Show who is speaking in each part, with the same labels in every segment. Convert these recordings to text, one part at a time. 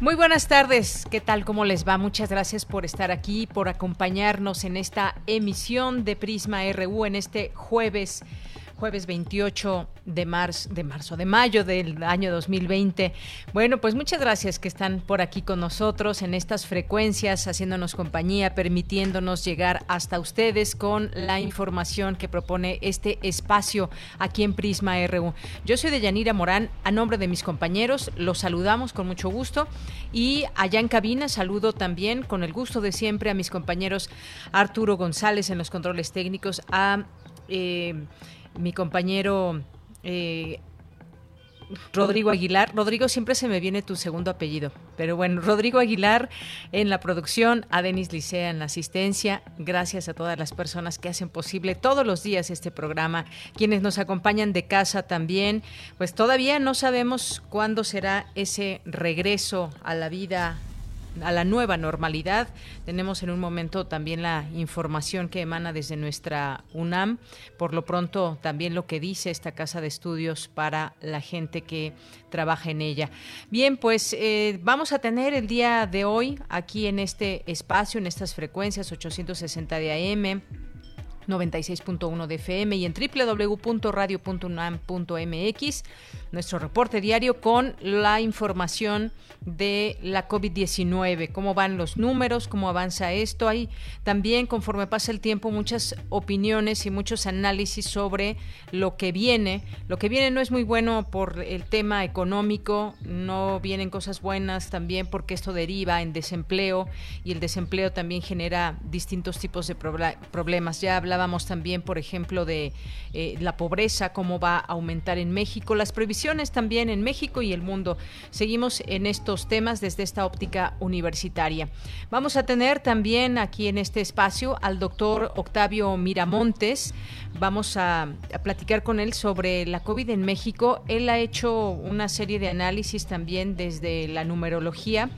Speaker 1: Muy buenas tardes, ¿qué tal? ¿Cómo les va? Muchas gracias por estar aquí, por acompañarnos en esta emisión de Prisma RU en este jueves jueves 28 de marzo, de marzo, de mayo del año 2020. Bueno, pues muchas gracias que están por aquí con nosotros en estas frecuencias, haciéndonos compañía, permitiéndonos llegar hasta ustedes con la información que propone este espacio aquí en Prisma RU. Yo soy de Yanira Morán, a nombre de mis compañeros, los saludamos con mucho gusto y allá en cabina saludo también con el gusto de siempre a mis compañeros Arturo González en los controles técnicos, a... Eh, mi compañero eh, Rodrigo Aguilar. Rodrigo, siempre se me viene tu segundo apellido. Pero bueno, Rodrigo Aguilar en la producción, a Denis Licea en la asistencia. Gracias a todas las personas que hacen posible todos los días este programa. Quienes nos acompañan de casa también. Pues todavía no sabemos cuándo será ese regreso a la vida a la nueva normalidad. Tenemos en un momento también la información que emana desde nuestra UNAM. Por lo pronto, también lo que dice esta casa de estudios para la gente que trabaja en ella. Bien, pues eh, vamos a tener el día de hoy aquí en este espacio, en estas frecuencias 860 de AM 96.1 de FM y en www.radio.unam.mx, nuestro reporte diario con la información de la COVID-19, cómo van los números, cómo avanza esto. Hay también, conforme pasa el tiempo, muchas opiniones y muchos análisis sobre lo que viene. Lo que viene no es muy bueno por el tema económico, no vienen cosas buenas también porque esto deriva en desempleo y el desempleo también genera distintos tipos de problemas. Ya hablábamos también, por ejemplo, de eh, la pobreza, cómo va a aumentar en México, las previsiones también en México y el mundo. Seguimos en estos temas desde esta óptica universitaria. Vamos a tener también aquí en este espacio al doctor Octavio Miramontes. Vamos a, a platicar con él sobre la COVID en México. Él ha hecho una serie de análisis también desde la numerología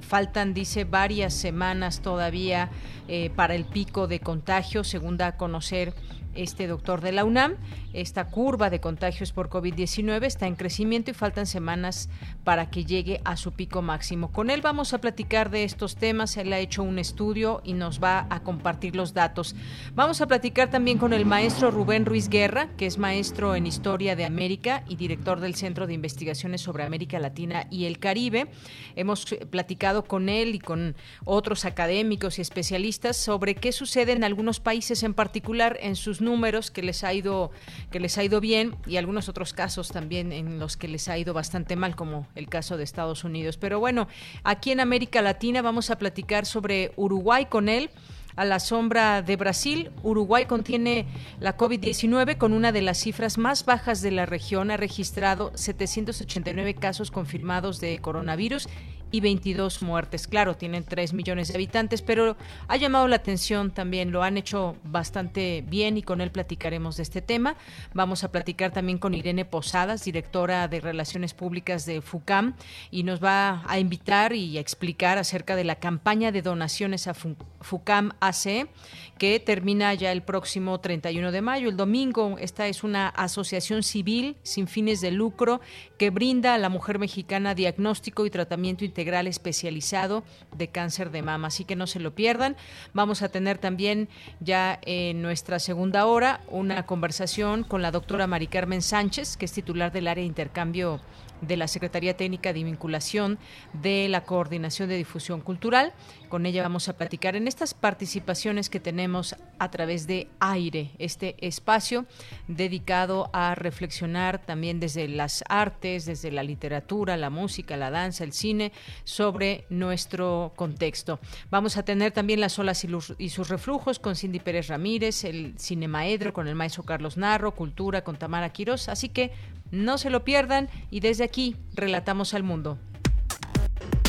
Speaker 1: faltan, dice, varias semanas todavía eh, para el pico de contagio, según da a conocer este doctor de la UNAM. Esta curva de contagios por COVID-19 está en crecimiento y faltan semanas para que llegue a su pico máximo. Con él vamos a platicar de estos temas. Él ha hecho un estudio y nos va a compartir los datos. Vamos a platicar también con el maestro Rubén Ruiz Guerra, que es maestro en Historia de América y director del Centro de Investigaciones sobre América Latina y el Caribe. Hemos platicado con él y con otros académicos y especialistas sobre qué sucede en algunos países en particular en sus números que les ha ido que les ha ido bien y algunos otros casos también en los que les ha ido bastante mal como el caso de Estados Unidos. Pero bueno, aquí en América Latina vamos a platicar sobre Uruguay con él a la sombra de Brasil. Uruguay contiene la COVID-19 con una de las cifras más bajas de la región. Ha registrado 789 casos confirmados de coronavirus y 22 muertes. Claro, tienen 3 millones de habitantes, pero ha llamado la atención también, lo han hecho bastante bien y con él platicaremos de este tema. Vamos a platicar también con Irene Posadas, directora de Relaciones Públicas de FUCAM, y nos va a invitar y a explicar acerca de la campaña de donaciones a FUCAM AC que termina ya el próximo 31 de mayo, el domingo. Esta es una asociación civil sin fines de lucro que brinda a la mujer mexicana diagnóstico y tratamiento integral especializado de cáncer de mama. Así que no se lo pierdan. Vamos a tener también ya en nuestra segunda hora una conversación con la doctora Mari Carmen Sánchez, que es titular del área de intercambio de la Secretaría Técnica de Vinculación de la Coordinación de Difusión Cultural. Con ella vamos a platicar en estas participaciones que tenemos a través de Aire, este espacio dedicado a reflexionar también desde las artes, desde la literatura, la música, la danza, el cine, sobre nuestro contexto. Vamos a tener también las olas y, sus reflujos con Cindy Pérez Ramírez, el Cinemaedro con el maestro Carlos Narro, Cultura con Tamara Quirós, así que no se lo pierdan y desde aquí relatamos al mundo.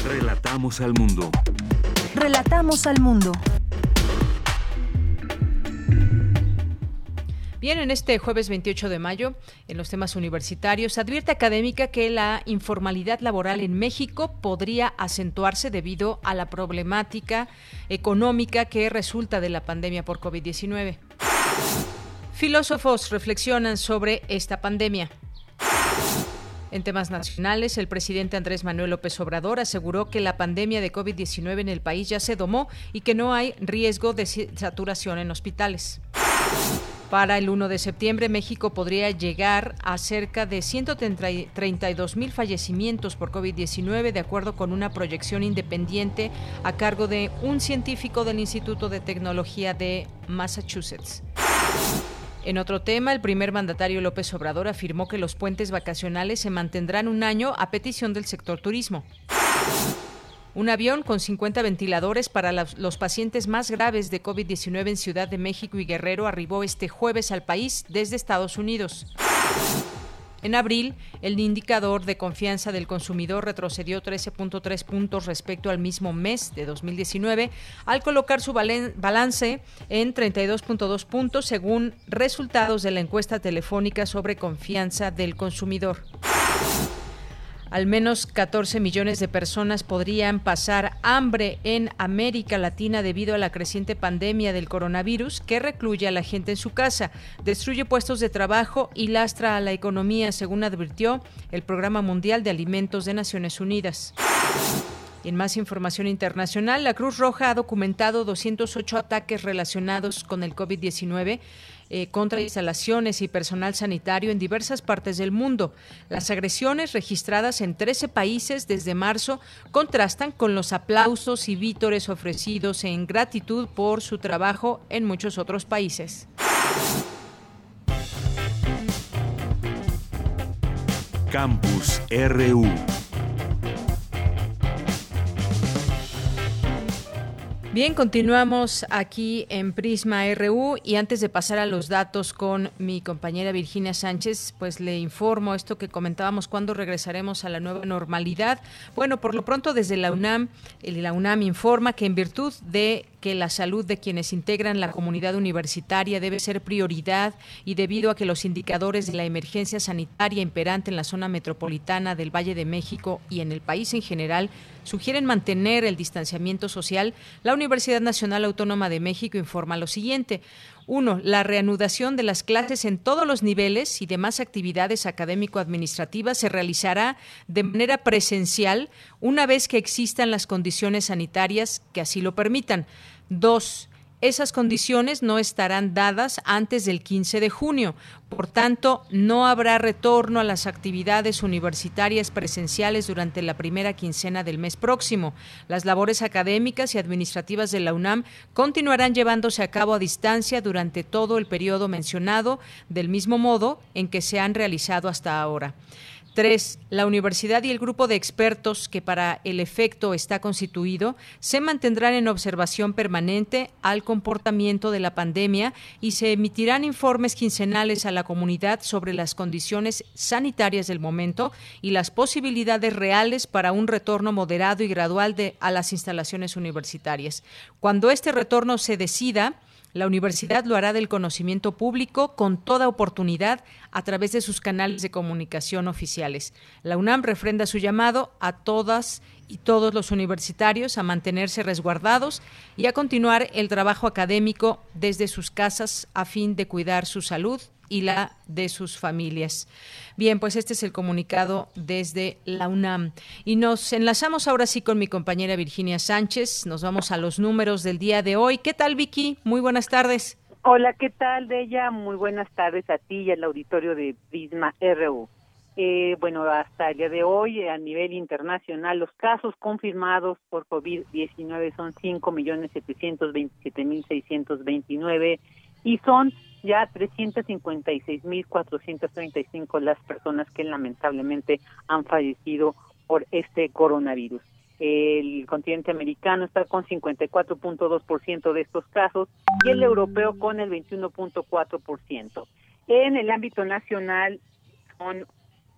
Speaker 2: Relatamos al mundo.
Speaker 3: Relatamos al mundo.
Speaker 1: Bien, en este jueves 28 de mayo, en los temas universitarios, advierte académica que la informalidad laboral en México podría acentuarse debido a la problemática económica que resulta de la pandemia por COVID-19. Filósofos reflexionan sobre esta pandemia. En temas nacionales, el presidente Andrés Manuel López Obrador aseguró que la pandemia de COVID-19 en el país ya se domó y que no hay riesgo de saturación en hospitales. Para el 1 de septiembre, México podría llegar a cerca de 132 mil fallecimientos por COVID-19, de acuerdo con una proyección independiente a cargo de un científico del Instituto de Tecnología de Massachusetts. En otro tema, el primer mandatario López Obrador afirmó que los puentes vacacionales se mantendrán un año a petición del sector turismo. Un avión con 50 ventiladores para los pacientes más graves de COVID-19 en Ciudad de México y Guerrero arribó este jueves al país desde Estados Unidos. En abril, el indicador de confianza del consumidor retrocedió 13.3 puntos respecto al mismo mes de 2019, al colocar su balance en 32.2 puntos según resultados de la encuesta telefónica sobre confianza del consumidor. Al menos 14 millones de personas podrían pasar hambre en América Latina debido a la creciente pandemia del coronavirus que recluye a la gente en su casa, destruye puestos de trabajo y lastra a la economía, según advirtió el Programa Mundial de Alimentos de Naciones Unidas. En más información internacional, la Cruz Roja ha documentado 208 ataques relacionados con el COVID-19 eh, contra instalaciones y personal sanitario en diversas partes del mundo. Las agresiones registradas en 13 países desde marzo contrastan con los aplausos y vítores ofrecidos en gratitud por su trabajo en muchos otros países.
Speaker 2: Campus RU
Speaker 1: Bien, continuamos aquí en Prisma RU y antes de pasar a los datos con mi compañera Virginia Sánchez, pues le informo esto que comentábamos cuando regresaremos a la nueva normalidad. Bueno, por lo pronto desde la UNAM, la UNAM informa que en virtud de que la salud de quienes integran la comunidad universitaria debe ser prioridad y debido a que los indicadores de la emergencia sanitaria imperante en la zona metropolitana del Valle de México y en el país en general sugieren mantener el distanciamiento social, la Universidad Nacional Autónoma de México informa lo siguiente. Uno, la reanudación de las clases en todos los niveles y demás actividades académico-administrativas se realizará de manera presencial una vez que existan las condiciones sanitarias que así lo permitan. Dos, esas condiciones no estarán dadas antes del 15 de junio. Por tanto, no habrá retorno a las actividades universitarias presenciales durante la primera quincena del mes próximo. Las labores académicas y administrativas de la UNAM continuarán llevándose a cabo a distancia durante todo el periodo mencionado, del mismo modo en que se han realizado hasta ahora. Tres, la universidad y el grupo de expertos que para el efecto está constituido se mantendrán en observación permanente al comportamiento de la pandemia y se emitirán informes quincenales a la comunidad sobre las condiciones sanitarias del momento y las posibilidades reales para un retorno moderado y gradual de, a las instalaciones universitarias. Cuando este retorno se decida, la universidad lo hará del conocimiento público con toda oportunidad a través de sus canales de comunicación oficiales. La UNAM refrenda su llamado a todas y todos los universitarios a mantenerse resguardados y a continuar el trabajo académico desde sus casas a fin de cuidar su salud y la de sus familias. Bien, pues este es el comunicado desde la UNAM. Y nos enlazamos ahora sí con mi compañera Virginia Sánchez. Nos vamos a los números del día de hoy. ¿Qué tal, Vicky? Muy buenas tardes.
Speaker 4: Hola, ¿qué tal, Bella? Muy buenas tardes a ti y al auditorio de Prisma RU. Eh, bueno, hasta el día de hoy, a nivel internacional, los casos confirmados por COVID-19 son 5.727.629 y son ya 356.435 las personas que lamentablemente han fallecido por este coronavirus. el continente americano está con 54.2% de estos casos y el europeo con el 21.4%. En el ámbito nacional son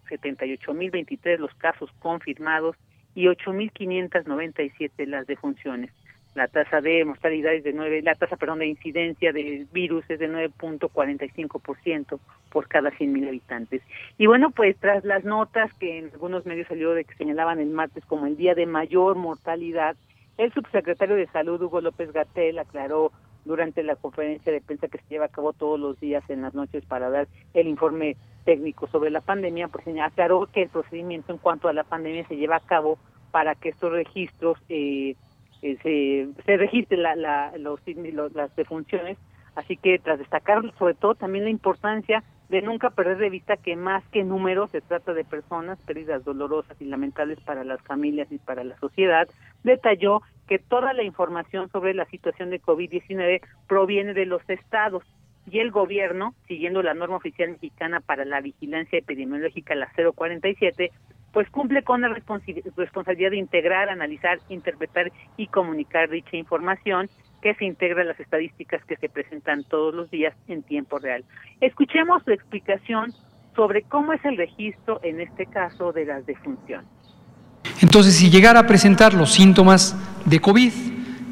Speaker 4: 78.023 los casos confirmados y 8.597 las defunciones. La tasa de mortalidad es de 9, la tasa, perdón, de incidencia del virus es de 9.45% por cada 100.000 habitantes. Y bueno, pues tras las notas que en algunos medios salió de que señalaban el martes como el día de mayor mortalidad, el subsecretario de Salud, Hugo López Gatel, aclaró durante la conferencia de prensa que se lleva a cabo todos los días en las noches para dar el informe técnico sobre la pandemia, pues aclaró que el procedimiento en cuanto a la pandemia se lleva a cabo para que estos registros eh, eh, se, se registren la, la, los, las defunciones. Así que tras destacar sobre todo también la importancia de nunca perder de vista que más que números se trata de personas, pérdidas dolorosas y lamentables para las familias y para la sociedad, detalló que toda la información sobre la situación de COVID-19 proviene de los estados y el gobierno, siguiendo la norma oficial mexicana para la vigilancia epidemiológica, la 047, pues cumple con la responsabilidad de integrar, analizar, interpretar y comunicar dicha información que se integra a las estadísticas que se presentan todos los días en tiempo real. Escuchemos su explicación sobre cómo es el registro en este caso de las defunciones.
Speaker 5: Entonces, si llegara a presentar los síntomas de COVID,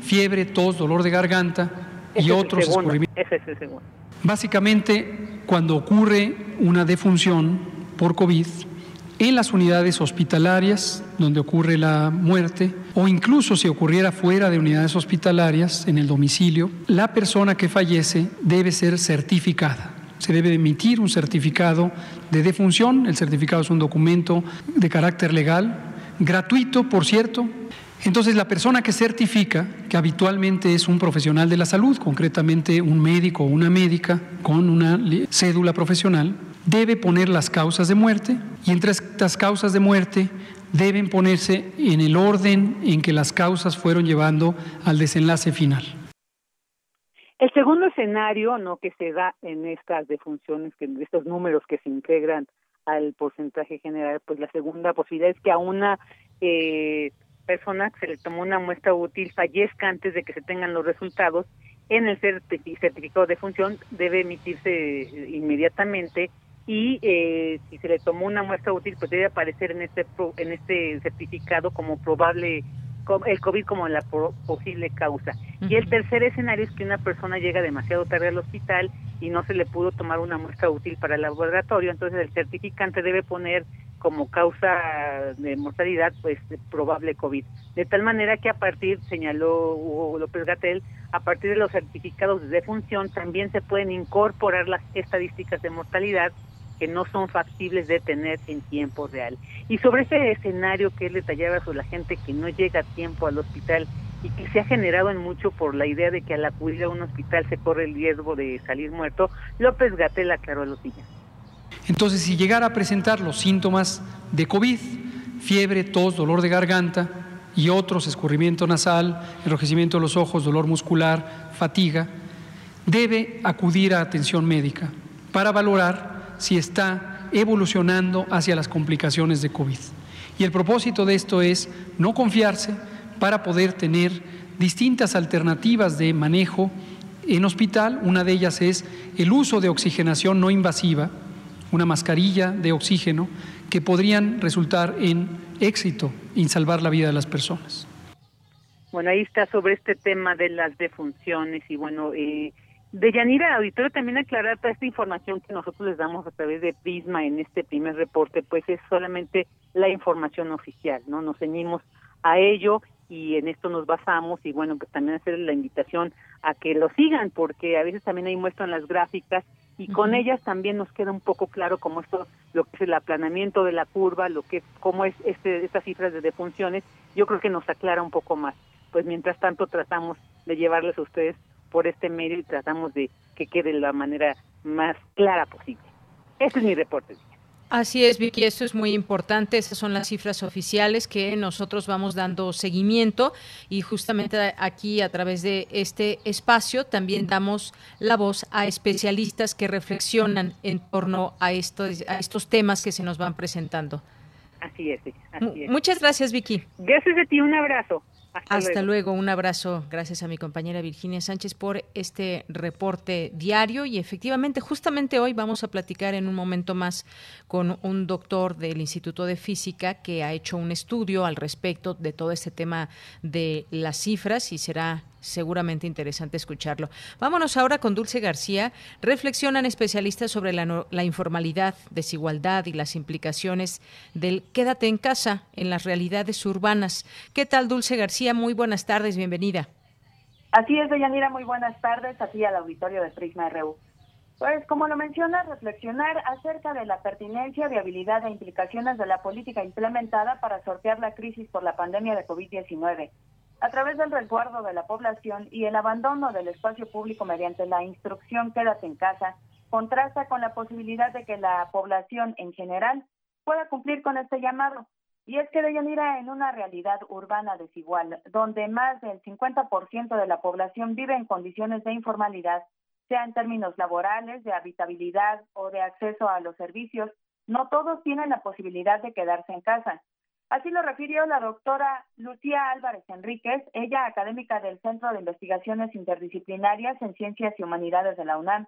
Speaker 5: fiebre, tos, dolor de garganta y otros escurrimientos.
Speaker 4: Ese es el segundo.
Speaker 5: Básicamente, cuando ocurre una defunción por COVID, en las unidades hospitalarias donde ocurre la muerte o incluso si ocurriera fuera de unidades hospitalarias, en el domicilio, la persona que fallece debe ser certificada. Se debe emitir un certificado de defunción. El certificado es un documento de carácter legal, gratuito, por cierto. Entonces, la persona que certifica, que habitualmente es un profesional de la salud, concretamente un médico o una médica con una cédula profesional, debe poner las causas de muerte y entre estas causas de muerte deben ponerse en el orden en que las causas fueron llevando al desenlace final.
Speaker 4: El segundo escenario, no que se da en estas defunciones, que estos números que se integran al porcentaje general, pues la segunda posibilidad es que a una eh, persona que se le tomó una muestra útil fallezca antes de que se tengan los resultados. En el certificado de función debe emitirse inmediatamente y eh, si se le tomó una muestra útil pues debe aparecer en este en este certificado como probable el COVID como la posible causa. Y el tercer escenario es que una persona llega demasiado tarde al hospital y no se le pudo tomar una muestra útil para el laboratorio, entonces el certificante debe poner como causa de mortalidad pues probable COVID. De tal manera que a partir, señaló Hugo López Gatel, a partir de los certificados de defunción también se pueden incorporar las estadísticas de mortalidad que no son factibles de tener en tiempo real. Y sobre ese escenario que él detallaba sobre la gente que no llega a tiempo al hospital y que se ha generado en mucho por la idea de que al acudir a un hospital se corre el riesgo de salir muerto, López Gatel aclaró los días.
Speaker 5: Entonces, si llegara a presentar los síntomas de COVID, fiebre, tos, dolor de garganta y otros, escurrimiento nasal, enrojecimiento de los ojos, dolor muscular, fatiga, debe acudir a atención médica para valorar si está evolucionando hacia las complicaciones de COVID. Y el propósito de esto es no confiarse para poder tener distintas alternativas de manejo en hospital. Una de ellas es el uso de oxigenación no invasiva, una mascarilla de oxígeno, que podrían resultar en éxito en salvar la vida de las personas.
Speaker 4: Bueno, ahí está sobre este tema de las defunciones y bueno, eh, de Yanira Auditorio también aclarar toda esta información que nosotros les damos a través de Prisma en este primer reporte, pues es solamente la información oficial, ¿no? Nos ceñimos a ello y en esto nos basamos y bueno, pues también hacer la invitación a que lo sigan porque a veces también ahí muestran las gráficas y con ellas también nos queda un poco claro cómo esto, lo que es el aplanamiento de la curva, lo que cómo es este, estas cifras de defunciones, yo creo que nos aclara un poco más. Pues mientras tanto tratamos de llevarles a ustedes por este medio y tratamos de que quede de la manera más clara posible. Este es mi reporte.
Speaker 1: Así es, Vicky, esto es muy importante. Esas son las cifras oficiales que nosotros vamos dando seguimiento y justamente aquí a través de este espacio también damos la voz a especialistas que reflexionan en torno a estos, a estos temas que se nos van presentando.
Speaker 4: Así es,
Speaker 1: Muchas gracias, Vicky.
Speaker 4: Gracias a ti, un abrazo.
Speaker 1: Hasta, luego. un abrazo. Gracias a mi compañera Virginia Sánchez por este reporte diario y efectivamente, justamente hoy vamos a platicar en un momento más con un doctor del Instituto de Física que ha hecho un estudio al respecto de todo este tema de las cifras y será seguramente interesante escucharlo. Vámonos ahora con Dulce García. Reflexionan especialistas sobre la, la, informalidad, desigualdad y las implicaciones del quédate en casa en las realidades urbanas. ¿Qué tal, Dulce García? Muy buenas tardes, bienvenida.
Speaker 6: Así es, Deyanira, muy buenas tardes, aquí al auditorio de Prisma RU. Pues como lo menciona, reflexionar acerca de la pertinencia, viabilidad e implicaciones de la política implementada para sortear la crisis por la pandemia de COVID-19 a través del resguardo de la población y el abandono del espacio público mediante la instrucción quédate en casa, contrasta con la posibilidad de que la población en general pueda cumplir con este llamado. Y es que Deyanira, en una realidad urbana desigual, donde más del 50% de la población vive en condiciones de informalidad, sea en términos laborales, de habitabilidad o de acceso a los servicios, no todos tienen la posibilidad de quedarse en casa. Así lo refirió la doctora Lucía Álvarez Enríquez, ella académica del Centro de Investigaciones Interdisciplinarias en Ciencias y Humanidades de la UNAM,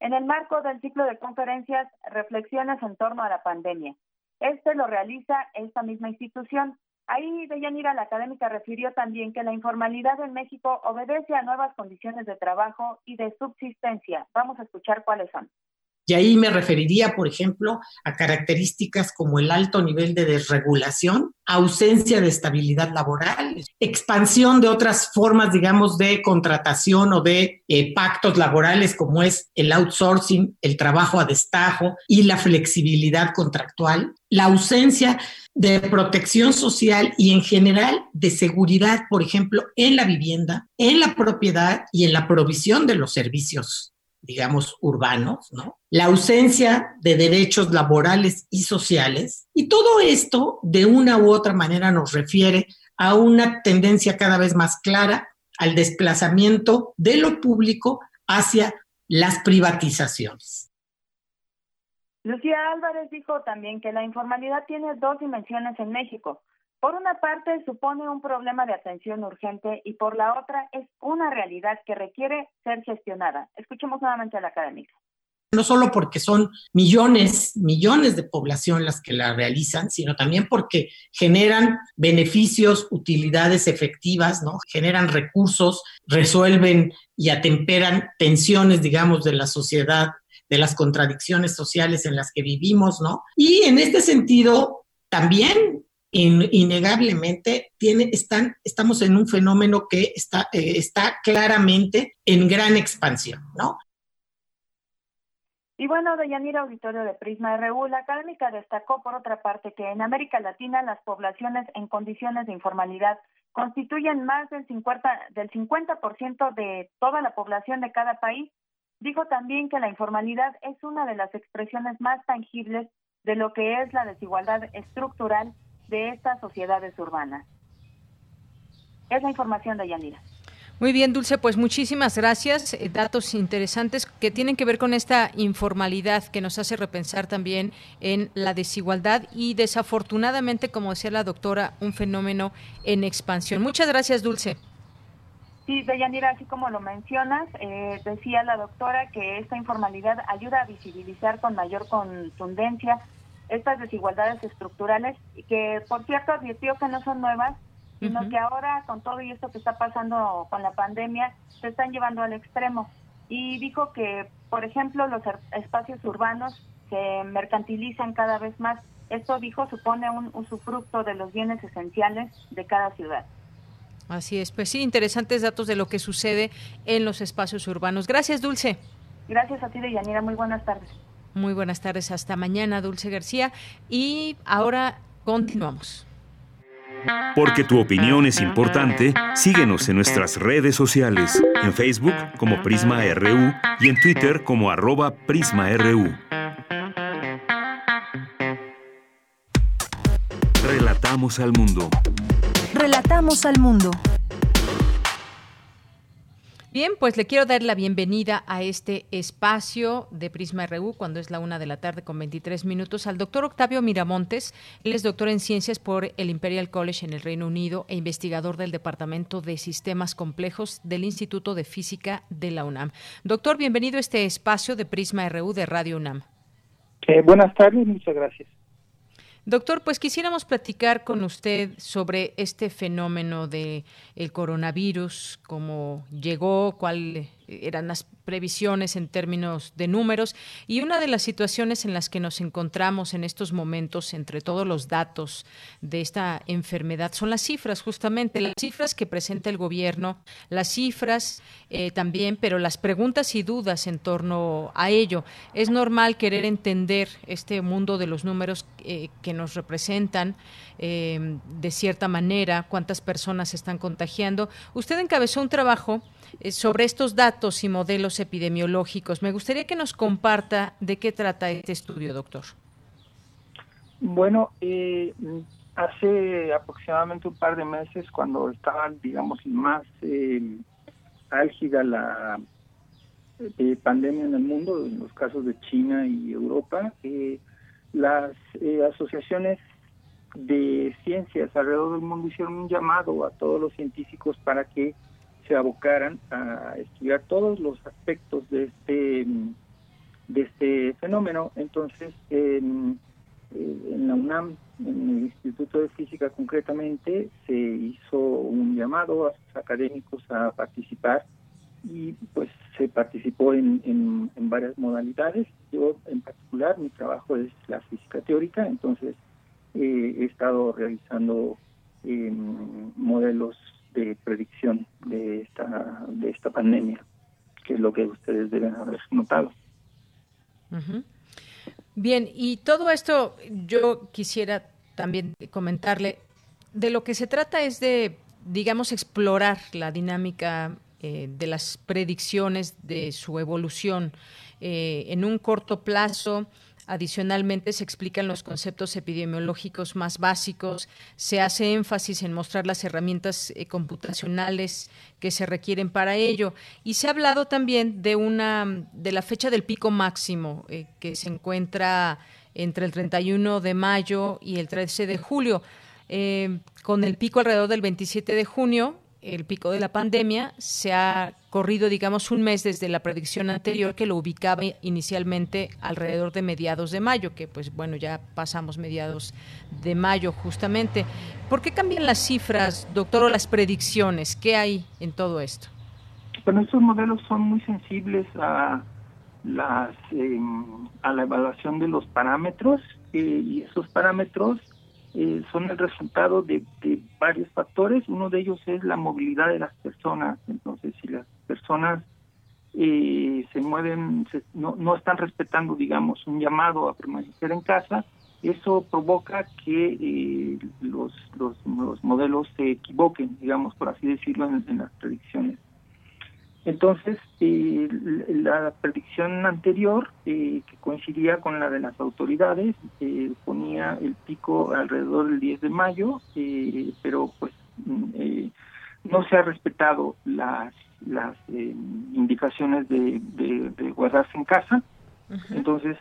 Speaker 6: en el marco del ciclo de conferencias Reflexiones en torno a la pandemia. Este lo realiza esta misma institución. Ahí Deyanira, la académica, refirió también que la informalidad en México obedece a nuevas condiciones de trabajo y de subsistencia. Vamos a escuchar cuáles son.
Speaker 7: Y ahí me referiría, por ejemplo, a características como el alto nivel de desregulación, ausencia de estabilidad laboral, expansión de otras formas, digamos, de contratación o de eh, pactos laborales como es el outsourcing, el trabajo a destajo y la flexibilidad contractual, la ausencia de protección social y en general de seguridad, por ejemplo, en la vivienda, en la propiedad y en la provisión de los servicios digamos, urbanos, ¿no? La ausencia de derechos laborales y sociales. Y todo esto, de una u otra manera, nos refiere a una tendencia cada vez más clara al desplazamiento de lo público hacia las privatizaciones.
Speaker 6: Lucía Álvarez dijo también que la informalidad tiene dos dimensiones en México. Por una parte, supone un problema de atención urgente y por la otra es una realidad que requiere ser gestionada. Escuchemos nuevamente a la académica.
Speaker 7: No solo porque son millones, millones de población las que la realizan, sino también porque generan beneficios, utilidades efectivas, ¿no? Generan recursos, resuelven y atemperan tensiones, digamos, de la sociedad, de las contradicciones sociales en las que vivimos, ¿no? Y en este sentido, también innegablemente tiene, están, estamos en un fenómeno que está, eh, está claramente en gran expansión, ¿no?
Speaker 6: Y bueno, Deyanira Auditorio de Prisma RU, la académica destacó por otra parte que en América Latina las poblaciones en condiciones de informalidad constituyen más del 50%, del 50 de toda la población de cada país. Dijo también que la informalidad es una de las expresiones más tangibles de lo que es la desigualdad estructural de estas sociedades urbanas. Es la información de Yanira.
Speaker 1: Muy bien, Dulce, pues muchísimas gracias. Eh, datos interesantes que tienen que ver con esta informalidad que nos hace repensar también en la desigualdad y desafortunadamente, como decía la doctora, un fenómeno en expansión. Muchas gracias, Dulce.
Speaker 6: Sí, Deyanira, así como lo mencionas, eh, decía la doctora que esta informalidad ayuda a visibilizar con mayor contundencia estas desigualdades estructurales, que por cierto advirtió que no son nuevas, sino que ahora con todo y esto que está pasando con la pandemia, se están llevando al extremo. Y dijo que, por ejemplo, los er, espacios urbanos se mercantilizan cada vez más. Esto, dijo, supone un usufructo de los bienes esenciales de cada ciudad.
Speaker 1: Así es, pues sí, interesantes datos de lo que sucede en los espacios urbanos. Gracias, Dulce.
Speaker 6: Gracias a ti, Deyanira. Muy buenas tardes.
Speaker 1: Muy buenas tardes, hasta mañana, Dulce García. Y ahora continuamos.
Speaker 2: Porque tu opinión es importante, síguenos en nuestras redes sociales, en Facebook como Prisma RU y en Twitter como arroba PrismaRU. Relatamos al mundo.
Speaker 3: Relatamos al mundo.
Speaker 1: Bien, pues le quiero dar la bienvenida a este espacio de Prisma RU cuando es la una de la tarde con 23 minutos al doctor Octavio Miramontes. Él es doctor en ciencias por el Imperial College en el Reino Unido e investigador del Departamento de Sistemas Complejos del Instituto de Física de la UNAM. Doctor, bienvenido a este espacio de Prisma RU de Radio UNAM.
Speaker 8: Eh, buenas tardes, muchas gracias.
Speaker 1: Doctor, pues quisiéramos platicar con usted sobre este fenómeno de el coronavirus, cómo llegó, cuál eran las previsiones en términos de números. Y una de las situaciones en las que nos encontramos en estos momentos entre todos los datos de esta enfermedad son las cifras justamente. Las cifras que presenta el gobierno las cifras eh, también pero las preguntas y dudas en torno a ello. Es normal querer entender este mundo de los números eh, que nos representan eh, de cierta manera cuántas personas están contagiando. Usted encabezó un trabajo sobre estos datos y modelos epidemiológicos. Me gustaría que nos comparta de qué trata este estudio, doctor.
Speaker 8: Bueno, eh, hace aproximadamente un par de meses, cuando estaba, digamos, más eh, álgida la pandemia en el mundo, en los casos de China y Europa, las asociaciones de ciencias alrededor del mundo hicieron un llamado a todos los científicos para que se abocaran a estudiar todos los aspectos de este de este fenómeno. Entonces, en, eh, en la UNAM, en el Instituto de Física concretamente, se hizo un llamado a sus académicos a participar y pues se participó en, en, varias modalidades. Yo en particular, mi trabajo es la física teórica, entonces eh, he estado realizando eh, modelos de predicción de esta, de esta pandemia, que es lo que ustedes deben haber notado.
Speaker 1: Bien, y todo esto yo quisiera también comentarle, de lo que se trata es de, digamos, explorar la dinámica eh, de las predicciones de su evolución eh, en un corto plazo Adicionalmente, se explican los conceptos epidemiológicos más básicos, se hace énfasis en mostrar las herramientas eh, computacionales que se requieren para ello y se ha hablado también de una de la fecha del pico máximo eh, que se encuentra entre el 31 de mayo y el 13 de julio. Eh, con el pico alrededor del 27 de junio, el pico de la pandemia, se ha corrido, digamos, un mes desde la predicción anterior que lo ubicaba inicialmente alrededor de mediados de mayo, que pues bueno, ya pasamos mediados de mayo justamente. ¿Por qué cambian las cifras, doctor, o las predicciones? ¿Qué hay en todo esto?
Speaker 8: Bueno, estos modelos son muy sensibles a las em, a la evaluación de los parámetros eh, y esos parámetros eh, son el resultado de, varios factores. Uno de ellos es la movilidad de las personas. Entonces, si las personas eh, se mueven, no, no están respetando, digamos, un llamado a permanecer en casa, eso provoca que eh, los, los, modelos se equivoquen, digamos, por así decirlo, en las predicciones. Entonces, eh, la predicción anterior, eh, que coincidía con la de las autoridades, eh, ponía el pico alrededor del 10 de mayo, pero pues mm, no se ha respetado las, las indicaciones de, de, guardarse en casa. Entonces,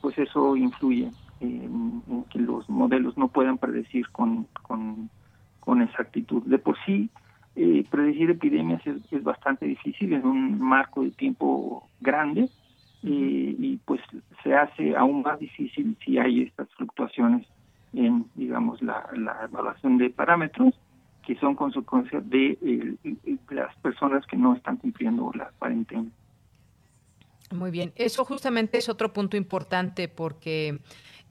Speaker 8: pues eso influye en, que los modelos no puedan predecir con, con, con exactitud. De por sí, eh, predecir epidemias es, bastante difícil en un marco de tiempo grande eh, y pues se hace aún más difícil si hay estas fluctuaciones en, digamos, la, evaluación de parámetros que son consecuencias de eh, las personas que no están cumpliendo la cuarentena.
Speaker 1: Muy bien, eso justamente es otro punto importante porque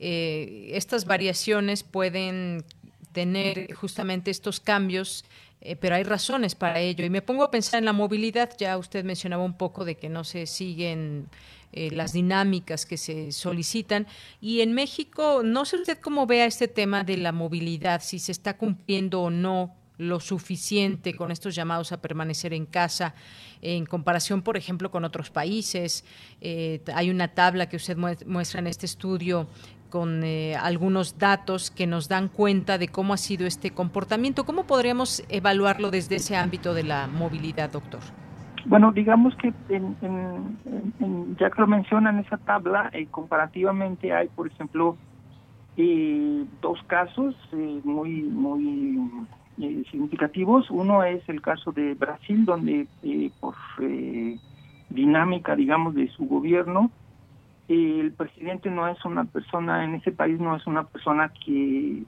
Speaker 1: estas variaciones pueden tener justamente estos cambios eh, pero hay razones para ello. Y me pongo a pensar en la movilidad, ya usted mencionaba un poco de que no se siguen eh, las dinámicas que se solicitan. Y en México, no sé usted cómo vea este tema de la movilidad, si se está cumpliendo o no lo suficiente con estos llamados a permanecer en casa en comparación, por ejemplo, con otros países. Eh, hay una tabla que usted muestra en este estudio con eh, algunos datos que nos dan cuenta de cómo ha sido este comportamiento. ¿Cómo podríamos evaluarlo desde ese ámbito de la movilidad, doctor?
Speaker 8: Bueno, digamos que en, ya que lo mencionan esa tabla, eh, comparativamente hay, por ejemplo, eh, dos casos eh, muy muy significativos. Uno es el caso de Brasil, donde por dinámica, digamos, de su gobierno, el presidente no es una persona, en ese país no es una persona que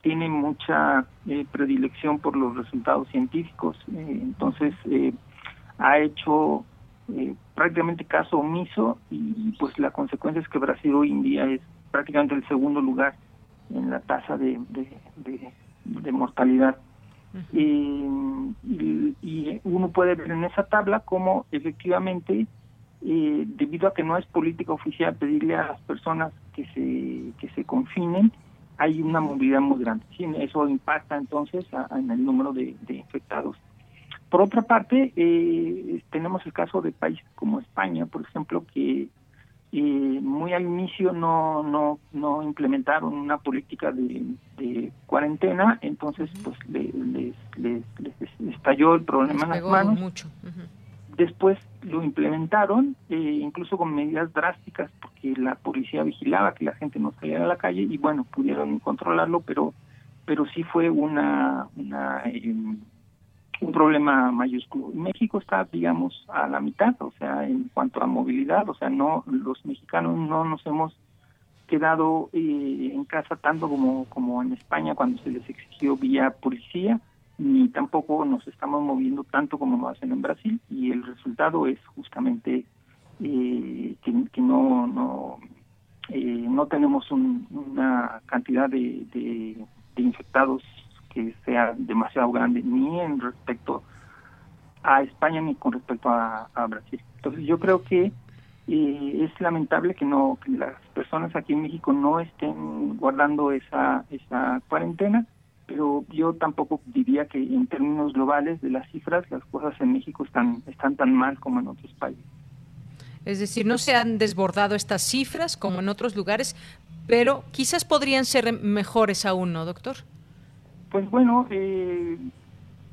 Speaker 8: tiene mucha predilección por los resultados científicos. entonces, ha hecho eh, prácticamente caso omiso y pues la consecuencia es que Brasil hoy en día es prácticamente el segundo lugar en la tasa de, de, mortalidad. y, uno puede ver en esa tabla cómo efectivamente, eh, debido a que no es política oficial pedirle a las personas que se, que se confinen, hay una movilidad muy grande. eso impacta entonces en el número de infectados. Por otra parte, eh, tenemos el caso de países como España, por ejemplo, que eh, muy al inicio no, no, no implementaron una política de, cuarentena, entonces pues les, les, estalló el problema en las manos.
Speaker 1: Mucho.
Speaker 8: Después lo implementaron, eh, incluso con medidas drásticas, porque la policía vigilaba que la gente no saliera a la calle y bueno, pudieron controlarlo, pero pero sí fue una, em, un problema mayúsculo. México está, digamos, a la mitad, o sea, en cuanto a movilidad, o sea, no los mexicanos no nos hemos quedado eh, en casa tanto como, como en España cuando se les exigió vía policía, ni tampoco nos estamos moviendo tanto como lo hacen en Brasil, y el resultado es justamente eh, que, no, no, eh, no tenemos una cantidad de, de infectados que sea demasiado grande ni en respecto a España ni con respecto a, Brasil. Entonces yo creo que eh, es lamentable que no que las personas aquí en México no estén guardando esa esa cuarentena, pero yo tampoco diría que en términos globales de las cifras las cosas en México están están tan mal como en otros países.
Speaker 1: Es decir, no se han desbordado estas cifras como en otros lugares, pero quizás podrían ser mejores aún, ¿no, doctor?
Speaker 8: Pues bueno, eh,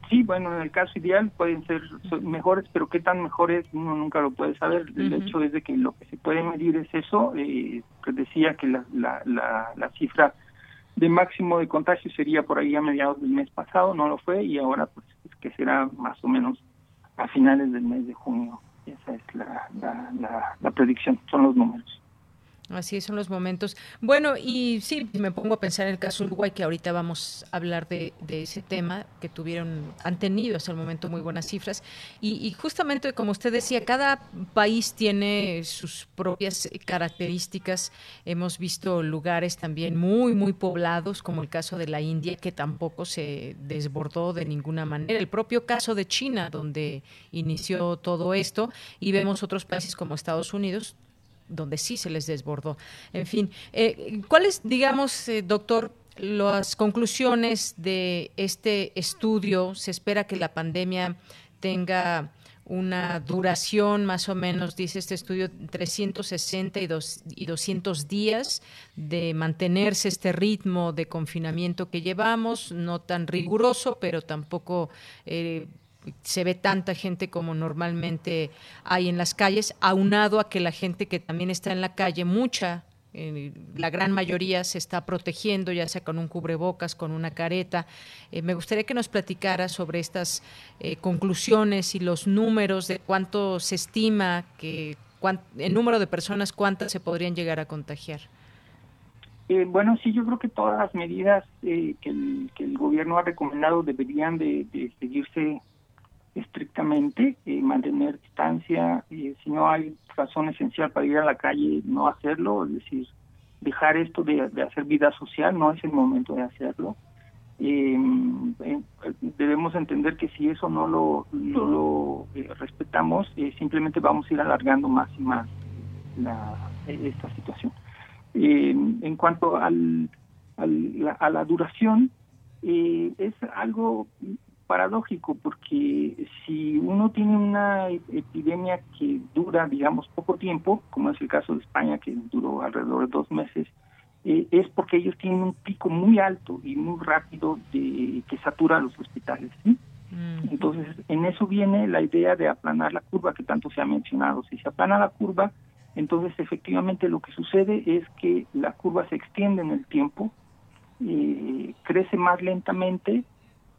Speaker 8: sí, bueno, en el caso ideal pueden ser mejores, pero qué tan mejores uno nunca lo puede saber. El hecho es de que lo que se puede medir es eso, eh, que decía que la, la, la, cifra de máximo de contagio sería por ahí a mediados del mes pasado, no lo fue, y ahora pues que será más o menos a finales del mes de junio. Esa es la, la, la predicción, son los números.
Speaker 1: Así son los momentos. Bueno, y sí, me pongo a pensar en el caso Uruguay, que ahorita vamos a hablar de, ese tema, que tuvieron, han tenido hasta el momento muy buenas cifras. Y, justamente, como usted decía, cada país tiene sus propias características. Hemos visto lugares también muy, muy poblados, como el caso de la India, que tampoco se desbordó de ninguna manera. El propio caso de China, donde inició todo esto, y vemos otros países como Estados Unidos, donde sí se les desbordó. En fin, eh, ¿cuáles, digamos, eh, doctor, las conclusiones de este estudio? Se espera que la pandemia tenga una duración más o menos, dice este estudio, 360 y, y 200 días de mantenerse este ritmo de confinamiento que llevamos, no tan riguroso, pero tampoco eh, se ve tanta gente como normalmente hay en las calles, aunado a que la gente que también está en la calle, mucha, eh, la gran mayoría se está protegiendo, ya sea con un cubrebocas, con una careta. Eh, me gustaría que nos platicara sobre estas eh, conclusiones y los números de cuánto se estima que el número de personas, cuántas se podrían llegar a contagiar.
Speaker 8: bueno, sí, yo creo que todas las medidas que el, que, el, gobierno ha recomendado deberían de seguirse estrictamente, eh, mantener distancia, eh, si no hay razón esencial para ir a la calle, no hacerlo, es decir, dejar esto de, hacer vida social, no es el momento de hacerlo. Eh, debemos entender que si eso no lo, lo respetamos, simplemente vamos a ir alargando más y más la, esta situación. en cuanto al, al a la duración, es algo paradójico porque si uno tiene una epidemia que dura, digamos, poco tiempo, como es el caso de España, que duró alrededor de dos meses, eh, es porque ellos tienen un pico muy alto y muy rápido de que satura los hospitales. Mm. Entonces, en eso viene la idea de aplanar la curva que tanto se ha mencionado. Si se aplana la curva, entonces efectivamente lo que sucede es que la curva se extiende en el tiempo, eh, crece más lentamente,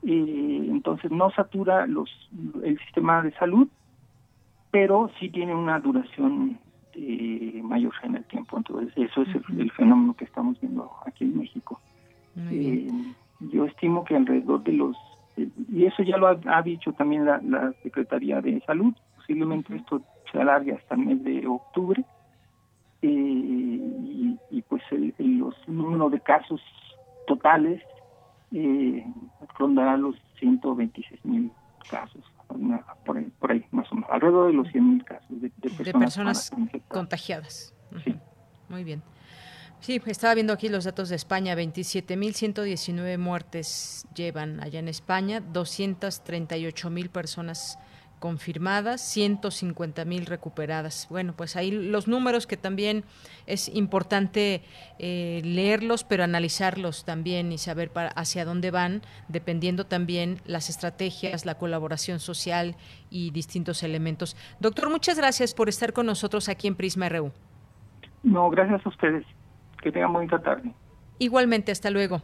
Speaker 8: eh, entonces no satura los, el sistema de salud, pero sí tiene una duración eh, mayor en el tiempo. Entonces, eso es el, fenómeno que estamos viendo aquí en México. Eh, yo estimo que alrededor de los, y eso ya lo ha, dicho también la, Secretaría de Salud, posiblemente esto se alargue hasta el mes de octubre, eh, y, pues el, los número de casos totales eh, rondará los 126 mil casos por ahí, por ahí, más o menos, alrededor de los 100.000 casos de,
Speaker 1: personas, contagiadas. Muy bien. Sí, estaba viendo aquí los datos de España, 27.119 muertes llevan allá en España, 238.000 personas confirmadas, 150 mil recuperadas. Bueno, pues ahí los números que también es importante eh, leerlos, pero analizarlos también y saber para, hacia dónde van, dependiendo también las estrategias, la colaboración social y distintos elementos. Doctor, muchas gracias por estar con nosotros aquí en Prisma RU.
Speaker 8: No, gracias a ustedes. Que tengan bonita tarde.
Speaker 1: Igualmente, hasta luego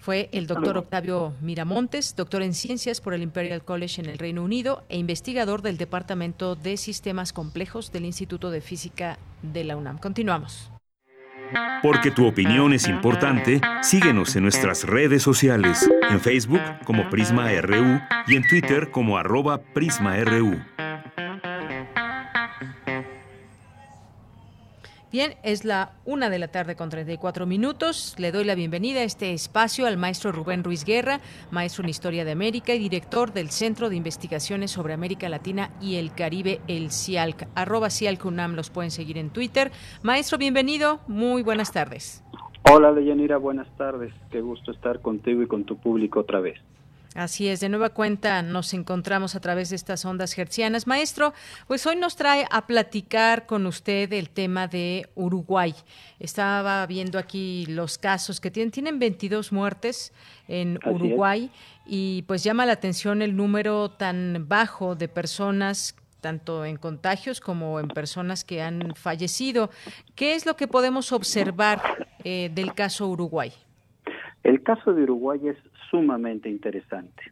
Speaker 1: fue el doctor Octavio Miramontes, doctor en ciencias por el Imperial College en el Reino Unido e investigador del Departamento de Sistemas Complejos del Instituto de Física de la UNAM. Continuamos.
Speaker 2: Porque tu opinión es importante, síguenos en nuestras redes sociales, en Facebook como Prisma RU y en Twitter como arroba PrismaRU.
Speaker 1: Bien, es la una de la tarde con 34 minutos. Le doy la bienvenida a este espacio al maestro Rubén Ruiz Guerra, maestro en Historia de América y director del Centro de Investigaciones sobre América Latina y el Caribe, el CIALC. Arroba CIALC UNAM, los pueden seguir en Twitter. Maestro, bienvenido. Muy buenas tardes.
Speaker 9: Hola, Leyanira, buenas tardes. Qué gusto estar contigo y con tu público otra vez.
Speaker 1: Así es, de nueva cuenta nos encontramos a través de estas ondas hercianas. Maestro, pues hoy nos trae a platicar con usted el tema de Uruguay. Estaba viendo aquí los casos que tienen, tienen 22 muertes en Uruguay y pues llama la atención el número tan bajo de personas tanto en contagios como en personas que han fallecido. ¿Qué es lo que podemos observar eh, del caso Uruguay?
Speaker 9: El caso de Uruguay es sumamente interesante.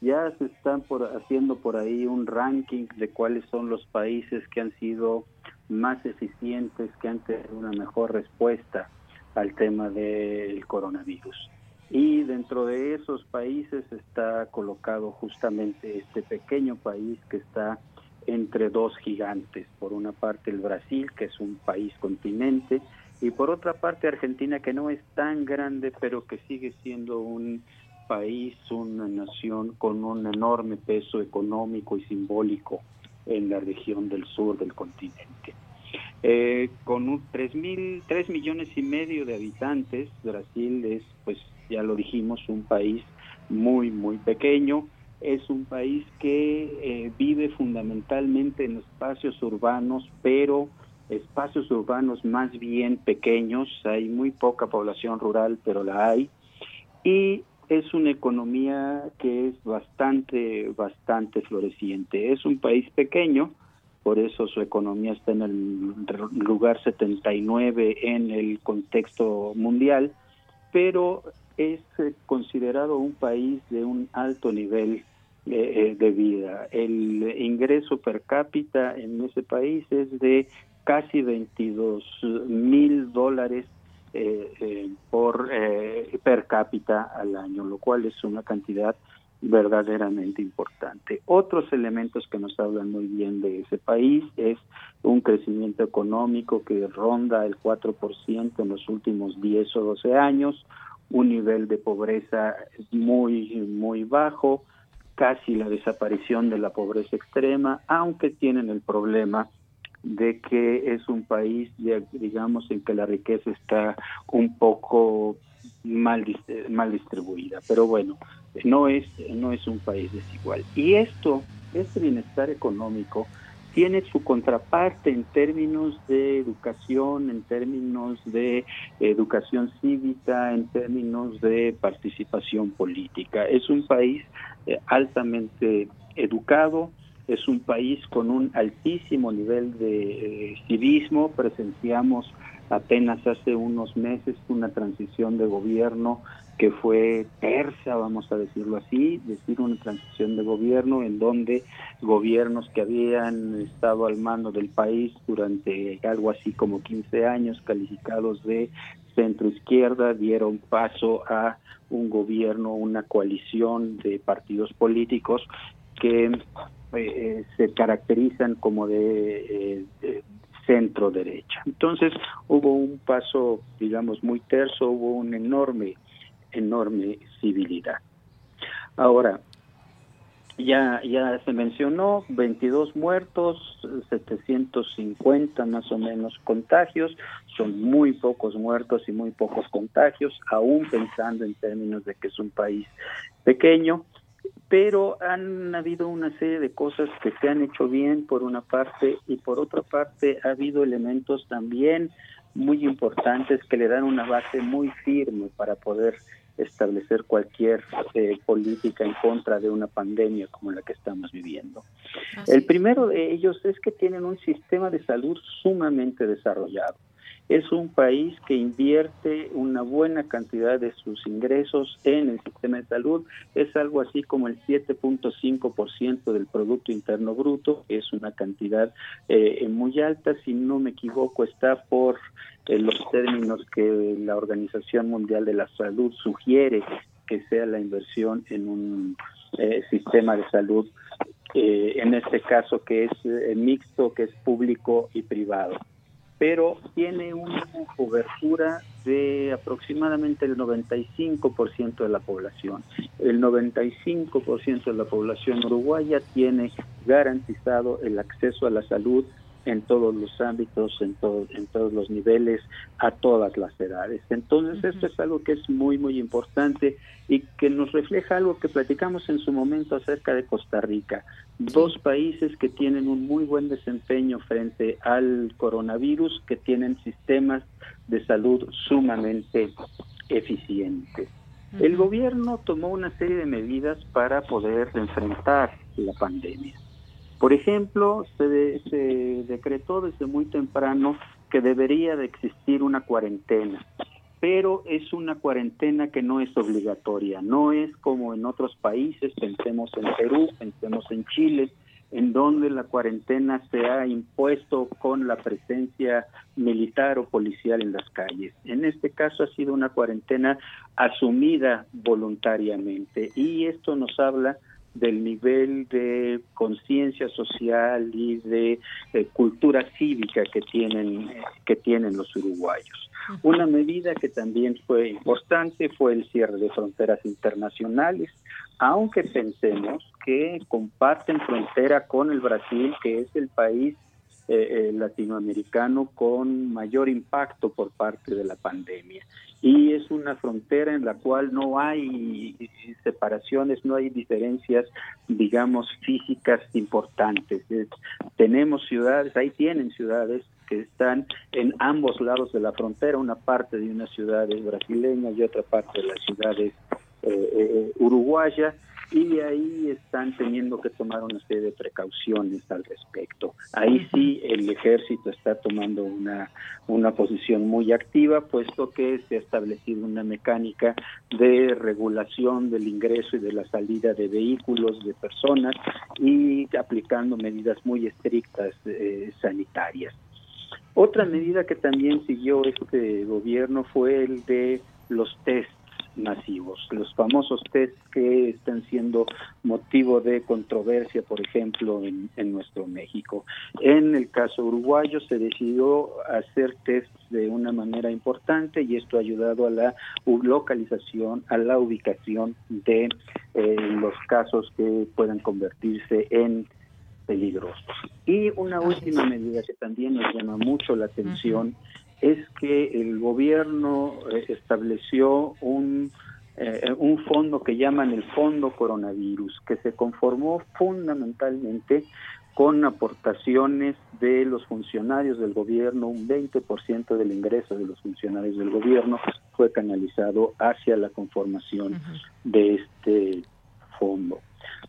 Speaker 9: Ya se están por, haciendo por ahí un ranking de cuáles son los países que han sido más eficientes, que han tenido una mejor respuesta al tema del coronavirus. Y dentro de esos países está colocado justamente este pequeño país que está entre dos gigantes. Por una parte el Brasil, que es un país continente, y por otra parte Argentina, que no es tan grande, pero que sigue siendo un país, una nación con un enorme peso económico y simbólico en la región del sur del continente. Eh, con un 3, mil, 3 millones y medio de habitantes, Brasil es, pues ya lo dijimos, un país muy, muy pequeño. Es un país que eh, vive fundamentalmente en espacios urbanos, pero espacios urbanos más bien pequeños. Hay muy poca población rural, pero la hay. Y es una economía que es bastante, bastante floreciente. Es un país pequeño, por eso su economía está en el lugar 79 en el contexto mundial, pero es eh, considerado un país de un alto nivel eh, eh, de vida. El ingreso per cápita en ese país es de casi 22 mil dólares por eh, per cápita al año, lo cual es una cantidad verdaderamente importante. Otros elementos que nos hablan muy bien de ese país es un crecimiento económico que ronda el 4% en los últimos 10 o 12 años, un nivel de pobreza muy, muy bajo, casi la desaparición de la pobreza extrema, aunque tienen el problema de que es un país, digamos, en que la riqueza está un poco mal, mal distribuida. Pero bueno, no es, no es un país desigual. Y esto, este bienestar económico, tiene su contraparte en términos de educación, en términos de educación cívica, en términos de participación política. Es un país eh, altamente educado, es un país con un altísimo nivel de eh, civismo, presenciamos apenas hace unos meses una transición de gobierno que fue tersa, vamos a decirlo así, decir una transición de gobierno en donde gobiernos que habían estado al mando del país durante algo así como 15 años, calificados de centro izquierda, dieron paso a un gobierno, una coalición de partidos políticos que eh, se caracterizan como de, eh, de centro derecha. Entonces hubo un paso, digamos, muy terso, hubo un enorme enorme civilidad. Ahora, ya, ya se mencionó 22 muertos, 750 más o menos contagios, son muy pocos muertos y muy pocos contagios, aún pensando en términos de que es un país pequeño, pero han habido una serie de cosas que se han hecho bien por una parte y por otra parte ha habido elementos también muy importantes que le dan una base muy firme para poder establecer cualquier eh, política en contra de una pandemia como la que estamos viviendo. El primero de ellos es que tienen un sistema de salud sumamente desarrollado. Es un país que invierte una buena cantidad de sus ingresos en el sistema de salud. Es algo así como el 7.5% del Producto Interno Bruto. Es una cantidad eh, muy alta. Si no me equivoco, está por eh, los términos que la Organización Mundial de la Salud sugiere que sea la inversión en un eh, sistema de salud, en este caso que es mixto, que es público y privado pero tiene una cobertura de aproximadamente el 95% de la población. El 95% de la población uruguaya tiene garantizado el acceso a la salud en todos los ámbitos, en, en todos los niveles, a todas las edades. Entonces, esto es algo que es muy, muy importante y que nos refleja algo que platicamos en su momento acerca de Costa Rica. Dos países que tienen un muy buen desempeño frente al coronavirus, que tienen sistemas de salud sumamente eficientes. El gobierno tomó una serie de medidas para poder enfrentar la pandemia. Por ejemplo, se, decretó desde muy temprano que debería de existir una cuarentena, pero es una cuarentena que no es obligatoria, no es como en otros países, pensemos en Perú, pensemos en Chile, en donde la cuarentena se ha impuesto con la presencia militar o policial en las calles. En este caso ha sido una cuarentena asumida voluntariamente y esto nos habla del nivel de conciencia social y de eh, cultura cívica que tienen que tienen los uruguayos. Una medida que también fue importante fue el cierre de fronteras internacionales, aunque pensemos que comparten frontera con el Brasil, que es el país eh, eh, latinoamericano con mayor impacto por parte de la pandemia. Y es una frontera en la cual no hay separaciones, no hay diferencias, digamos, físicas importantes. tenemos ciudades, ahí tienen ciudades que están en ambos lados de la frontera, una parte de una ciudad es brasileña y otra parte de la ciudad es eh, uruguaya y ahí están teniendo que tomar una serie de precauciones al respecto. Ahí sí el ejército está tomando una, una posición muy activa, puesto que se ha establecido una mecánica de regulación del ingreso y de la salida de vehículos, de personas, y aplicando medidas muy estrictas eh, sanitarias. Otra medida que también siguió este gobierno fue el de los test masivos, los famosos test que están siendo motivo de controversia, por ejemplo, en, en nuestro México. En el caso uruguayo se decidió hacer test de una manera importante y esto ha ayudado a la localización, a la ubicación de eh, los casos que puedan convertirse en peligrosos. Y una última medida que también nos llama mucho la atención es que el gobierno eh, estableció un, eh, un fondo que llaman el Fondo Coronavirus, que se conformó fundamentalmente con aportaciones de los funcionarios del gobierno, un 20% del ingreso de los funcionarios del gobierno fue canalizado hacia la conformación de este fondo.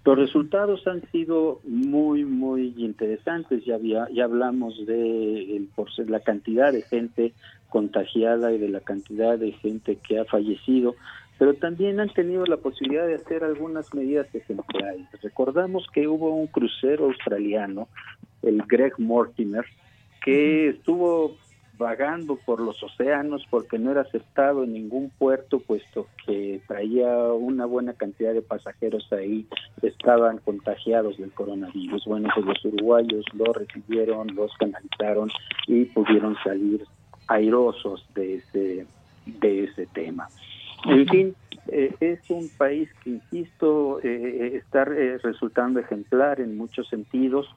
Speaker 9: Los resultados han sido muy, muy interesantes. Ya, había, ya hablamos de el, la cantidad de gente contagiada y de la cantidad de gente que ha fallecido, pero también han tenido la posibilidad de hacer algunas medidas ejemplares. Recordamos que hubo un crucero australiano, el Greg Mortimer, que estuvo vagando por los océanos porque no era aceptado en ningún puerto, puesto que traía una buena cantidad de pasajeros ahí, estaban contagiados del coronavirus. Bueno, pues los uruguayos lo recibieron, los canalizaron y pudieron salir airosos de ese, de ese tema. En fin, eh, es un país que, insisto, eh, está eh, resultando ejemplar en muchos sentidos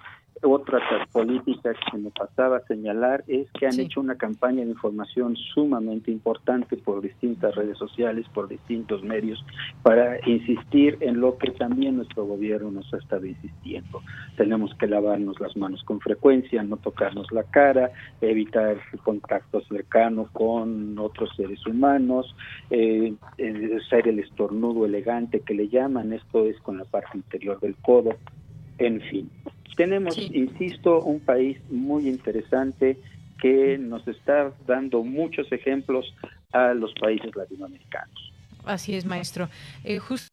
Speaker 9: otra política que me pasaba a señalar es que han hecho una campaña de información sumamente importante por distintas redes sociales, por distintos medios, para insistir en lo que también nuestro gobierno nos ha estado insistiendo. Tenemos que lavarnos las manos con frecuencia, no tocarnos la cara, evitar contacto cercano con otros seres humanos, eh, eh, ser el estornudo elegante que le llaman, esto es con la parte interior del codo, en fin. Tenemos, insisto, un país muy interesante que nos está dando muchos ejemplos a los países latinoamericanos.
Speaker 1: Así es, maestro. Eh, justo,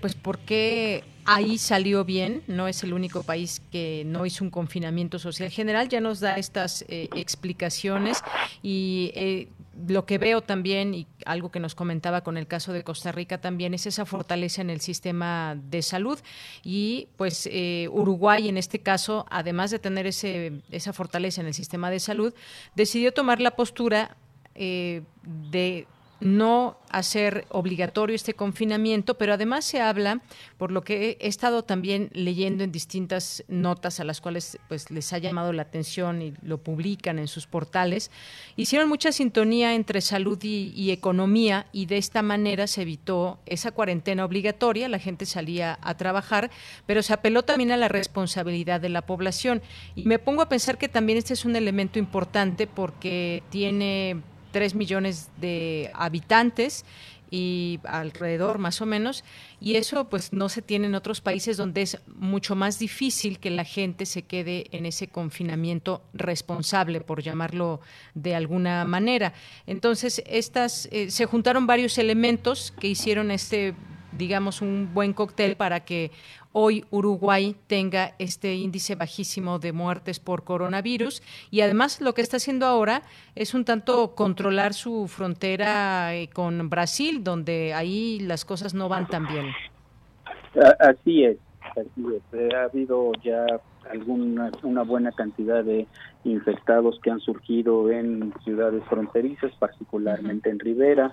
Speaker 1: pues, ¿por qué ahí salió bien? No es el único país que no hizo un confinamiento social general. Ya nos da estas eh, explicaciones y eh, lo que veo también, y algo que nos comentaba con el caso de Costa Rica también, es esa fortaleza en el sistema de salud. Y pues eh, Uruguay, en este caso, además de tener ese, esa fortaleza en el sistema de salud, decidió tomar la postura eh, de no hacer obligatorio este confinamiento, pero además se habla, por lo que he estado también leyendo en distintas notas a las cuales pues les ha llamado la atención y lo publican en sus portales, hicieron mucha sintonía entre salud y, y economía y de esta manera se evitó esa cuarentena obligatoria, la gente salía a trabajar, pero se apeló también a la responsabilidad de la población. Y me pongo a pensar que también este es un elemento importante porque tiene 3 millones de habitantes y alrededor más o menos y eso pues no se tiene en otros países donde es mucho más difícil que la gente se quede en ese confinamiento responsable por llamarlo de alguna manera. Entonces estas eh, se juntaron varios elementos que hicieron este digamos un buen cóctel para que hoy Uruguay tenga este índice bajísimo de muertes por coronavirus y además lo que está haciendo ahora es un tanto controlar su frontera eh, con Brasil, donde ahí las cosas no van tan bien.
Speaker 9: Así es, así es. Eh, ha habido ya alguna una buena cantidad de infectados que han surgido en ciudades fronterizas, particularmente en Rivera.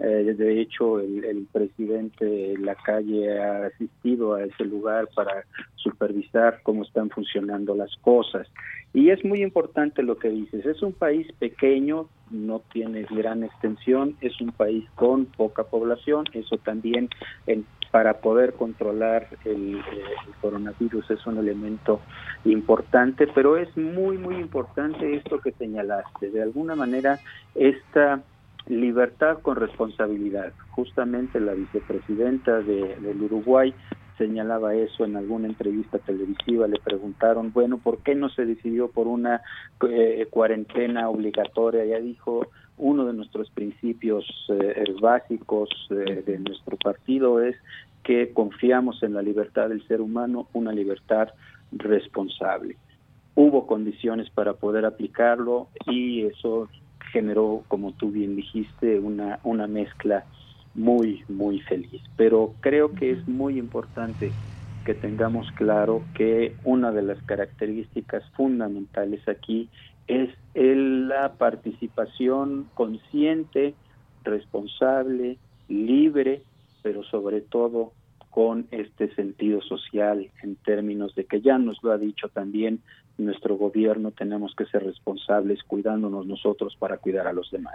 Speaker 9: Eh, de hecho, el, el, presidente la calle ha asistido a ese lugar para supervisar cómo están funcionando las cosas. Y es muy importante lo que dices. Es un país pequeño, no tiene gran extensión, es un país con poca población. Eso también en, para poder controlar el, el, coronavirus es un elemento importante, pero es muy, muy importante esto que señalaste. De alguna manera, esta libertad con responsabilidad. Justamente la vicepresidenta de, del Uruguay señalaba eso en alguna entrevista televisiva, le preguntaron, bueno, ¿por qué no se decidió por una eh, cuarentena obligatoria? Ya dijo, uno de nuestros principios eh, básicos eh, de nuestro partido es que confiamos en la libertad del ser humano, una libertad responsable. Hubo condiciones para poder aplicarlo y eso generó, como tú bien dijiste, una, una mezcla muy, muy feliz. Pero creo que es muy importante que tengamos claro que una de las características fundamentales aquí es el, la participación consciente, responsable, libre, pero sobre todo con este sentido social en términos de que ya nos lo ha dicho también nuestro gobierno, tenemos que ser responsables cuidándonos nosotros para cuidar a los demás.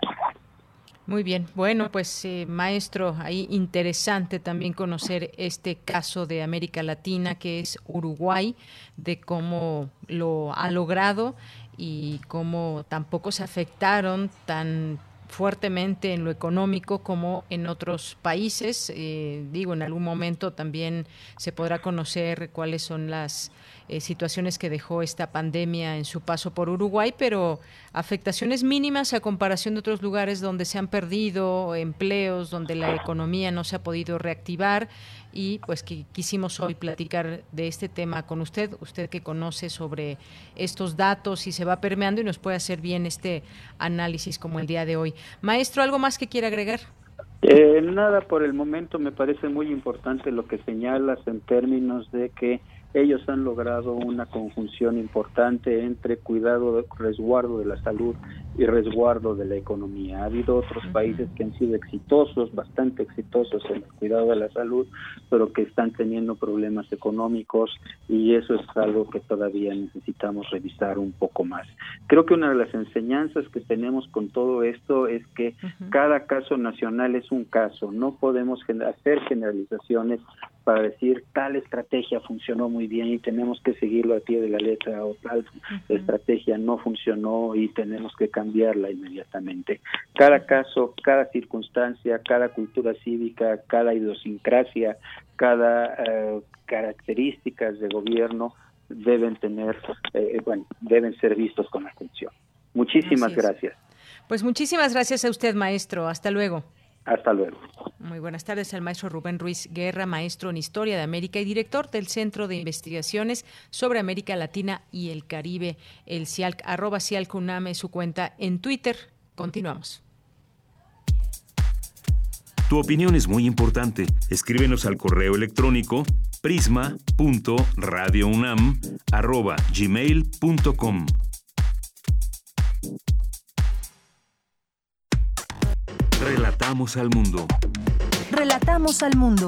Speaker 1: Muy bien, bueno, pues eh, maestro, ahí interesante también conocer este caso de América Latina que es Uruguay, de cómo lo ha logrado y cómo tampoco se afectaron tan fuertemente en lo económico como en otros países. Eh, digo, en algún momento también se podrá conocer cuáles son las eh, situaciones que dejó esta pandemia en su paso por Uruguay, pero afectaciones mínimas a comparación de otros lugares donde se han perdido empleos, donde la economía no se ha podido reactivar y pues que quisimos hoy platicar de este tema con usted, usted que conoce sobre estos datos y se va permeando y nos puede hacer bien este análisis como el día de hoy. Maestro, ¿algo más que quiera agregar?
Speaker 9: Eh, nada, por el momento me parece muy importante lo que señalas en términos de que ellos han logrado una conjunción importante entre cuidado, resguardo de la salud y resguardo de la economía. Ha habido otros países que han sido exitosos, bastante exitosos en el cuidado de la salud, pero que están teniendo problemas económicos y eso es algo que todavía necesitamos revisar un poco más. Creo que una de las enseñanzas que tenemos con todo esto es que cada caso nacional es un caso, no podemos hacer generalizaciones para decir tal estrategia funcionó muy bien y tenemos que seguirlo a pie de la letra o tal estrategia no funcionó y tenemos que cambiarla inmediatamente. Cada caso, cada circunstancia, cada cultura cívica, cada idiosincrasia, cada eh, características de gobierno deben tener, eh, bueno, deben ser vistos con atención. Muchísimas gracias.
Speaker 1: Pues muchísimas gracias a usted, maestro. Hasta luego.
Speaker 9: Hasta luego.
Speaker 1: Muy buenas tardes al maestro Rubén Ruiz Guerra, maestro en Historia de América y director del Centro de Investigaciones sobre América Latina y el Caribe, el CIALC, arroba CIALCUNAME, su cuenta en Twitter. Continuamos.
Speaker 2: Tu opinión es muy importante. Escríbenos al correo electrónico prisma.radiounam@gmail.com. Relatamos al mundo.
Speaker 3: Relatamos al mundo.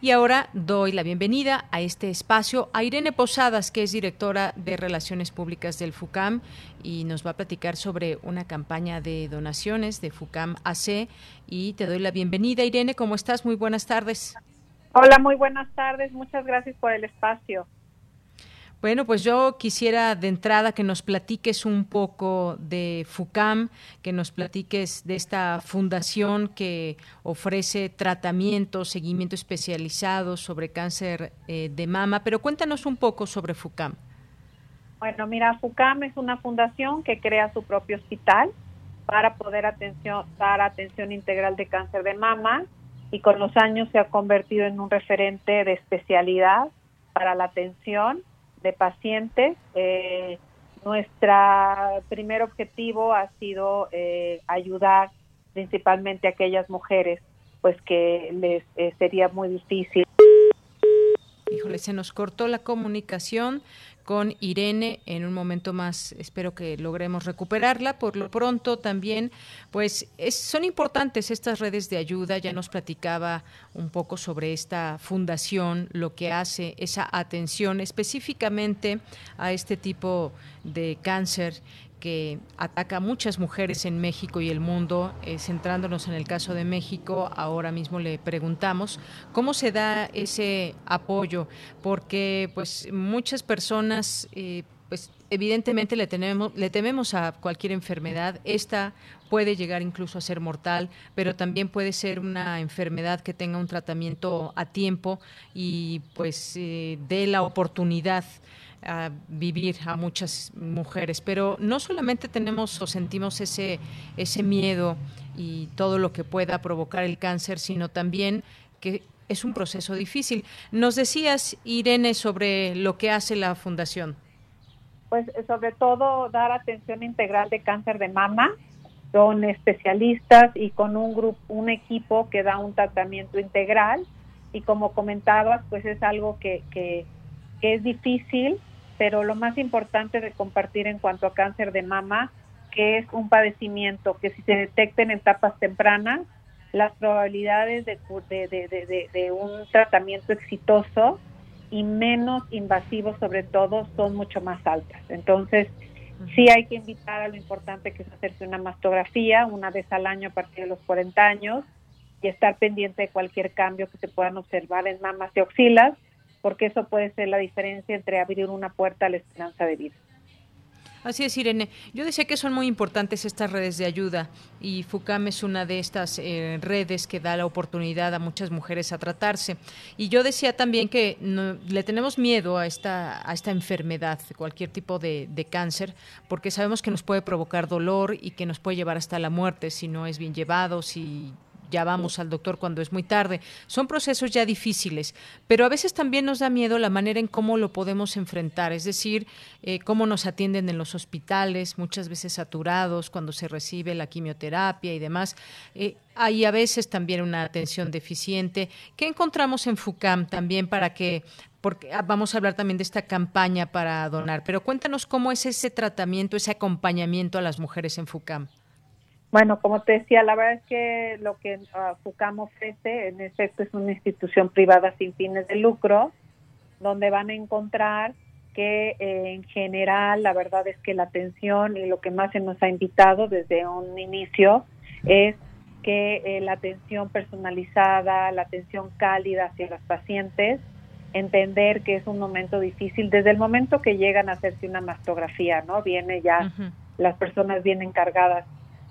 Speaker 1: Y ahora doy la bienvenida a este espacio a Irene Posadas, que es directora de Relaciones Públicas del FUCAM y nos va a platicar sobre una campaña de donaciones de FUCAM AC. Y te doy la bienvenida, Irene. ¿Cómo estás? Muy buenas tardes.
Speaker 10: Hola, muy buenas tardes. Muchas gracias por el espacio.
Speaker 1: Bueno, pues yo quisiera de entrada que nos platiques un poco de FUCAM, que nos platiques de esta fundación que ofrece tratamiento, seguimiento especializado sobre cáncer eh, de mama, pero cuéntanos un poco sobre FUCAM.
Speaker 10: Bueno, mira, FUCAM es una fundación que crea su propio hospital para poder dar atención integral de cáncer de mama y con los años se ha convertido en un referente de especialidad para la atención de pacientes. Eh, nuestro primer objetivo ha sido eh, ayudar principalmente a aquellas mujeres pues que les eh, sería muy difícil.
Speaker 1: Híjole, se nos cortó la comunicación con Irene. En un momento más espero que logremos recuperarla. Por lo pronto también, pues son importantes estas redes de ayuda. Ya nos platicaba un poco sobre esta fundación, lo que hace esa atención específicamente a este tipo de cáncer que ataca a muchas mujeres en México y el mundo. Eh, centrándonos en el caso de México, ahora mismo le preguntamos cómo se da ese apoyo, porque pues muchas personas eh, pues evidentemente le tenemos le tememos a cualquier enfermedad esta puede llegar incluso a ser mortal pero también puede ser una enfermedad que tenga un tratamiento a tiempo y pues eh, dé la oportunidad a vivir a muchas mujeres, pero no solamente tenemos o sentimos ese, ese miedo y todo lo que pueda provocar el cáncer, sino también que es un proceso difícil. Nos decías, Irene, sobre lo que hace la Fundación.
Speaker 10: Pues sobre todo dar atención integral de cáncer de mama. Son especialistas y con un grupo, un equipo que da un tratamiento integral. Y como comentabas, pues es algo que, que es difícil pero lo más importante de compartir en cuanto a cáncer de mama, que es un padecimiento que si se detecta en etapas tempranas, las probabilidades de, de, un tratamiento exitoso y menos invasivo sobre todo son mucho más altas. Entonces, Sí hay que invitar a lo importante que es hacerse una mastografía una vez al año a partir de los 40 años y estar pendiente de cualquier cambio que se puedan observar en mamas y oxilas, porque eso puede ser la diferencia entre abrir una puerta a la esperanza de vida.
Speaker 1: Así es, Irene. Yo decía que son muy importantes estas redes de ayuda y FUCAM es una de estas eh, redes que da la oportunidad a muchas mujeres a tratarse. Y yo decía también que le tenemos miedo a esta, a esta enfermedad, cualquier tipo de, de, cáncer, porque sabemos que nos puede provocar dolor y que nos puede llevar hasta la muerte si no es bien llevado, si ya vamos al doctor cuando es muy tarde. Son procesos ya difíciles, pero a veces también nos da miedo la manera en cómo lo podemos enfrentar, es decir, eh, cómo nos atienden en los hospitales, muchas veces saturados cuando se recibe la quimioterapia y demás. Eh, hay a veces también una atención deficiente. ¿Qué encontramos en FUCAM también para que porque ah, vamos a hablar también de esta campaña para donar, pero cuéntanos cómo es ese tratamiento, ese acompañamiento a las mujeres en FUCAM.
Speaker 10: Bueno, como te decía, la verdad es que lo que uh, FUCAM ofrece, en efecto, es una institución privada sin fines de lucro, donde van a encontrar que eh, en general la verdad es que la atención y lo que más se nos ha invitado desde un inicio es que eh, la atención personalizada, la atención cálida hacia los pacientes, entender que es un momento difícil desde el momento que llegan a hacerse una mastografía, ¿no? Viene ya, las personas vienen cargadas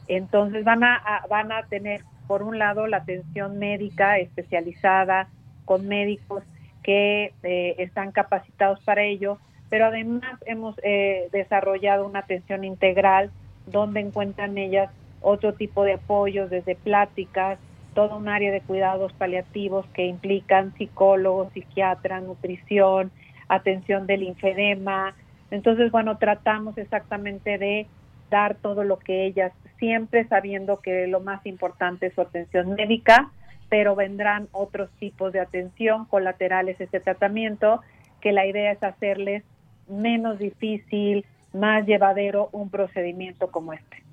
Speaker 10: entonces van a, van a tener, por un lado, la atención médica especializada con médicos que eh, están capacitados para ello, pero además hemos eh, desarrollado una atención integral donde encuentran ellas otro tipo de apoyos, desde pláticas, todo un área de cuidados paliativos que implican psicólogos, psiquiatras, nutrición, atención del linfedema. Entonces, bueno, tratamos exactamente de dar todo lo que ellas, siempre sabiendo que lo más importante es su atención médica, pero vendrán otros tipos de atención colaterales a este tratamiento, que la idea es hacerles menos difícil, más llevadero un procedimiento como este.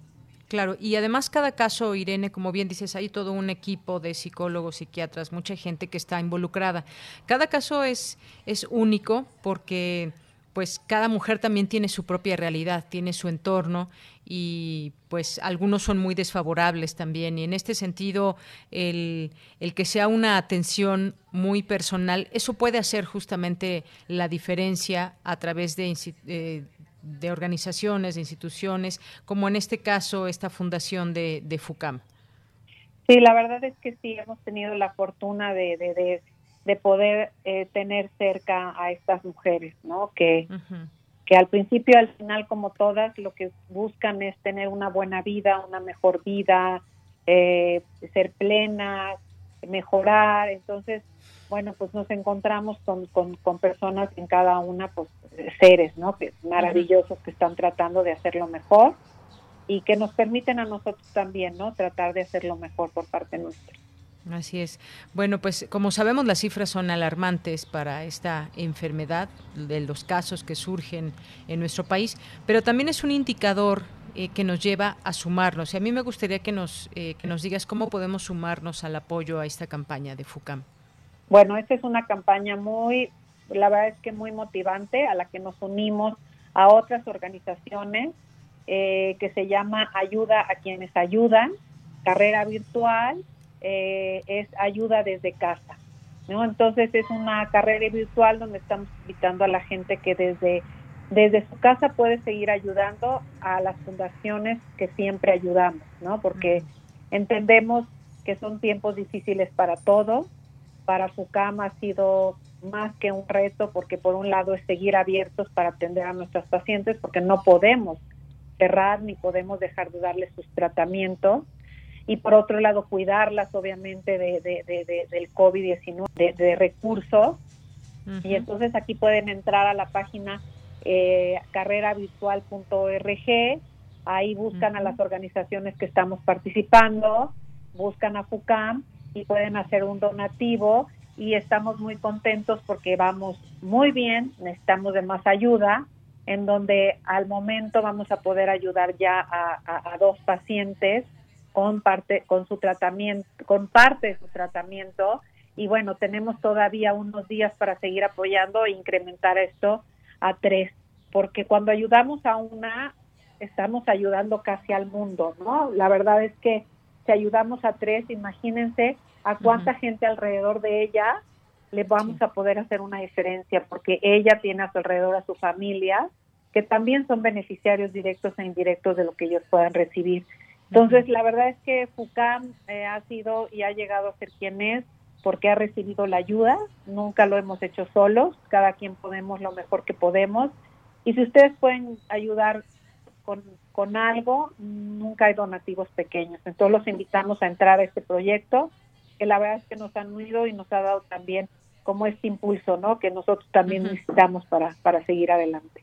Speaker 1: Claro, y además cada caso, Irene, como bien dices, hay todo un equipo de psicólogos, psiquiatras, mucha gente que está involucrada. Cada caso es, es único porque pues cada mujer también tiene su propia realidad, tiene su entorno y pues algunos son muy desfavorables también. Y en este sentido, el, que sea una atención muy personal, eso puede hacer justamente la diferencia a través de, de organizaciones, de instituciones, como en este caso esta fundación de, de FUCAM.
Speaker 10: Sí, la verdad es que sí, hemos tenido la fortuna de poder eh, tener cerca a estas mujeres, ¿no? Que, que al principio, al final, como todas, lo que buscan es tener una buena vida, una mejor vida, eh, ser plenas, mejorar. Entonces, bueno, pues nos encontramos con, con, personas en cada una, pues seres, ¿no? Que maravillosos que están tratando de hacerlo mejor y que nos permiten a nosotros también, ¿no? Tratar de hacerlo mejor por parte nuestra.
Speaker 1: Así es. Bueno, pues como sabemos las cifras son alarmantes para esta enfermedad, de los casos que surgen en nuestro país, pero también es un indicador eh, que nos lleva a sumarnos. Y a mí me gustaría que nos, eh, que nos digas cómo podemos sumarnos al apoyo a esta campaña de FUCAM.
Speaker 10: Bueno, esta es una campaña muy, la verdad es que muy motivante, a la que nos unimos a otras organizaciones eh, que se llama Ayuda a quienes ayudan, carrera virtual eh, es ayuda desde casa. ¿no? Entonces es una carrera virtual donde estamos invitando a la gente que desde, desde su casa puede seguir ayudando a las fundaciones que siempre ayudamos, ¿no? porque entendemos que son tiempos difíciles para todos. Para FUCAM ha sido más que un reto porque por un lado es seguir abiertos para atender a nuestros pacientes porque no podemos cerrar ni podemos dejar de darles sus tratamientos y por otro lado cuidarlas obviamente de, de, del COVID-19, de, recursos. Y entonces aquí pueden entrar a la página eh, carreravirtual.org, ahí buscan a las organizaciones que estamos participando, buscan a FUCAM y pueden hacer un donativo. Y estamos muy contentos porque vamos muy bien, necesitamos de más ayuda, en donde al momento vamos a poder ayudar ya a, a dos pacientes con parte con su tratamiento, con parte de su tratamiento y bueno, tenemos todavía unos días para seguir apoyando e incrementar esto a tres, porque cuando ayudamos a una estamos ayudando casi al mundo, ¿no? La verdad es que si ayudamos a tres, imagínense a cuánta gente alrededor de ella le vamos a poder hacer una diferencia, porque ella tiene a su alrededor a su familia, que también son beneficiarios directos e indirectos de lo que ellos puedan recibir. Entonces, la verdad es que FUCAM eh, ha sido y ha llegado a ser quien es porque ha recibido la ayuda, nunca lo hemos hecho solos, cada quien podemos lo mejor que podemos. Y si ustedes pueden ayudar con, con algo, nunca hay donativos pequeños. Entonces los invitamos a entrar a este proyecto, que la verdad es que nos han unido y nos ha dado también como este impulso, ¿no? Que nosotros también necesitamos para, para seguir adelante.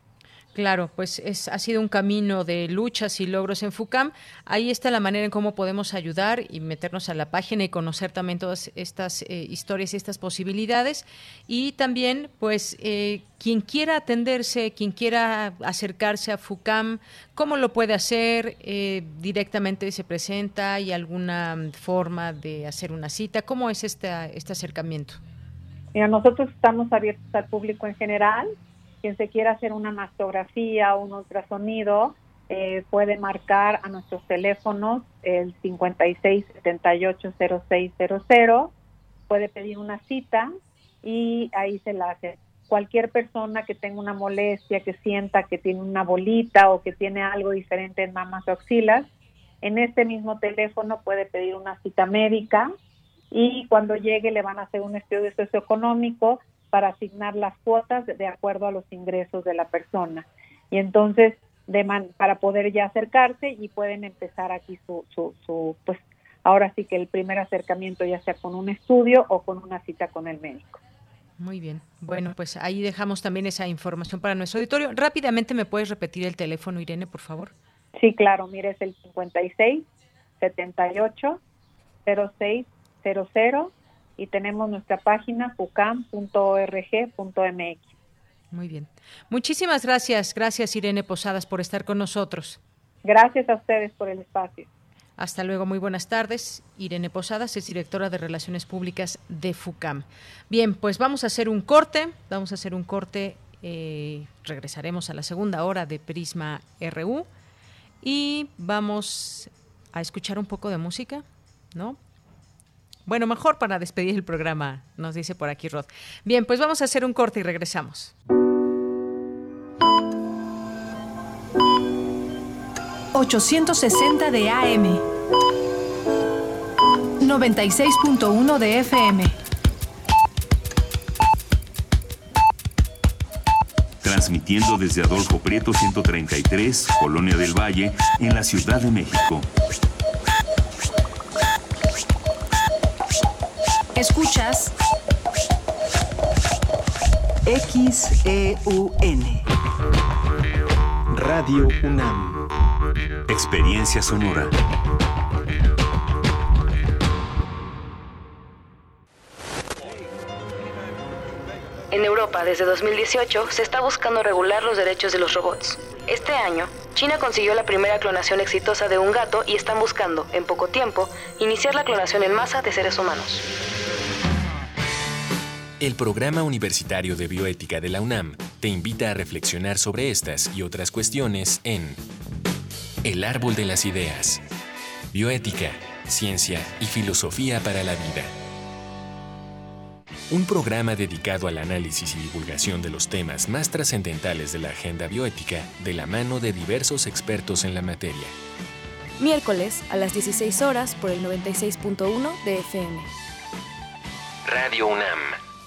Speaker 1: Claro, pues es, ha sido un camino de luchas y logros en FUCAM. Ahí está la manera en cómo podemos ayudar y meternos a la página y conocer también todas estas eh, historias y estas posibilidades. Y también, pues, eh, quien quiera atenderse, quien quiera acercarse a FUCAM, ¿cómo lo puede hacer? Eh, ¿Directamente se presenta? ¿Hay alguna forma de hacer una cita? ¿Cómo es este, este acercamiento?
Speaker 10: Mira, nosotros estamos abiertos al público en general quien se quiera hacer una mastografía o un ultrasonido eh, puede marcar a nuestros teléfonos el 56 78 0600, puede pedir una cita y ahí se la hace. Cualquier persona que tenga una molestia, que sienta que tiene una bolita o que tiene algo diferente en mamas o axilas, en este mismo teléfono puede pedir una cita médica y cuando llegue le van a hacer un estudio socioeconómico para asignar las cuotas de acuerdo a los ingresos de la persona. Y entonces, de para poder ya acercarse y pueden empezar aquí su, su, su, pues ahora sí que el primer acercamiento ya sea con un estudio o con una cita con el médico.
Speaker 1: Muy bien. Bueno, pues ahí dejamos también esa información para nuestro auditorio. Rápidamente, ¿me puedes repetir el teléfono, Irene, por favor?
Speaker 10: Sí, claro. Mire, es el 56 78 06 00 y tenemos nuestra página fucam.org.mx.
Speaker 1: Muy bien. Muchísimas gracias. Gracias, Irene Posadas, por estar con nosotros.
Speaker 10: Gracias a ustedes por el espacio.
Speaker 1: Hasta luego, muy buenas tardes. Irene Posadas es directora de Relaciones Públicas de FUCAM. Bien, pues vamos a hacer un corte, vamos a hacer un corte, eh, regresaremos a la segunda hora de Prisma RU y vamos a escuchar un poco de música, ¿no? Bueno, mejor para despedir el programa, nos dice por aquí Rod. Bien, pues vamos a hacer un corte y regresamos.
Speaker 3: ...860 de AM... ...96.1 de FM...
Speaker 2: Transmitiendo desde Adolfo Prieto 133, Colonia del Valle, en la Ciudad de México.
Speaker 3: Escuchas XEUN
Speaker 2: Radio UNAM Experiencia sonora
Speaker 11: En Europa, desde 2018, se está buscando regular los derechos de los robots. Este año, China consiguió la primera clonación exitosa de un gato y están buscando, en poco tiempo, iniciar la clonación en masa de seres humanos.
Speaker 12: El Programa Universitario de Bioética de la UNAM te invita a reflexionar sobre estas y otras cuestiones en El Árbol de las Ideas. Bioética, Ciencia y Filosofía para la Vida. Un programa dedicado al análisis y divulgación de los temas más trascendentales de la agenda bioética de la mano de diversos expertos en la materia.
Speaker 13: Miércoles a las 16 horas por el 96.1 de FM.
Speaker 12: Radio UNAM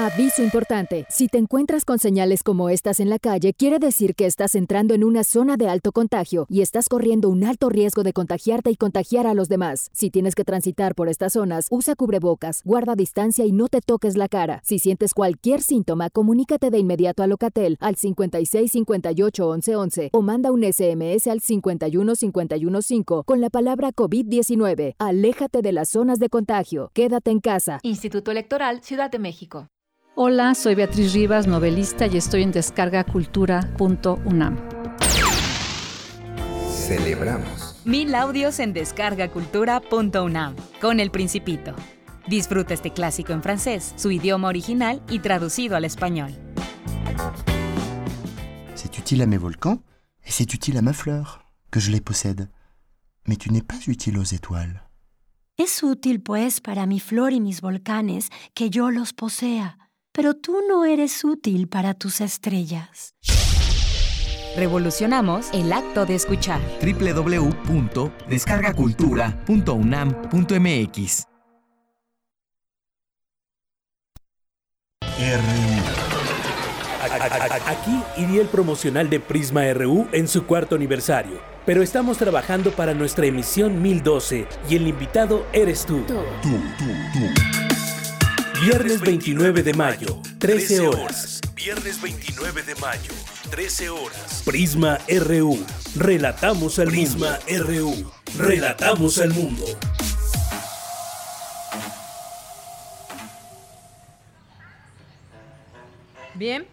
Speaker 14: Aviso importante. Si te encuentras con señales como estas en la calle, quiere decir que estás entrando en una zona de alto contagio y estás corriendo un alto riesgo de contagiarte y contagiar a los demás. Si tienes que transitar por estas zonas, usa cubrebocas, guarda distancia y no te toques la cara. Si sientes cualquier síntoma, comunícate de inmediato a Locatel al 56 58 11 11 o manda un SMS al 51 51 5 con la palabra COVID-19. Aléjate de las zonas de contagio. Quédate en casa.
Speaker 15: Instituto Electoral Ciudad de México.
Speaker 16: Hola, soy Beatriz Rivas, novelista y estoy en descargacultura.unam.
Speaker 17: Celebramos.
Speaker 18: Mil audios en descargacultura.unam con El Principito. Disfruta este clásico en francés, su idioma original y traducido al español.
Speaker 19: C'est utile à mes volcans et c'est utile à ma fleur, que je les possède. Mais tu n'es pas utile aux étoiles.
Speaker 20: Es útil, pues, para mi flor y mis volcanes que yo los posea pero tú no eres útil para tus estrellas.
Speaker 18: Revolucionamos el acto de escuchar.
Speaker 17: www.descargacultura.unam.mx
Speaker 21: Aquí iría el promocional de Prisma RU en su cuarto aniversario, pero estamos trabajando para nuestra emisión 1012 y el invitado eres tú. Tú, tú, tú. Viernes 29 de mayo, 13 horas.
Speaker 22: Viernes 29 de mayo, 13 horas.
Speaker 21: Prisma RU. Relatamos al
Speaker 22: Prisma RU. Relatamos al mundo.
Speaker 1: Bien,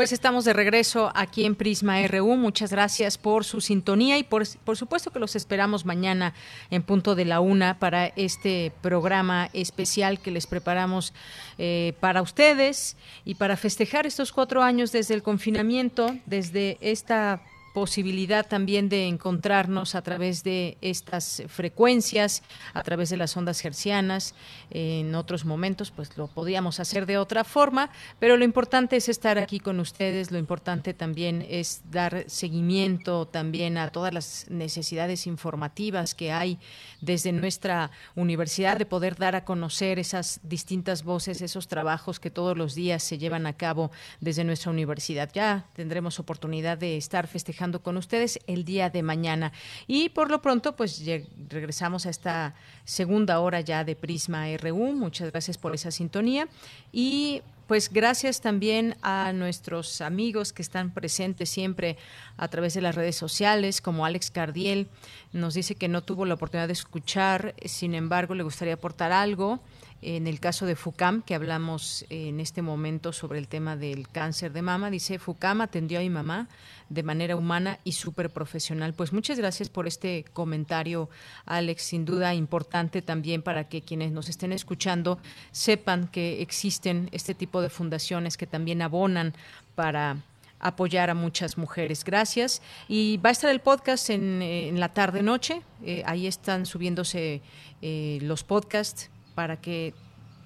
Speaker 1: pues estamos de regreso aquí en Prisma RU. Muchas gracias por su sintonía y por, por supuesto que los esperamos mañana en punto de la una para este programa especial que les preparamos eh, para ustedes y para festejar estos cuatro años desde el confinamiento, desde esta posibilidad también de encontrarnos a través de estas frecuencias, a través de las ondas hercianas. En otros momentos, pues lo podíamos hacer de otra forma, pero lo importante es estar aquí con ustedes, lo importante también es dar seguimiento también a todas las necesidades informativas que hay desde nuestra universidad de poder dar a conocer esas distintas voces, esos trabajos que todos los días se llevan a cabo desde nuestra universidad. Ya tendremos oportunidad de estar festejando con ustedes el día de mañana. Y por lo pronto, pues regresamos a esta segunda hora ya de Prisma RU. Muchas gracias por esa sintonía. Y pues gracias también a nuestros amigos que están presentes siempre a través de las redes sociales, como Alex Cardiel, nos dice que no tuvo la oportunidad de escuchar, sin embargo le gustaría aportar algo. En el caso de FUCAM, que hablamos en este momento sobre el tema del cáncer de mama, dice, FUCAM atendió a mi mamá de manera humana y súper profesional. Pues muchas gracias por este comentario, Alex. Sin duda importante también para que quienes nos estén escuchando sepan que existen este tipo de fundaciones que también abonan para apoyar a muchas mujeres. Gracias. Y va a estar el podcast en, eh, la tarde-noche. Eh, ahí están subiéndose eh, los podcasts para que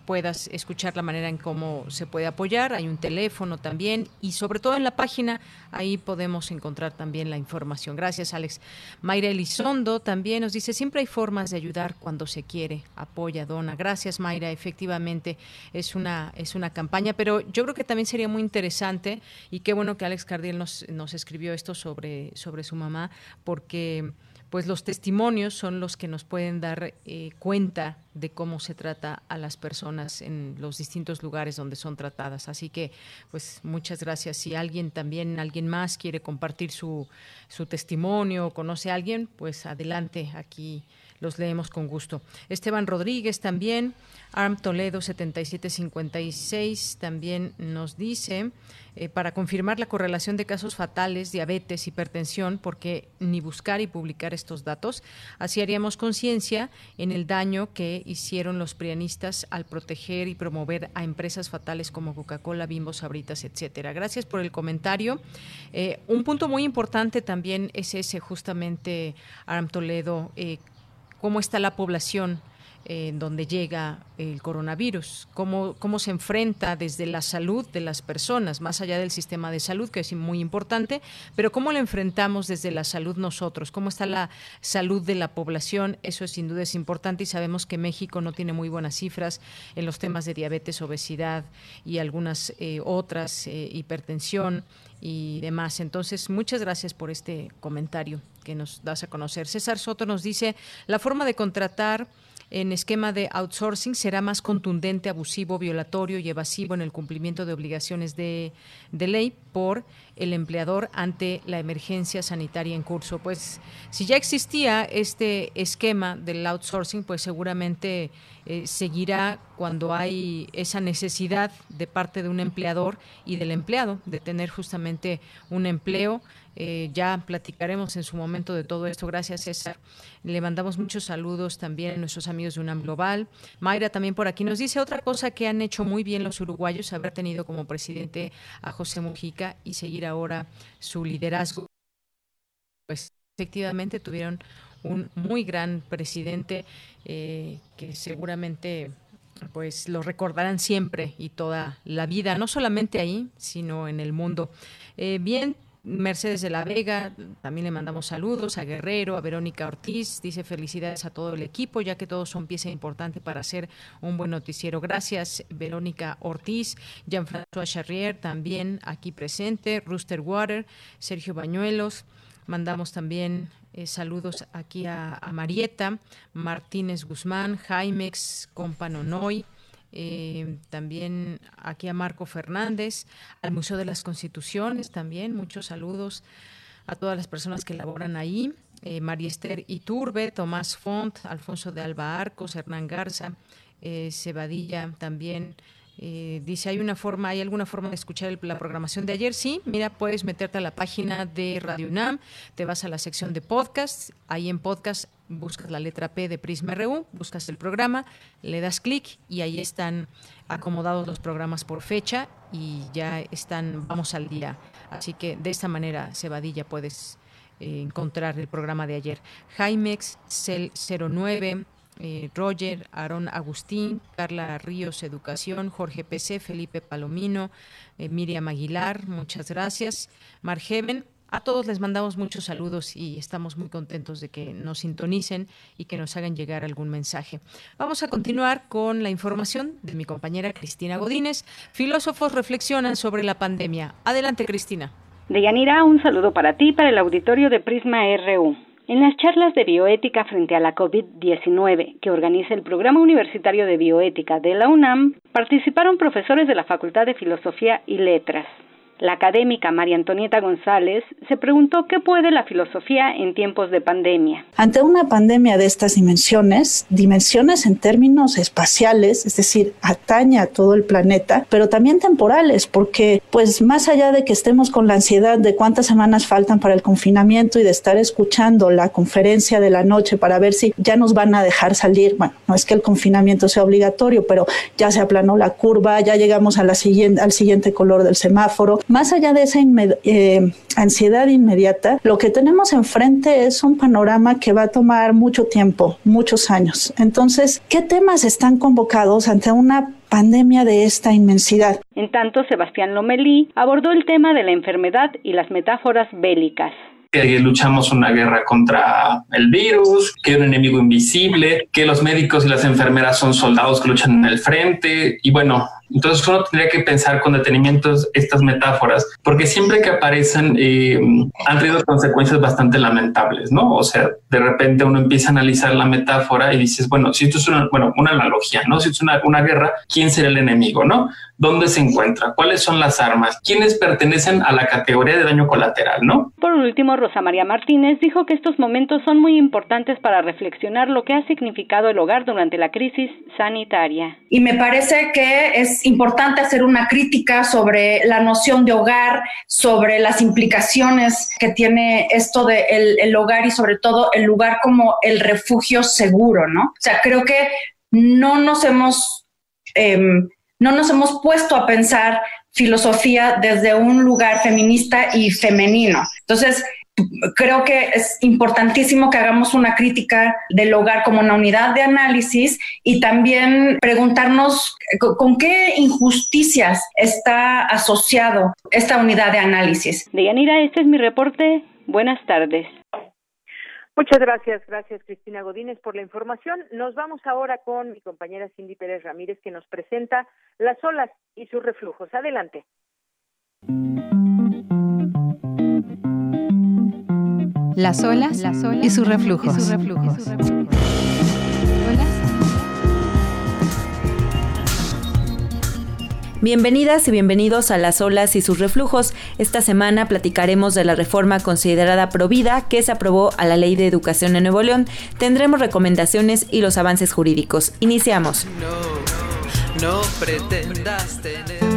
Speaker 1: puedas escuchar la manera en cómo se puede apoyar. Hay un teléfono también y sobre todo en la página ahí podemos encontrar también la información. Gracias, Alex. Mayra Elizondo también nos dice, siempre hay formas de ayudar cuando se quiere. Apoya, dona. Gracias, Mayra. Efectivamente es una, es una campaña, pero yo creo que también sería muy interesante y qué bueno que Alex Cardiel nos, nos escribió esto sobre, sobre su mamá, porque pues los testimonios son los que nos pueden dar eh, cuenta de cómo se trata a las personas en los distintos lugares donde son tratadas. Así que, pues muchas gracias. Si alguien también, alguien más quiere compartir su, su testimonio conoce a alguien, pues adelante, aquí los leemos con gusto. Esteban Rodríguez también, Arm Toledo 7756 también nos dice, eh, para confirmar la correlación de casos fatales, diabetes, hipertensión, porque ni buscar y publicar estos datos, así haríamos conciencia en el daño que hicieron los prianistas al proteger y promover a empresas fatales como Coca-Cola, Bimbo, Sabritas, etcétera. Gracias por el comentario. Eh, un punto muy importante también es ese, justamente, Aram Toledo, eh, cómo está la población en donde llega el coronavirus, cómo, cómo se enfrenta desde la salud de las personas, más allá del sistema de salud, que es muy importante, pero cómo lo enfrentamos desde la salud nosotros, cómo está la salud de la población, eso es, sin duda es importante y sabemos que México no tiene muy buenas cifras en los temas de diabetes, obesidad y algunas eh, otras, eh, hipertensión y demás. Entonces, muchas gracias por este comentario que nos das a conocer. César Soto nos dice, la forma de contratar en esquema de outsourcing será más contundente, abusivo, violatorio y evasivo en el cumplimiento de obligaciones de, ley por el empleador ante la emergencia sanitaria en curso. Pues si ya existía este esquema del outsourcing, pues seguramente eh, seguirá cuando hay esa necesidad de parte de un empleador y del empleado de tener justamente un empleo eh, ya platicaremos en su momento de todo esto. Gracias, César. Le mandamos muchos saludos también a nuestros amigos de UNAM Global. Mayra también por aquí nos dice otra cosa que han hecho muy bien los uruguayos, haber tenido como presidente a José Mujica y seguir ahora su liderazgo. Pues efectivamente tuvieron un muy gran presidente eh, que seguramente pues lo recordarán siempre y toda la vida, no solamente ahí, sino en el mundo. Eh, bien, Mercedes de la Vega, también le mandamos saludos a Guerrero, a Verónica Ortiz, dice felicidades a todo el equipo, ya que todos son pieza importante para hacer un buen noticiero. Gracias, Verónica Ortiz, Jean-François Charrier, también aquí presente, Rooster Water, Sergio Bañuelos, mandamos también eh, saludos aquí a, a, Marieta, Martínez Guzmán, Jaimex Companonoy, eh, también aquí a Marco Fernández, al Museo de las Constituciones también, muchos saludos a todas las personas que laboran ahí, eh, Esther Iturbe, Tomás Font, Alfonso de Alba Arcos, Hernán Garza, eh, Cebadilla también, eh, dice, ¿hay una forma, hay alguna forma de escuchar la programación de ayer? Sí, mira, puedes meterte a la página de Radio UNAM, te vas a la sección de podcast, ahí en podcast buscas la letra P de Prisma RU, buscas el programa, le das clic y ahí están acomodados los programas por fecha y ya están, vamos al día. Así que de esta manera, Cebadilla, puedes eh, encontrar el programa de ayer. Jaimex Cel 09 eh, Roger, Aaron Agustín, Carla Ríos Educación, Jorge PC, Felipe Palomino, eh, Miriam Aguilar, muchas gracias. Margeven, a todos les mandamos muchos saludos y estamos muy contentos de que nos sintonicen y que nos hagan llegar algún mensaje. Vamos a continuar con la información de mi compañera Cristina Godínez. Filósofos reflexionan sobre la pandemia. Adelante, Cristina.
Speaker 23: Deyanira, un saludo para ti, para el auditorio de Prisma RU. En las charlas de bioética frente a la COVID-19 que organiza el Programa Universitario de Bioética de la UNAM, participaron profesores de la Facultad de Filosofía y Letras, la académica María Antonieta González se preguntó qué puede la filosofía en tiempos de pandemia.
Speaker 24: Ante una pandemia de estas dimensiones, dimensiones en términos espaciales, es decir, atañe a todo el planeta, pero también temporales, porque pues más allá de que estemos con la ansiedad de cuántas semanas faltan para el confinamiento y de estar escuchando la conferencia de la noche para ver si ya nos van a dejar salir, bueno, no es que el confinamiento sea obligatorio, pero ya se aplanó la curva, ya llegamos a siguiente, al siguiente color del semáforo, más allá de esa eh, ansiedad inmediata, lo que tenemos enfrente es un panorama que va a tomar mucho tiempo, muchos años. Entonces, ¿qué temas están convocados ante una pandemia de esta inmensidad?
Speaker 23: En tanto, Sebastián Lomelí abordó el tema de la enfermedad y las metáforas bélicas
Speaker 17: que luchamos una guerra contra el virus, que hay un enemigo invisible, que los médicos y las enfermeras son soldados que luchan en el frente. Y bueno, entonces uno tendría que pensar con detenimiento estas metáforas, porque siempre que aparecen eh, han tenido consecuencias bastante lamentables, ¿no? O sea, de repente uno empieza a analizar la metáfora y dices, bueno, si esto es una, bueno, una analogía, ¿no? Si es una, una guerra, ¿quién será el enemigo, no? ¿Dónde se encuentra? ¿Cuáles son las armas? ¿Quiénes pertenecen a la categoría de daño colateral, no?
Speaker 23: Por último, Rosa María Martínez dijo que estos momentos son muy importantes para reflexionar lo que ha significado el hogar durante la crisis sanitaria.
Speaker 25: Y me parece que es importante hacer una crítica sobre la noción de hogar, sobre las implicaciones que tiene esto de el, hogar y sobre todo el lugar como el refugio seguro, ¿no? O sea, creo que no nos hemos, em, no nos hemos puesto a pensar filosofía desde un lugar feminista y femenino. Entonces, creo que es importantísimo que hagamos una crítica del hogar como una unidad de análisis y también preguntarnos con qué injusticias está asociado esta unidad de análisis.
Speaker 23: Deyanira, este es mi reporte. Buenas tardes.
Speaker 26: Muchas gracias, gracias Cristina Godínez por la información. Nos vamos ahora con mi compañera Cindy Pérez Ramírez que nos presenta las olas y sus reflujos. Adelante.
Speaker 15: Las olas, y sus reflujos.
Speaker 27: Bienvenidas y bienvenidos a Las olas y sus reflujos. Esta semana platicaremos de la reforma considerada provida que se aprobó a la Ley de Educación en Nuevo León. Tendremos recomendaciones y los avances jurídicos. Iniciamos. No, no pretendas tener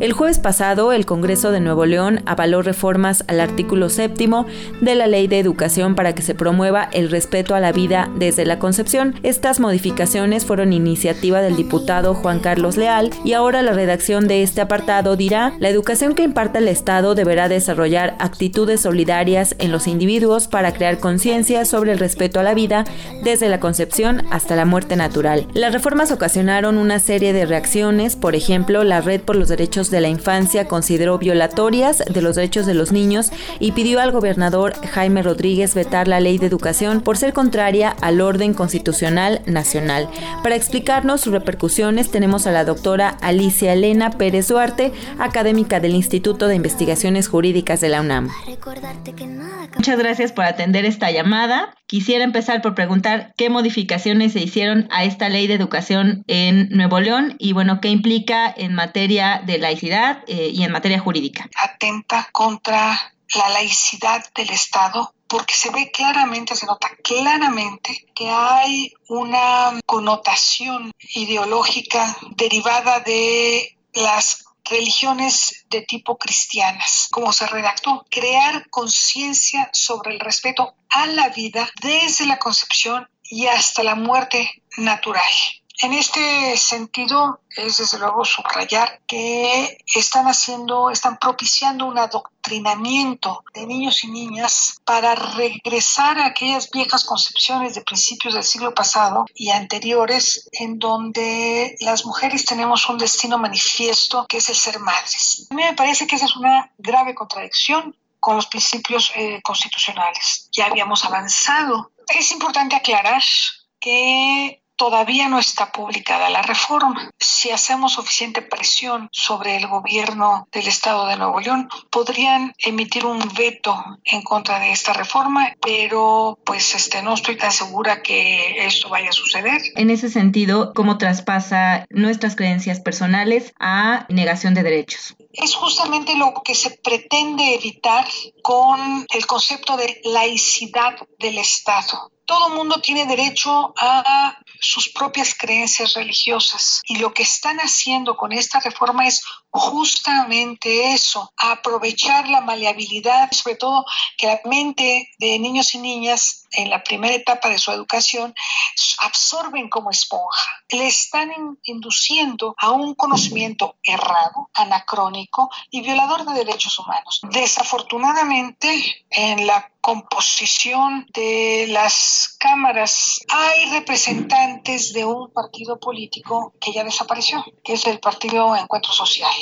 Speaker 27: El jueves pasado, el Congreso de Nuevo León avaló reformas al artículo séptimo de la Ley de Educación para que se promueva el respeto a la vida desde la concepción. Estas modificaciones fueron iniciativa del diputado Juan Carlos Leal y ahora la redacción de este apartado dirá, la educación que imparta el Estado deberá desarrollar actitudes solidarias en los individuos para crear conciencia sobre el respeto a la vida desde la concepción hasta la muerte natural. Las reformas ocasionaron una serie de reacciones, por ejemplo, la Red por los Derechos de la Infancia consideró violatorias de los derechos de los niños y pidió al gobernador Jaime Rodríguez vetar la ley de educación por ser contraria al orden constitucional nacional. Para explicarnos sus repercusiones tenemos a la doctora Alicia Elena Pérez Duarte, académica del Instituto de Investigaciones Jurídicas de la UNAM.
Speaker 28: Muchas gracias por atender esta llamada. Quisiera empezar por preguntar qué modificaciones se hicieron a esta ley de educación en Nuevo León y bueno, qué implica en materia de eh, y en materia jurídica.
Speaker 29: Atenta contra la laicidad del Estado porque se ve claramente, se nota claramente que hay una connotación ideológica derivada de las religiones de tipo cristianas, como se redactó, crear conciencia sobre el respeto a la vida desde la concepción y hasta la muerte natural. En este sentido, es desde luego subrayar que están haciendo, están propiciando un adoctrinamiento de niños y niñas para regresar a aquellas viejas concepciones de principios del siglo pasado y anteriores, en donde las mujeres tenemos un destino manifiesto que es el ser madres. A mí me parece que esa es una grave contradicción con los principios eh, constitucionales. Ya habíamos avanzado. Es importante aclarar que todavía no está publicada la reforma. Si hacemos suficiente presión sobre el gobierno del estado de Nuevo León, podrían emitir un veto en contra de esta reforma, pero pues este no estoy tan segura que esto vaya a suceder.
Speaker 28: En ese sentido, ¿cómo traspasa nuestras creencias personales a negación de derechos?
Speaker 29: Es justamente lo que se pretende evitar con el concepto de laicidad del Estado todo mundo tiene derecho a sus propias creencias religiosas. Y lo que están haciendo con esta reforma es justamente eso, aprovechar la maleabilidad, sobre todo que la mente de niños y niñas en la primera etapa de su educación absorben como esponja. Le están induciendo a un conocimiento errado, anacrónico y violador de derechos humanos. Desafortunadamente, en la composición de las cámaras hay representantes de un partido político que ya desapareció, que es el Partido Encuentro Social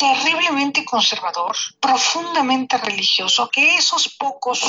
Speaker 29: terriblemente conservador, profundamente religioso, que esos pocos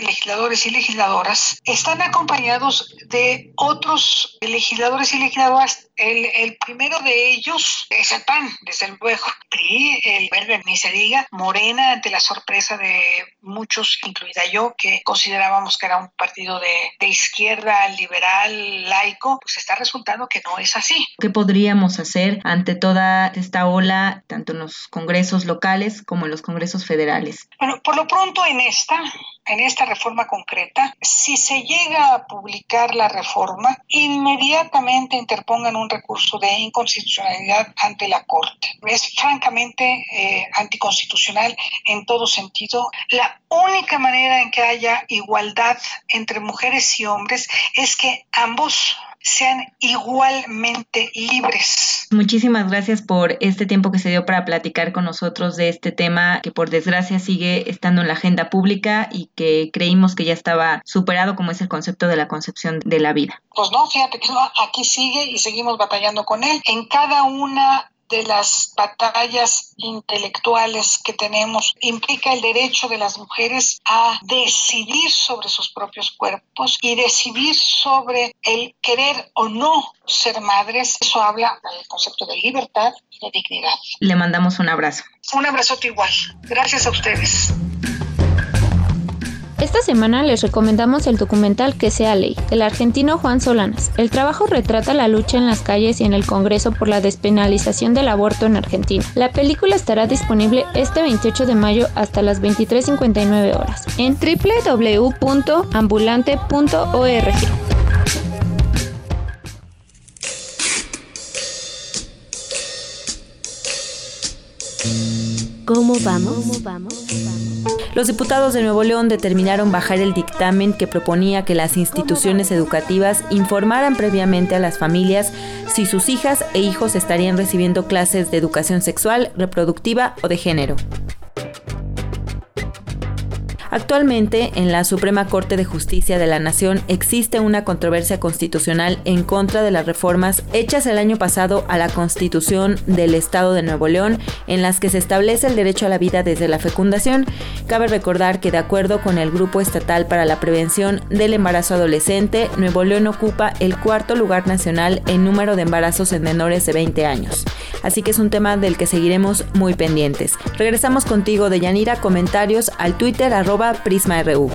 Speaker 29: legisladores y legisladoras están acompañados de otros legisladores y legisladoras el, primero de ellos es el PAN, desde luego. PRI, el verde, ni se diga. Morena, ante la sorpresa de muchos, incluida yo, que considerábamos que era un partido de, de izquierda, liberal, laico, pues está resultando que no es así.
Speaker 28: ¿Qué podríamos hacer ante toda esta ola, tanto en los congresos locales como en los congresos federales?
Speaker 29: Bueno, por lo pronto en esta, en esta reforma concreta, si se llega a publicar la reforma, inmediatamente interpongan un recurso de inconstitucionalidad ante la Corte. Es francamente eh, anticonstitucional en todo sentido. La única manera en que haya igualdad entre mujeres y hombres es que ambos sean igualmente libres.
Speaker 28: Muchísimas gracias por este tiempo que se dio para platicar con nosotros de este tema que por desgracia sigue estando en la agenda pública y que creímos que ya estaba superado como es el concepto de la concepción de la vida.
Speaker 29: Pues no, fíjate que aquí sigue y seguimos batallando con él. En cada una de las batallas intelectuales que tenemos implica el derecho de las mujeres a decidir sobre sus propios cuerpos y decidir sobre el querer o no ser madres. Eso habla del concepto de libertad y de dignidad.
Speaker 28: Le mandamos un abrazo.
Speaker 29: Un abrazote igual. Gracias a ustedes.
Speaker 30: Esta semana les recomendamos el documental Que sea ley, del argentino Juan Solanas. El trabajo retrata la lucha en las calles y en el Congreso por la despenalización del aborto en Argentina. La película estará disponible este 28 de mayo hasta las 23.59 horas en www.ambulante.org. ¿Cómo vamos?
Speaker 27: Los diputados de Nuevo León determinaron bajar el dictamen que proponía que las instituciones educativas informaran previamente a las familias si sus hijas e hijos estarían recibiendo clases de educación sexual, reproductiva o de género. Actualmente, en la Suprema Corte de Justicia de la Nación existe una controversia constitucional en contra de las reformas hechas el año pasado a la Constitución del Estado de Nuevo León, en las que se establece el derecho a la vida desde la fecundación. Cabe recordar que de acuerdo con el Grupo Estatal para la Prevención del Embarazo Adolescente, Nuevo León ocupa el cuarto lugar nacional en número de embarazos en menores de 20 años. Así que es un tema del que seguiremos muy pendientes. Regresamos contigo, Deyanira, comentarios al Twitter Prisma RU.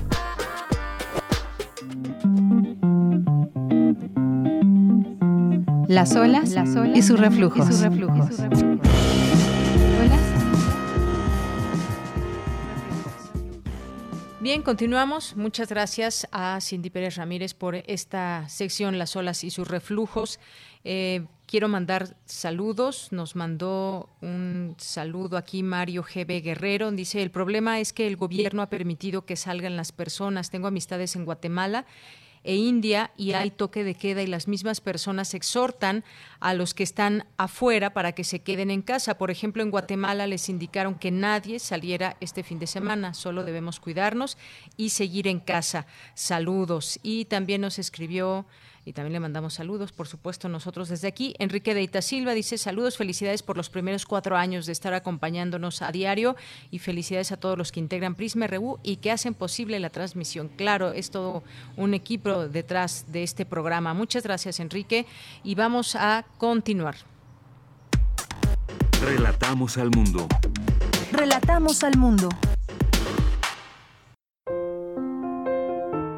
Speaker 15: Las olas, y sus reflujos.
Speaker 1: Bien, continuamos. Muchas gracias a Cindy Pérez Ramírez por esta sección Las olas y sus reflujos. Eh, quiero mandar saludos. Nos mandó un saludo aquí Mario GB Guerrero. Dice, el problema es que el gobierno ha permitido que salgan las personas. Tengo amistades en Guatemala e India y hay toque de queda y las mismas personas exhortan a los que están afuera para que se queden en casa. Por ejemplo, en Guatemala les indicaron que nadie saliera este fin de semana, solo debemos cuidarnos y seguir en casa. Saludos. Y también nos escribió y también le mandamos saludos, por supuesto, nosotros desde aquí. Enrique Deita Silva dice saludos, felicidades por los primeros cuatro años de estar acompañándonos a diario y felicidades a todos los que integran Prisma RU y que hacen posible la transmisión. Claro, es todo un equipo detrás de este programa. Muchas gracias, Enrique, y vamos a continuar.
Speaker 22: Relatamos al mundo.
Speaker 31: Relatamos al mundo.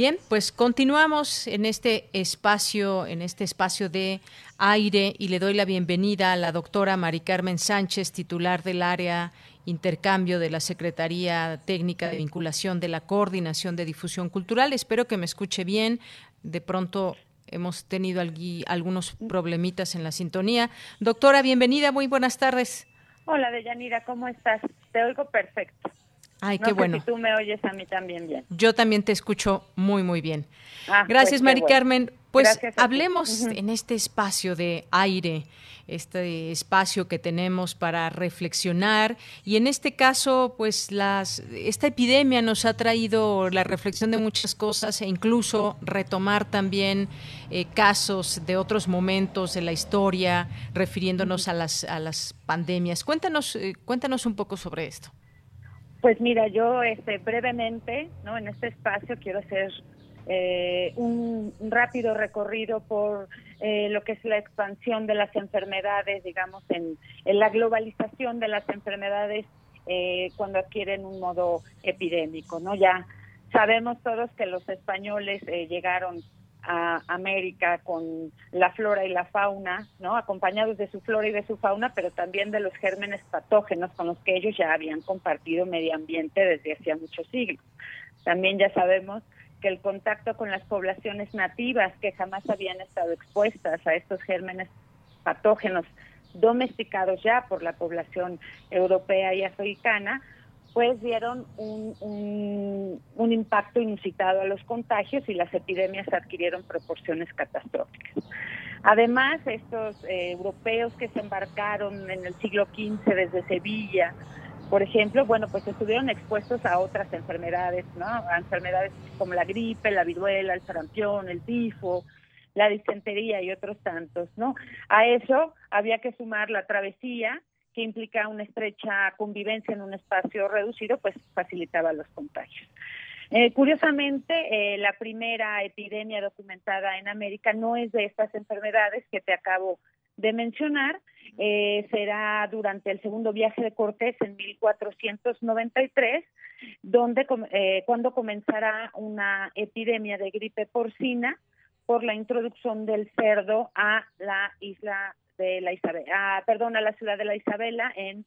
Speaker 1: Bien, pues continuamos en este espacio, en este espacio de aire y le doy la bienvenida a la doctora Mari Carmen Sánchez, titular del área intercambio de la Secretaría Técnica de Vinculación de la Coordinación de Difusión Cultural. Espero que me escuche bien. De pronto hemos tenido algunos problemitas en la sintonía. Doctora, bienvenida, muy buenas tardes.
Speaker 32: Hola, Deyanira, ¿cómo estás? Te oigo perfecto.
Speaker 1: Ay, qué bueno.
Speaker 32: Si tú me oyes a mí también bien.
Speaker 1: Yo también te escucho muy, muy bien. Ah, Gracias, pues Mari Carmen. Pues hablemos en este espacio de aire, este espacio que tenemos para reflexionar y en este caso, pues las esta epidemia nos ha traído la reflexión de muchas cosas e incluso retomar también eh, casos de otros momentos de la historia, refiriéndonos a las a las pandemias. Cuéntanos, eh, cuéntanos un poco sobre esto.
Speaker 32: Pues mira, yo este, brevemente, ¿no? En este espacio quiero hacer eh, un, rápido recorrido por eh, lo que es la expansión de las enfermedades, digamos, en, la globalización de las enfermedades eh, cuando adquieren un modo epidémico, ¿no? Ya Sabemos todos que los españoles eh, llegaron a América con la flora y la fauna, ¿no? Acompañados de su flora y de su fauna, pero también de los gérmenes patógenos con los que ellos ya habían compartido medio ambiente desde hacía muchos siglos. También ya sabemos que el contacto con las poblaciones nativas que jamás habían estado expuestas a estos gérmenes patógenos domesticados ya por la población europea y africana, pues dieron un, un, impacto inusitado a los contagios y las epidemias adquirieron proporciones catastróficas. Además, estos eh, europeos que se embarcaron en el siglo XV desde Sevilla, por ejemplo, bueno, pues estuvieron expuestos a otras enfermedades, ¿no? A enfermedades como la gripe, la viruela, el sarampión, el tifo, la disentería y otros tantos, ¿no? A eso había que sumar la travesía, que implica una estrecha convivencia en un espacio reducido, pues facilitaba los contagios. Eh, curiosamente, eh, la primera epidemia documentada en América no es de estas enfermedades que te acabo de mencionar, eh, será durante el segundo viaje de Cortés en 1493, donde cuando comenzará una epidemia de gripe porcina por la introducción del cerdo a la isla de la Isabela, ah, perdón, a la ciudad de la Isabela en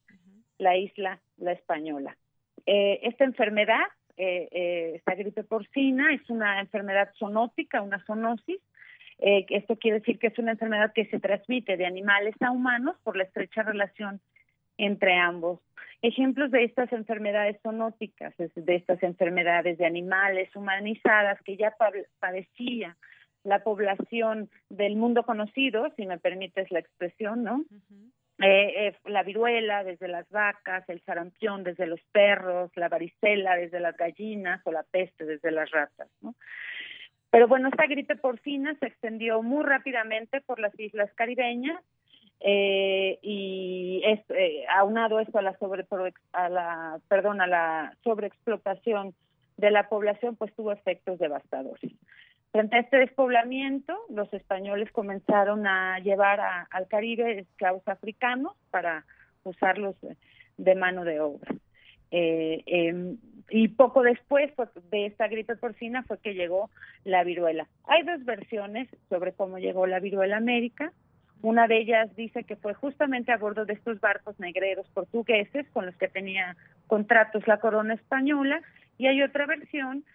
Speaker 32: la isla La Española. Eh, esta enfermedad, eh, eh, esta gripe porcina, es una enfermedad zoonótica, una zoonosis. esto quiere decir que es una enfermedad que se transmite de animales a humanos por la estrecha relación entre ambos. Ejemplos de estas enfermedades zoonóticas, de estas enfermedades de animales humanizadas que ya padecía la población del mundo conocido, si me permites la expresión, ¿no? Eh, eh, la viruela desde las vacas, el sarampión desde los perros, la varicela desde las gallinas o la peste desde las ratas, ¿no? Pero bueno, esta gripe porcina se extendió muy rápidamente por las islas caribeñas eh, y es, aunado esto a la sobre a la perdón a la sobreexplotación de la población, pues tuvo efectos devastadores. Frente a este despoblamiento, los españoles comenzaron a llevar al Caribe esclavos africanos para usarlos de mano de obra. Eh, em, y poco después de esta gripe porcina fue que llegó la viruela. Hay dos versiones sobre cómo llegó la viruela a América. Una de ellas dice que fue justamente a bordo de estos barcos negreros portugueses con los que tenía contratos la corona española. Y hay otra versión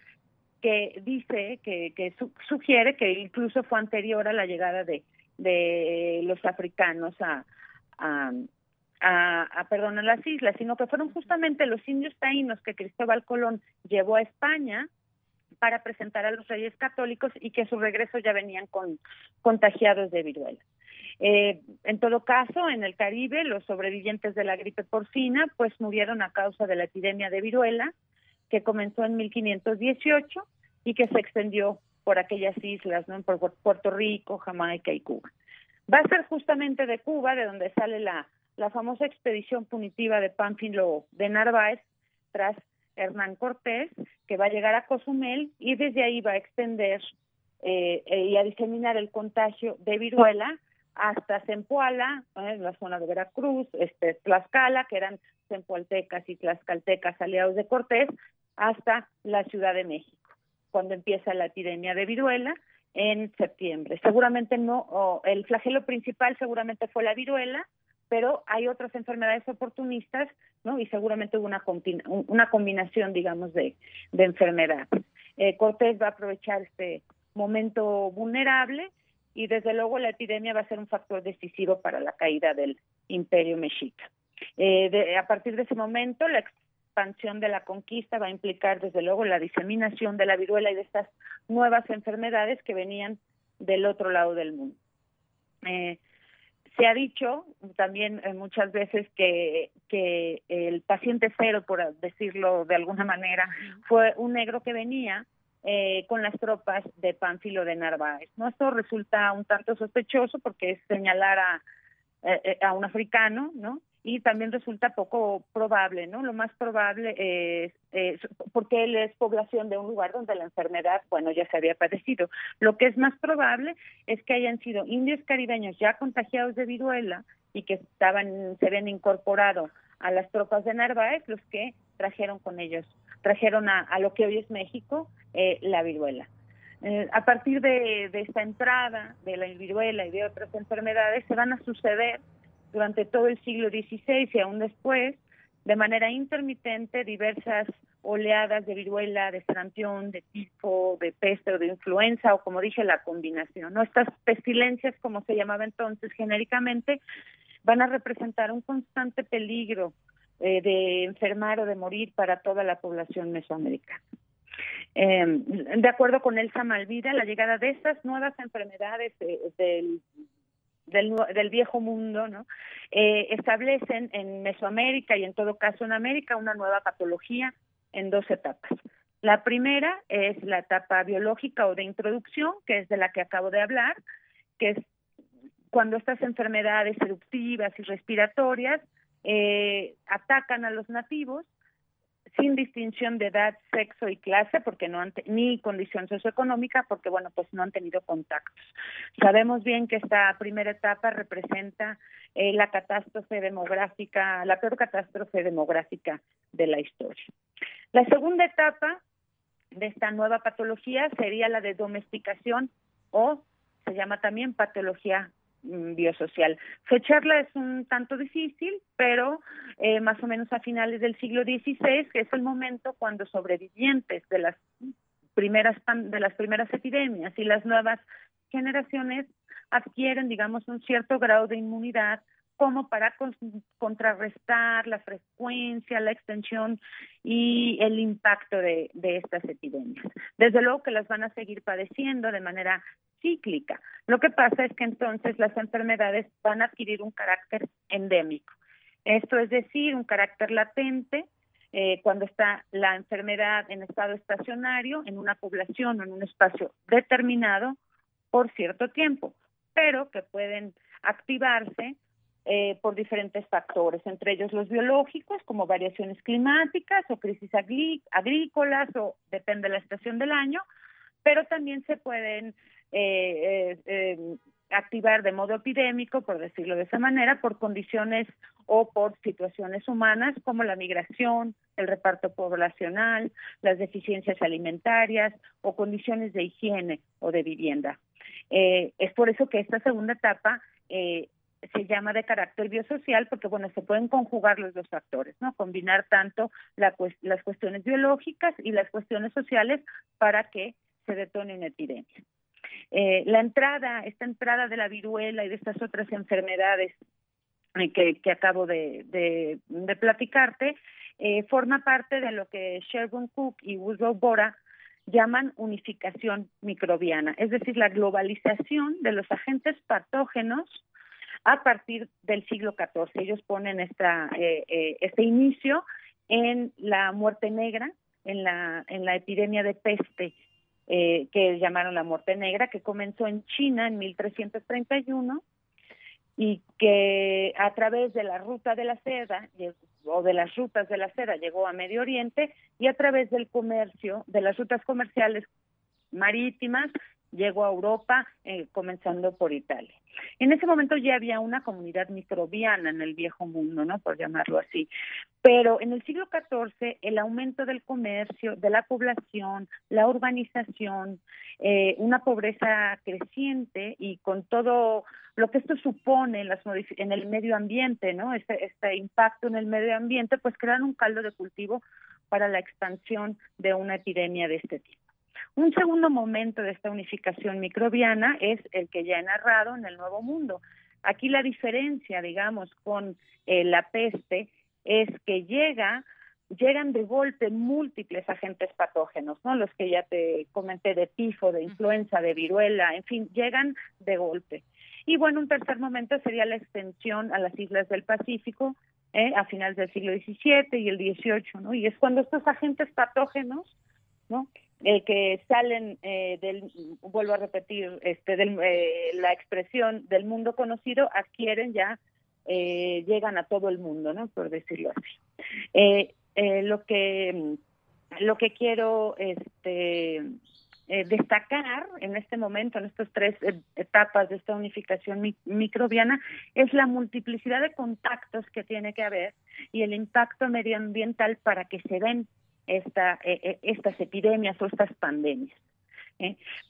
Speaker 32: que dice, que, que sugiere que incluso fue anterior a la llegada de, de los africanos a, a, a las islas, sino que fueron justamente los indios taínos que Cristóbal Colón llevó a España para presentar a los reyes católicos y que a su regreso ya venían con contagiados de viruela. Eh, en todo caso, en el Caribe, los sobrevivientes de la gripe porcina pues murieron a causa de la epidemia de viruela que comenzó en 1518 y que se extendió por aquellas islas, ¿no? por Puerto Rico, Jamaica y Cuba. Va a ser justamente de Cuba de donde sale la, la famosa expedición punitiva de Pánfilo de Narváez tras Hernán Cortés, que va a llegar a Cozumel y desde ahí va a extender eh, eh, y a diseminar el contagio de viruela hasta Zempoala, en la zona de Veracruz, este, Tlaxcala, que eran zempoaltecas y tlaxcaltecas aliados de Cortés, hasta la Ciudad de México, cuando empieza la epidemia de viruela en septiembre. Seguramente no, el flagelo principal seguramente fue la viruela, pero hay otras enfermedades oportunistas, ¿no? Y seguramente hubo una, una combinación, digamos, de, de enfermedades. Eh, Cortés va a aprovechar este momento vulnerable y desde luego la epidemia va a ser un factor decisivo para la caída del imperio mexica. Eh, a partir de ese momento, la expansión de la conquista va a implicar desde luego la diseminación de la viruela y de estas nuevas enfermedades que venían del otro lado del mundo. Eh, se ha dicho también eh, muchas veces que, que el paciente cero, por decirlo de alguna manera, fue un negro que venía eh, con las tropas de Pánfilo de Narváez. ¿no? Esto resulta un tanto sospechoso porque es señalar a, a un africano, ¿no? y también resulta poco probable, ¿no? Lo más probable es, porque él es población de un lugar donde la enfermedad, bueno, ya se había padecido. Lo que es más probable es que hayan sido indios caribeños ya contagiados de viruela y que estaban, se habían incorporado a las tropas de Narváez, los que trajeron con ellos, trajeron a, lo que hoy es México eh, la viruela. Eh, a partir de, esta entrada de la viruela y de otras enfermedades se van a suceder durante todo el siglo XVI y aún después, de manera intermitente, diversas oleadas de viruela, de sarampión, de tifo, de peste o de influenza, o como dije, la combinación. ¿no? Estas pestilencias, como se llamaba entonces genéricamente, van a representar un constante peligro eh, de enfermar o de morir para toda la población mesoamericana. Eh, de acuerdo con Elsa Malvida, la llegada de estas nuevas enfermedades del, del, viejo mundo, ¿no? Eh, establecen en Mesoamérica y en todo caso en América una nueva patología en dos etapas. La primera es la etapa biológica o de introducción, que es de la que acabo de hablar, que es cuando estas enfermedades eruptivas y respiratorias eh, atacan a los nativos sin distinción de edad, sexo y clase, porque no han ni condición socioeconómica, porque bueno, pues no han tenido contactos. Sabemos bien que esta primera etapa representa eh, la catástrofe demográfica, la peor catástrofe demográfica de la historia. La segunda etapa de esta nueva patología sería la de domesticación o se llama también patología biosocial. Fecharla es un tanto difícil, pero eh, más o menos a finales del siglo XVI, que es el momento cuando sobrevivientes de las primeras de las primeras epidemias y las nuevas generaciones adquieren, digamos, un cierto grado de inmunidad como para contrarrestar la frecuencia, la extensión y el impacto de estas epidemias. Desde luego que las van a seguir padeciendo de manera cíclica. Lo que pasa es que entonces las enfermedades van a adquirir un carácter endémico. Esto es decir, un carácter latente eh, cuando está la enfermedad en estado estacionario en una población o en un espacio determinado por cierto tiempo, pero que pueden activarse eh, por diferentes factores, entre ellos los biológicos, como variaciones climáticas o crisis agrícolas, o depende de la estación del año, pero también se pueden activar de modo epidémico, por decirlo de esa manera, por condiciones o por situaciones humanas como la migración, el reparto poblacional, las deficiencias alimentarias o condiciones de higiene o de vivienda. Eh, es por eso que esta segunda etapa eh, se llama de carácter biosocial porque, bueno, se pueden conjugar los dos factores, ¿no? Combinar tanto las cuestiones biológicas y las cuestiones sociales para que se detone una epidemia. Eh, la entrada, esta entrada de la viruela y de estas otras enfermedades eh, que, acabo de, platicarte, eh, forma parte de lo que Sherwin Cook y Woodrow Bora llaman unificación microbiana, es decir, la globalización de los agentes patógenos a partir del siglo XIV. Ellos ponen esta, este inicio en la muerte negra, en la, en la epidemia de peste eh, que llamaron la muerte negra, que comenzó en China en 1331 y que a través de la ruta de la seda o de las rutas de la seda llegó a Medio Oriente y a través del comercio, de las rutas comerciales marítimas, llegó a Europa, eh, comenzando por Italia. En ese momento ya había una comunidad microbiana en el viejo mundo, ¿no? Por llamarlo así. Pero en el siglo XIV, el aumento del comercio, de la población, la urbanización, eh, una pobreza creciente y con todo lo que esto supone en, las en el medio ambiente, ¿no? Este, este impacto en el medio ambiente, pues crean un caldo de cultivo para la expansión de una epidemia de este tipo. Un segundo momento de esta unificación microbiana es el que ya he narrado en el Nuevo Mundo. Aquí la diferencia, digamos, con eh, la peste es que llega llegan de golpe múltiples agentes patógenos, ¿no? Los que ya te comenté de tifo, de influenza, de viruela, en fin, llegan de golpe. Y bueno, un tercer momento sería la extensión a las islas del Pacífico ¿eh? a finales del siglo XVII y el XVIII, ¿no? Y es cuando estos agentes patógenos, ¿no? Eh, que salen eh, del, vuelvo a repetir, este, del, eh, la expresión del mundo conocido, adquieren ya, eh, llegan a todo el mundo, ¿no? Por decirlo así. lo que lo que quiero este, eh, destacar en este momento, en estas tres eh, etapas de esta unificación microbiana, es la multiplicidad de contactos que tiene que haber y el impacto medioambiental para que se den esta, eh, estas epidemias o estas pandemias.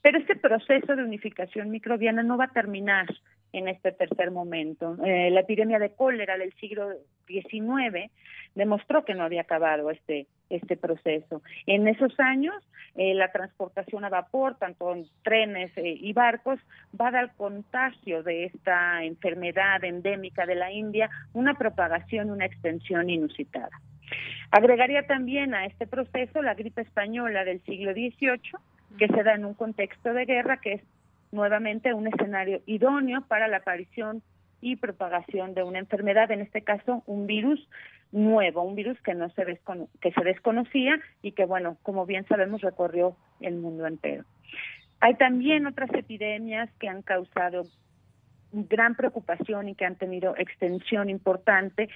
Speaker 32: Pero este proceso de unificación microbiana no va a terminar en este tercer momento. Eh, la epidemia de cólera del siglo XIX demostró que no había acabado este, este proceso. En esos años, eh, la transportación a vapor, tanto en trenes eh, y barcos, va a dar contagio de esta enfermedad endémica de la India una propagación, una extensión inusitada. Agregaría también a este proceso la gripe española del siglo XVIII, que se da en un contexto de guerra, que es nuevamente un escenario idóneo para la aparición y propagación de una enfermedad, en este caso un virus nuevo, un virus que no se que se desconocía y que bueno, como bien sabemos recorrió el mundo entero. Hay también otras epidemias que han causado gran preocupación y que han tenido extensión importante,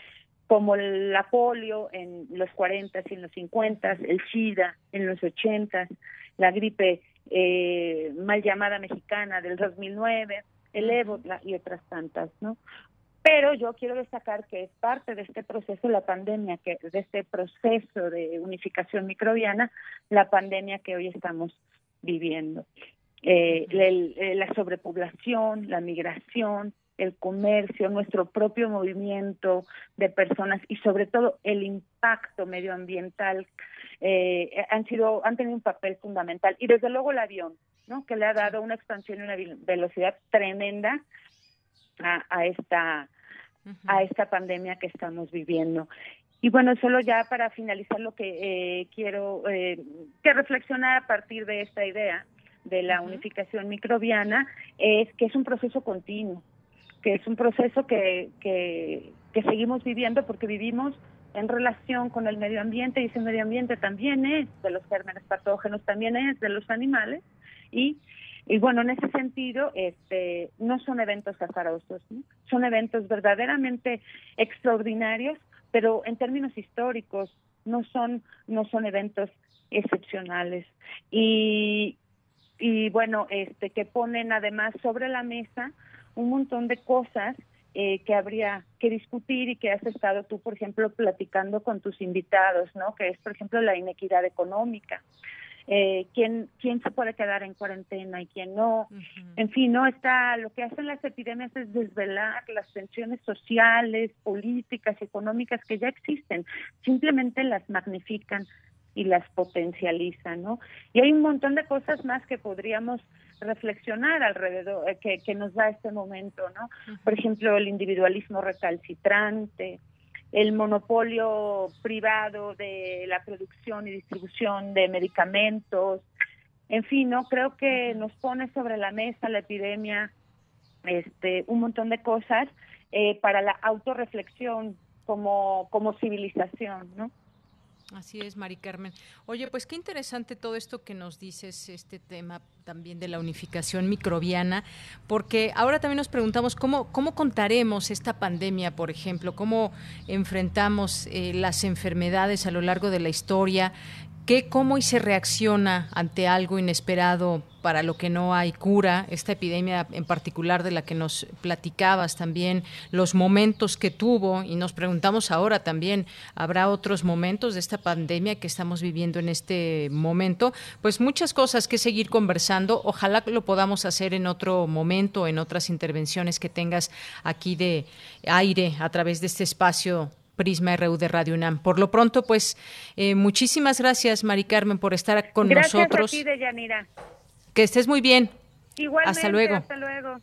Speaker 32: como la polio en los 40 y en los 50, el SIDA en los 80, la gripe eh, mal llamada mexicana del 2009, el ébola y otras tantas, ¿no? Pero yo quiero destacar que es parte de este proceso, la pandemia, que de este proceso de unificación microbiana, la pandemia que hoy estamos viviendo. Eh, eh, la sobrepoblación, la migración, el comercio, nuestro propio movimiento de personas y sobre todo el impacto medioambiental eh, han sido han tenido un papel fundamental y desde luego el avión, ¿no? Que le ha dado una expansión y una velocidad tremenda a, a esta a esta pandemia que estamos viviendo. Y bueno, solo ya para finalizar lo que eh, quiero eh, que reflexionar a partir de esta idea de la unificación microbiana es que es un proceso continuo que es un proceso que, que, seguimos viviendo porque vivimos en relación con el medio ambiente y ese medio ambiente también es de los gérmenes patógenos, también es de los animales y, y bueno, en ese sentido este, no son eventos azarosos, son eventos verdaderamente extraordinarios, pero en términos históricos no son, no son eventos excepcionales. Y, y bueno, este, que ponen además sobre la mesa un montón de cosas eh, que habría que discutir y que has estado tú, por ejemplo, platicando con tus invitados, ¿no? Que es, por ejemplo, la inequidad económica. Eh, quién quién se puede quedar en cuarentena y quién no. En fin, no está lo que hacen las epidemias es desvelar las tensiones sociales, políticas, económicas que ya existen, simplemente las magnifican y las potencializan, ¿no? Y hay un montón de cosas más que podríamos reflexionar alrededor, eh, que, que nos da este momento, ¿no? Por ejemplo, el individualismo recalcitrante, el monopolio privado de la producción y distribución de medicamentos, en fin, no creo que nos pone sobre la mesa la epidemia, este, un montón de cosas eh, para la autorreflexión como como civilización, ¿no?
Speaker 1: Así es, Mari Carmen. Oye, pues qué interesante todo esto que nos dices, este tema también de la unificación microbiana, porque ahora también nos preguntamos cómo, cómo contaremos esta pandemia, por ejemplo, cómo enfrentamos eh, las enfermedades a lo largo de la historia, ¿Qué, cómo y se reacciona ante algo inesperado para lo que no hay cura? Esta epidemia en particular de la que nos platicabas también, los momentos que tuvo y nos preguntamos ahora también, ¿habrá otros momentos de esta pandemia que estamos viviendo en este momento? Pues muchas cosas que seguir conversando. Ojalá lo podamos hacer en otro momento, en otras intervenciones que tengas aquí de aire a través de este espacio Prisma RU de Radio UNAM. Por lo pronto, pues, eh, muchísimas gracias, Mari Carmen, por estar con nosotros.
Speaker 32: Gracias
Speaker 1: Que estés muy bien.
Speaker 32: Igualmente,
Speaker 1: hasta luego.
Speaker 32: Hasta luego.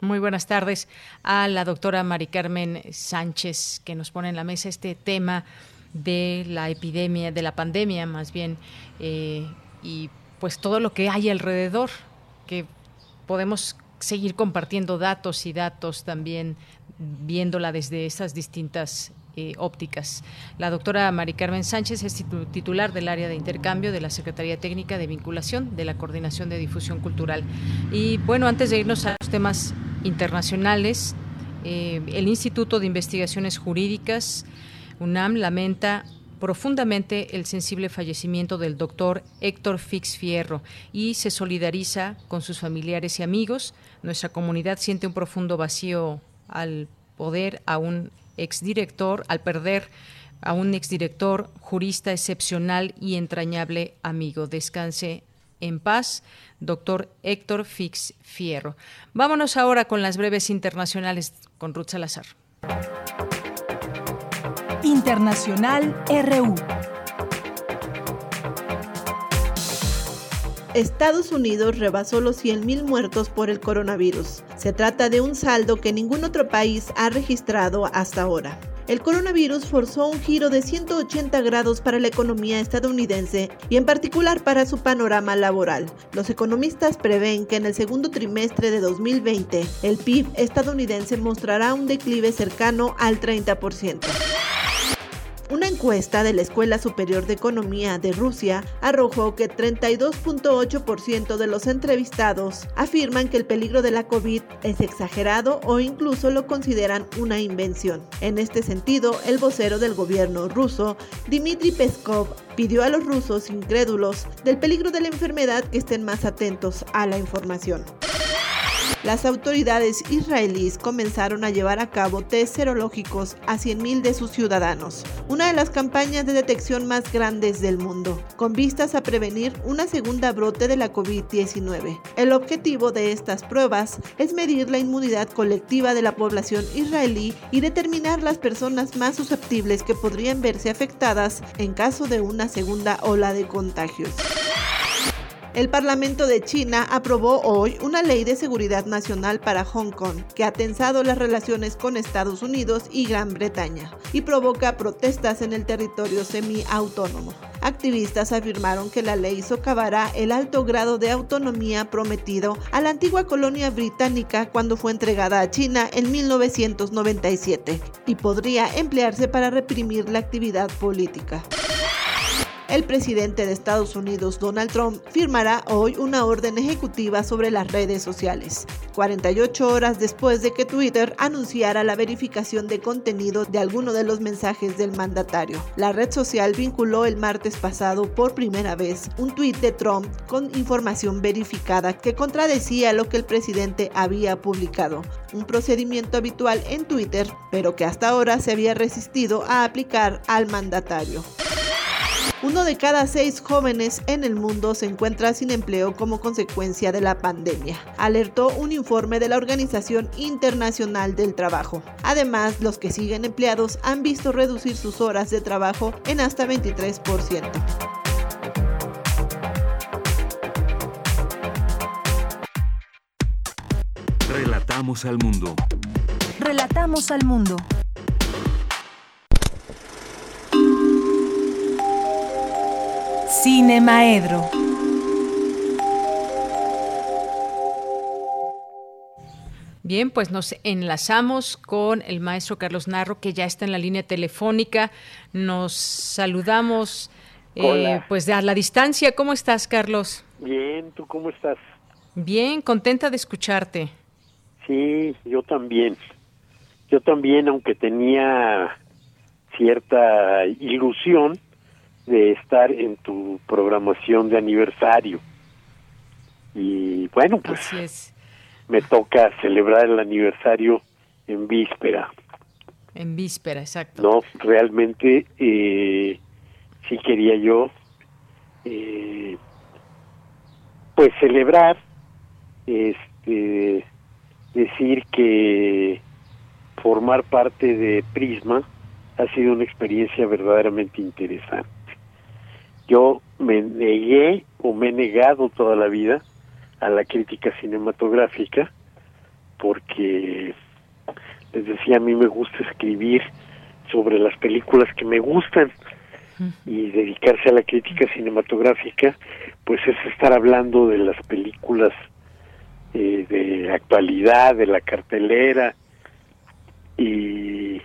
Speaker 1: Muy buenas tardes a la doctora Mari Carmen Sánchez, que nos pone en la mesa este tema de la epidemia, de la pandemia más bien, eh, y pues todo lo que hay alrededor, que podemos seguir compartiendo datos y datos también viéndola desde esas distintas eh, ópticas. La doctora Mari Carmen Sánchez es titular del área de intercambio de la Secretaría Técnica de Vinculación de la Coordinación de Difusión Cultural. Y bueno, antes de irnos a los temas internacionales, eh, el Instituto de Investigaciones Jurídicas, UNAM, lamenta profundamente el sensible fallecimiento del doctor Héctor Fix Fierro y se solidariza con sus familiares y amigos. Nuestra comunidad siente un profundo vacío al poder a un exdirector, al perder a un exdirector, jurista excepcional y entrañable amigo. Descanse en paz, doctor Héctor Fix Fierro. Vámonos ahora con las breves internacionales con Ruth Salazar.
Speaker 31: Internacional RU.
Speaker 33: Estados Unidos rebasó los 100.000 muertos por el coronavirus. Se trata de un saldo que ningún otro país ha registrado hasta ahora. El coronavirus forzó un giro de 180 grados para la economía estadounidense y en particular para su panorama laboral. Los economistas prevén que en el segundo trimestre de 2020 el PIB estadounidense mostrará un declive cercano al 30%. Una encuesta de la Escuela Superior de Economía de Rusia arrojó que 32.8% de los entrevistados afirman que el peligro de la COVID es exagerado o incluso lo consideran una invención. En este sentido, el vocero del gobierno ruso, Dmitry Peskov, pidió a los rusos incrédulos del peligro de la enfermedad que estén más atentos a la información. Las autoridades israelíes comenzaron a llevar a cabo test serológicos a 100.000 de sus ciudadanos, una de las campañas de detección más grandes del mundo, con vistas a prevenir una segunda brote de la COVID-19. El objetivo de estas pruebas es medir la inmunidad colectiva de la población israelí y determinar las personas más susceptibles que podrían verse afectadas en caso de una segunda ola de contagios. El Parlamento de China aprobó hoy una ley de seguridad nacional para Hong Kong que ha tensado las relaciones con Estados Unidos y Gran Bretaña y provoca protestas en el territorio semiautónomo. Activistas afirmaron que la ley socavará el alto grado de autonomía prometido a la antigua colonia británica cuando fue entregada a China en 1997 y podría emplearse para reprimir la actividad política. El presidente de Estados Unidos, Donald Trump, firmará hoy una orden ejecutiva sobre las redes sociales, 48 horas después de que Twitter anunciara la verificación de contenido de alguno de los mensajes del mandatario. La red social vinculó el martes pasado por primera vez un tuit de Trump con información verificada que contradecía lo que el presidente había publicado, un procedimiento habitual en Twitter, pero que hasta ahora se había resistido a aplicar al mandatario. Uno de cada seis jóvenes en el mundo se encuentra sin empleo como consecuencia de la pandemia, alertó un informe de la Organización Internacional del Trabajo. Además, los que siguen empleados han visto reducir sus horas de trabajo en hasta 23%.
Speaker 22: Relatamos al mundo.
Speaker 31: Relatamos al mundo. Cine Maedro.
Speaker 1: Bien, pues nos enlazamos con el maestro Carlos Narro, que ya está en la línea telefónica. Nos saludamos eh, pues a la distancia. ¿Cómo estás, Carlos?
Speaker 34: Bien, ¿tú cómo estás?
Speaker 1: Bien, contenta de escucharte.
Speaker 34: Sí, yo también. Yo también, aunque tenía cierta ilusión de estar en tu programación de aniversario. Y bueno, pues me toca celebrar el aniversario en víspera.
Speaker 1: En víspera, exacto.
Speaker 34: No, realmente eh, sí quería yo eh, pues celebrar, este, decir que formar parte de Prisma ha sido una experiencia verdaderamente interesante. Yo me negué o me he negado toda la vida a la crítica cinematográfica porque les decía a mí me gusta escribir sobre las películas que me gustan y dedicarse a la crítica cinematográfica pues es estar hablando de las películas eh, de actualidad de la cartelera y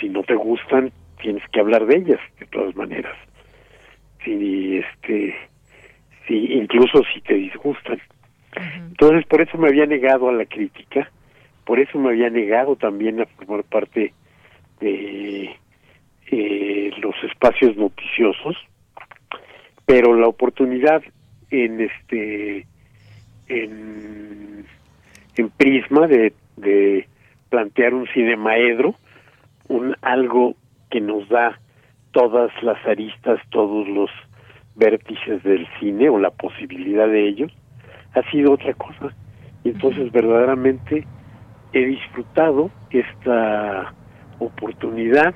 Speaker 34: si no te gustan tienes que hablar de ellas de todas maneras si este si incluso si te disgustan. Entonces por eso me había negado a la crítica por eso me había negado también a formar parte de eh, los espacios noticiosos, pero la oportunidad en este en, en Prisma de, de plantear un cinemaedro, un algo que nos da todas las aristas, todos los vértices del cine o la posibilidad de ellos, ha sido otra cosa. Y entonces verdaderamente he disfrutado esta oportunidad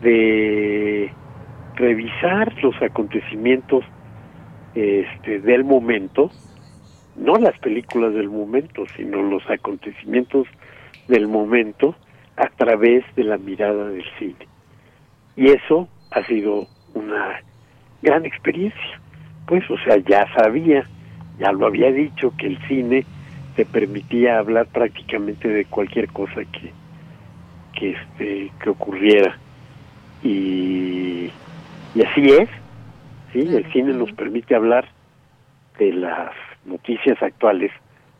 Speaker 34: de revisar los acontecimientos este, del momento, no las películas del momento, sino los acontecimientos del momento a través de la mirada del cine. Y eso ha sido una gran experiencia. Pues, o sea, ya sabía, ya lo había dicho, que el cine te permitía hablar prácticamente de cualquier cosa que, que, este, que ocurriera. Y, y así es, ¿sí? El cine nos permite hablar de las noticias actuales.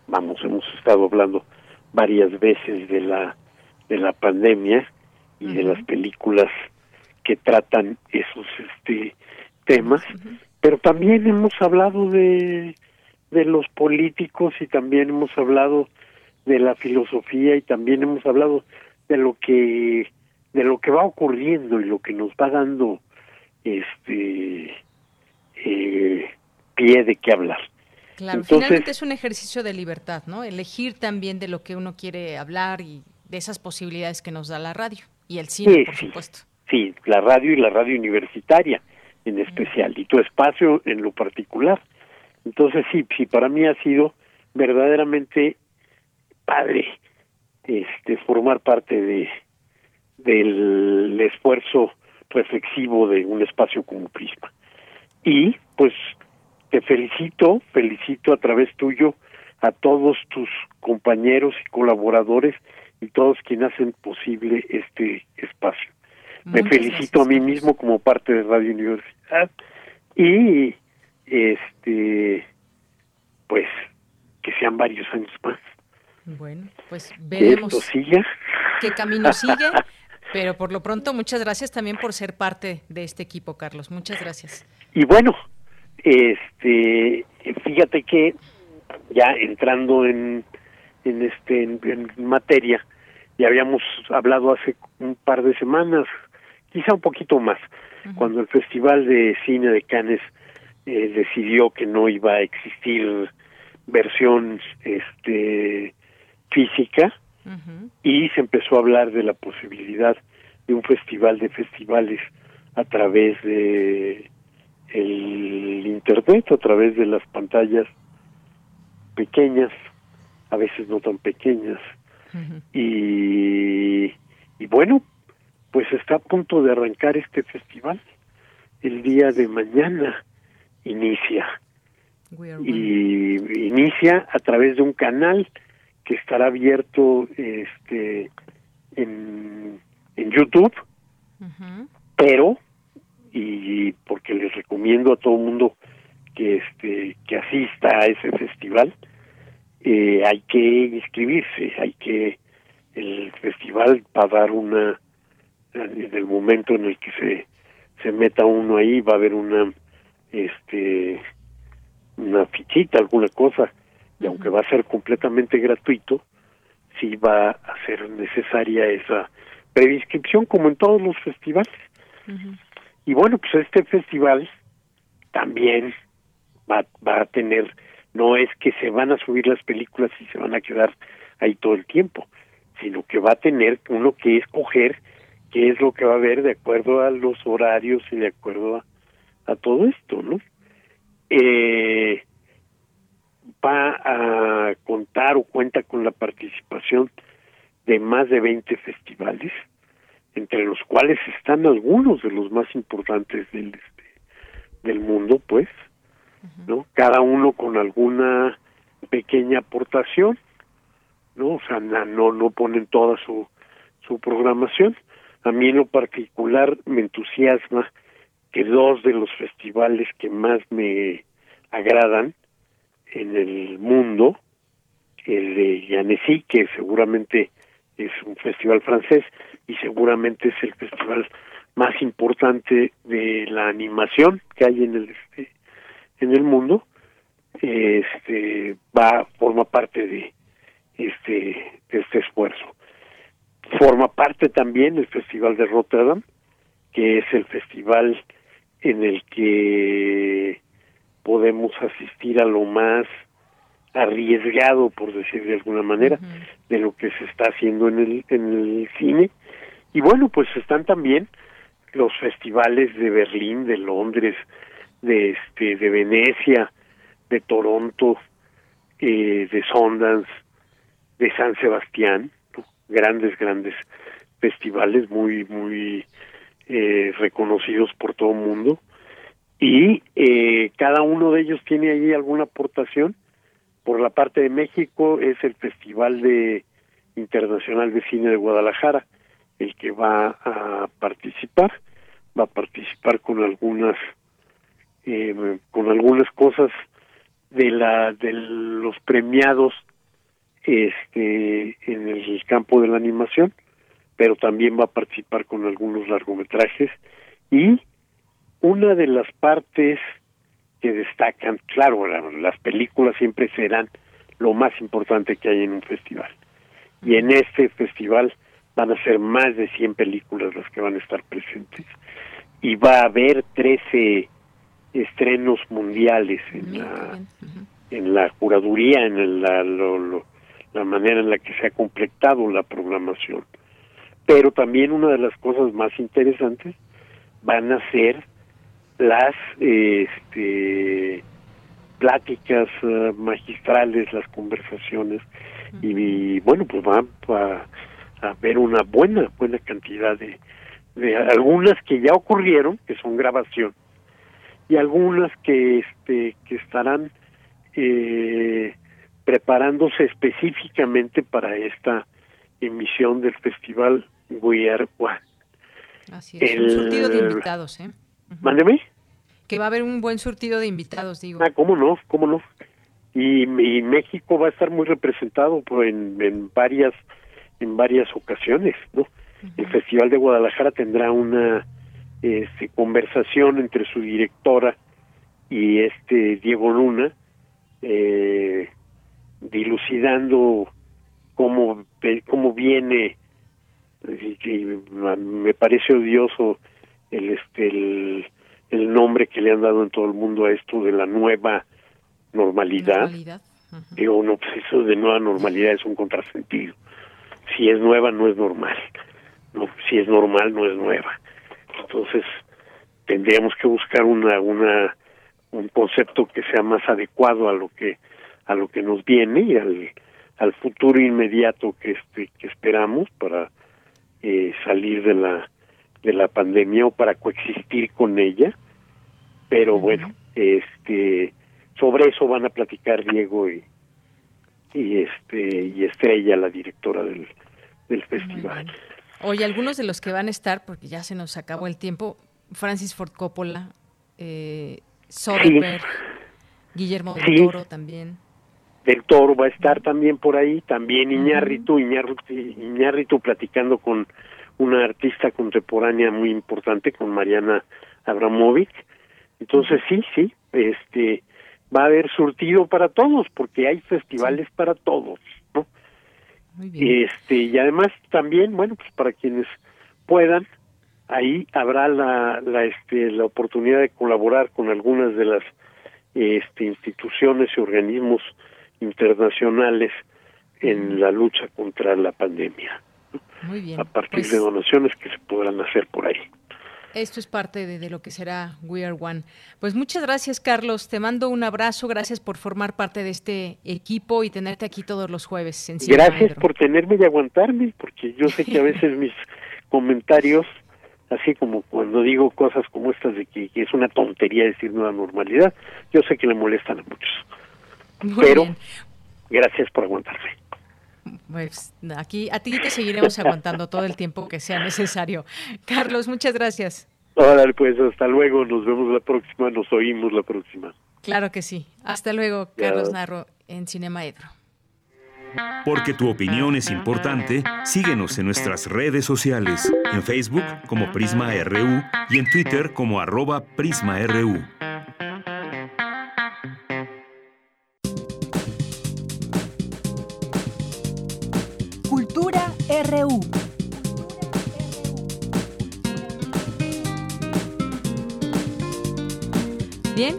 Speaker 34: Vamos, hemos estado hablando varias veces de la de la pandemia y de las películas que tratan esos este temas, pero también hemos hablado de de los políticos y también hemos hablado de la filosofía y también hemos hablado de lo que de lo que va ocurriendo y lo que nos va dando este eh, pie de qué hablar.
Speaker 1: Claro, finalmente es un ejercicio de libertad, ¿no? Elegir también de lo que uno quiere hablar y de esas posibilidades que nos da la radio y el cine, por supuesto.
Speaker 34: Sí, la radio y la radio universitaria en especial y tu espacio en lo particular. Entonces sí, sí, para mí ha sido verdaderamente padre este formar parte de del esfuerzo reflexivo de un espacio como Prisma. Y pues te felicito, felicito a través tuyo a todos tus compañeros y colaboradores y todos quienes hacen posible este espacio. Me felicito a mí mismo como parte de Radio Universidad y este pues que sean varios años más.
Speaker 1: Bueno, pues veremos
Speaker 34: que esto siga.
Speaker 1: qué camino sigue, pero por lo pronto muchas gracias también por ser parte de este equipo, Carlos. Muchas gracias.
Speaker 34: Y bueno, este fíjate que ya entrando en en este en, materia ya habíamos hablado hace un par de semanas quizá un poquito más. Cuando el festival de cine de Cannes eh, decidió que no iba a existir versión este física y se empezó a hablar de la posibilidad de un festival de festivales a través de el internet, a través de las pantallas pequeñas, a veces no tan pequeñas. y, y bueno, pues está a punto de arrancar este festival. El día de mañana inicia. Y inicia a través de un canal que estará abierto este en, en YouTube, pero y porque les recomiendo a todo el mundo que este que asista a ese festival eh, hay que inscribirse hay que el festival va a dar una en el momento en el que se se meta uno ahí va a haber una este una fichita alguna cosa y aunque va a ser completamente gratuito sí va a ser necesaria esa preinscripción como en todos los festivales. Y bueno, pues este festival también va, va a tener, no es que se van a subir las películas y se van a quedar ahí todo el tiempo, sino que va a tener uno que escoger qué es lo que va a ver de acuerdo a los horarios y de acuerdo a, a todo esto, ¿no? Eh, va a contar o cuenta con la participación de más de 20 festivales entre los cuales están algunos de los más importantes del este, del mundo pues no cada uno con alguna pequeña aportación no o sea no no ponen toda su su programación a mí en lo particular me entusiasma que dos de los festivales que más me agradan en el mundo el de Yanesi que seguramente es un festival francés y seguramente es el festival más importante de la animación que hay en el este, en el mundo este va forma parte de este de este esfuerzo forma parte también el festival de Rotterdam que es el festival en el que podemos asistir a lo más arriesgado, por decir de alguna manera, de lo que se está haciendo en el, en el cine. Y bueno, pues están también los festivales de Berlín, de Londres, de este, de Venecia, de Toronto, eh, de Sundance, de San Sebastián, grandes, grandes festivales muy, muy eh, reconocidos por todo el mundo y eh, cada uno de ellos tiene ahí alguna aportación. Por la parte de México es el Festival de Internacional de Cine de Guadalajara el que va a participar, va a participar con algunas eh, con algunas cosas de la de los premiados este en el campo de la animación pero también va a participar con algunos largometrajes y una de las partes que destacan, claro, las películas siempre serán lo más importante que hay en un festival. Y en este festival van a ser más de 100 películas las que van a estar presentes. Y va a haber 13 estrenos mundiales en la, en la curaduría, en la, la manera en la que se ha completado la programación. Pero también una de las cosas más interesantes van a ser las este, pláticas eh, magistrales, las conversaciones y, bueno, pues va a, haber una buena, buena cantidad de, de algunas que ya ocurrieron, que son grabación, y algunas que, este, que estarán eh, preparándose específicamente para esta emisión del festival We Are One.
Speaker 1: Así es, un surtido de invitados, ¿eh?
Speaker 34: Mándeme.
Speaker 1: Que va a haber un buen surtido de invitados, digo.
Speaker 34: Ah, cómo no, cómo no. Y, México va a estar muy representado en, en varias en varias ocasiones, ¿no? El Festival de Guadalajara tendrá una este, conversación entre su directora y este Diego Luna, eh, dilucidando cómo, cómo viene. Me parece odioso el este el, nombre que le han dado en todo el mundo a esto de la nueva normalidad, digo no pues eso de nueva normalidad es un contrasentido. Si es nueva no es normal. No si es normal no es nueva. Entonces tendríamos que buscar una una un concepto que sea más adecuado a lo que a lo que nos viene y al, al futuro inmediato que este que esperamos para eh, salir de la de la pandemia o para coexistir con ella. Pero bueno este sobre eso van a platicar Diego y y este y Estrella la directora del del festival.
Speaker 1: oye algunos de los que van a estar porque ya se nos acabó el tiempo Francis Ford Coppola eh, Soderbergh Guillermo del Toro también
Speaker 34: del Toro va a estar también por ahí, también Iñárritu, Iñárritu, platicando con una artista contemporánea muy importante, con Mariana Abramovic. Entonces sí, sí, este va a haber surtido para todos, porque hay festivales para todos, ¿no? Este, y además también, bueno, pues para quienes puedan, ahí habrá la, la, este, la oportunidad de colaborar con algunas de las este, instituciones y organismos internacionales en la lucha contra la pandemia.
Speaker 1: Muy bien.
Speaker 34: A partir de pues donaciones que se podrán hacer por ahí.
Speaker 1: Esto es parte de, lo que será We Are One. Pues muchas gracias, Carlos. Te mando un abrazo. Gracias por formar parte de este equipo y tenerte aquí todos los jueves. En
Speaker 34: gracias por tenerme y aguantarme, porque yo sé que a veces mis comentarios, así como cuando digo cosas como estas de que, es una tontería decir nueva normalidad, yo sé que le molestan a muchos. Pero gracias por aguantarme.
Speaker 1: Pues aquí a ti te seguiremos aguantando todo el tiempo que sea necesario. Carlos, muchas gracias.
Speaker 34: Órale, pues hasta luego, nos vemos la próxima, nos oímos la próxima.
Speaker 1: Claro que sí. Hasta luego, Carlos Narro en Cinema Edro.
Speaker 35: Porque tu opinión es importante, síguenos en nuestras redes sociales, en Facebook como Prisma RU y en Twitter como arroba PrismaRU.
Speaker 1: Bien,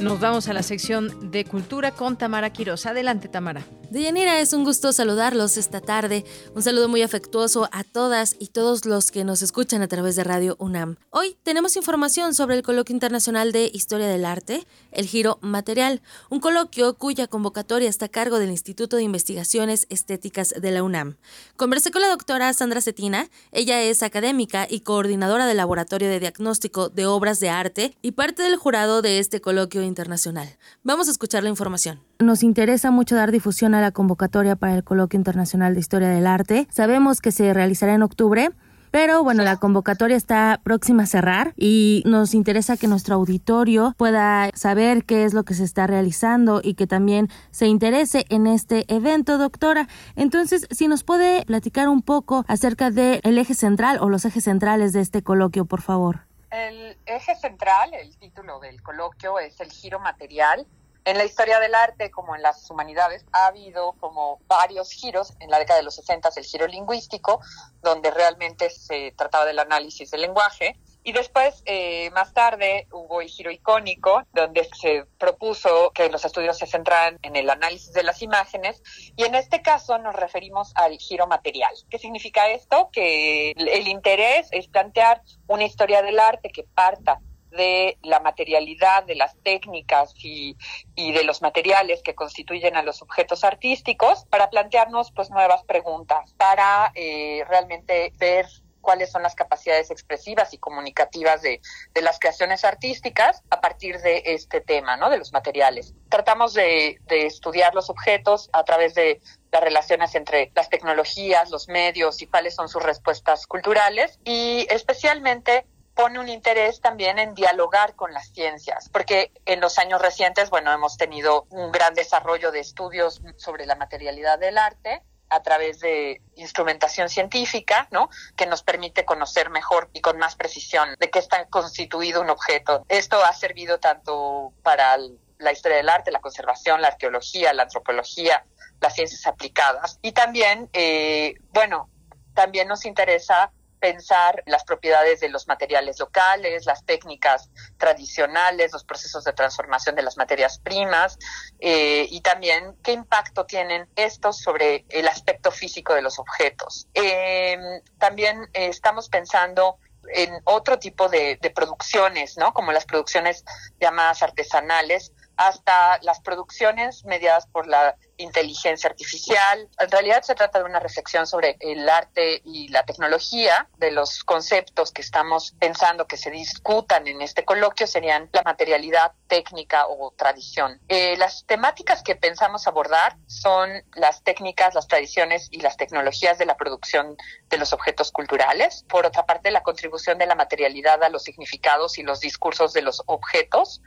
Speaker 1: nos vamos a la sección de cultura con Tamara Quiroz. Adelante, Tamara.
Speaker 36: Deyanira, es un gusto saludarlos esta tarde. Un saludo muy afectuoso a todas y todos los que nos escuchan a través de Radio UNAM. Hoy tenemos información sobre el Coloquio Internacional de Historia del Arte, el Giro Material, un coloquio cuya convocatoria está a cargo del Instituto de Investigaciones Estéticas de la UNAM. Conversé con la doctora Sandra Cetina, ella es académica y coordinadora del Laboratorio de Diagnóstico de Obras de Arte y parte del jurado de este coloquio internacional. Vamos a escuchar la información.
Speaker 37: Nos interesa mucho dar difusión a la convocatoria para el Coloquio Internacional de Historia del Arte. Sabemos que se realizará en octubre. Pero bueno, la convocatoria está próxima a cerrar y nos interesa que nuestro auditorio pueda saber qué es lo que se está realizando y que también se interese en este evento, doctora. Entonces, si nos puede platicar un poco acerca del eje central o los ejes centrales de este coloquio, por favor.
Speaker 38: El eje central, el título del coloquio es el giro material en la historia del arte, como en las humanidades, ha habido como varios giros. En la década de los 60 el giro lingüístico, donde realmente se trataba del análisis del lenguaje. Y después, eh, más tarde, hubo el giro icónico, donde se propuso que los estudios se centraran en el análisis de las imágenes. Y en este caso nos referimos al giro material. ¿Qué significa esto? Que el interés es plantear una historia del arte que parta de la materialidad, de las técnicas y, de los materiales que constituyen a los objetos artísticos para plantearnos pues nuevas preguntas, para eh, realmente ver cuáles son las capacidades expresivas y comunicativas de, de, las creaciones artísticas a partir de este tema, ¿no? De los materiales. Tratamos de, de, estudiar los objetos a través de las relaciones entre las tecnologías, los medios y cuáles son sus respuestas culturales y especialmente pone un interés también en dialogar con las ciencias, porque en los años recientes, bueno, hemos tenido un gran desarrollo de estudios sobre la materialidad del arte a través de instrumentación científica, ¿no? Que nos permite conocer mejor y con más precisión de qué está constituido un objeto. Esto ha servido tanto para la historia del arte, la conservación, la arqueología, la antropología, las ciencias aplicadas. Y también, eh, bueno, también nos interesa pensar las propiedades de los materiales locales, las técnicas tradicionales, los procesos de transformación de las materias primas eh, y también qué impacto tienen estos sobre el aspecto físico de los objetos. Em, también eh, estamos pensando en otro tipo de, de producciones, ¿no? Como las producciones llamadas artesanales, hasta las producciones mediadas por la inteligencia artificial. En realidad se trata de una reflexión sobre el arte y la tecnología, de los conceptos que estamos pensando que se discutan en este coloquio serían la materialidad técnica o tradición. Eh, las temáticas que pensamos abordar son las técnicas, las tradiciones y las tecnologías de la producción de los objetos culturales. Por otra parte, la contribución de la materialidad a los significados y los discursos de los objetos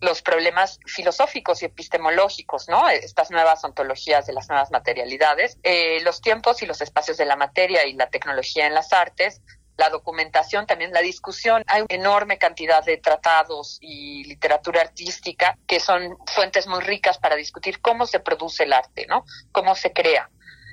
Speaker 38: los problemas filosóficos y epistemológicos, ¿no? Estas nuevas ontologías de las nuevas materialidades, eh, los tiempos y los espacios de la materia y la tecnología en las artes, la documentación, también la discusión. Hay una enorme cantidad de tratados y literatura artística que son fuentes muy ricas para discutir cómo se produce el arte, ¿no? Cómo se crea.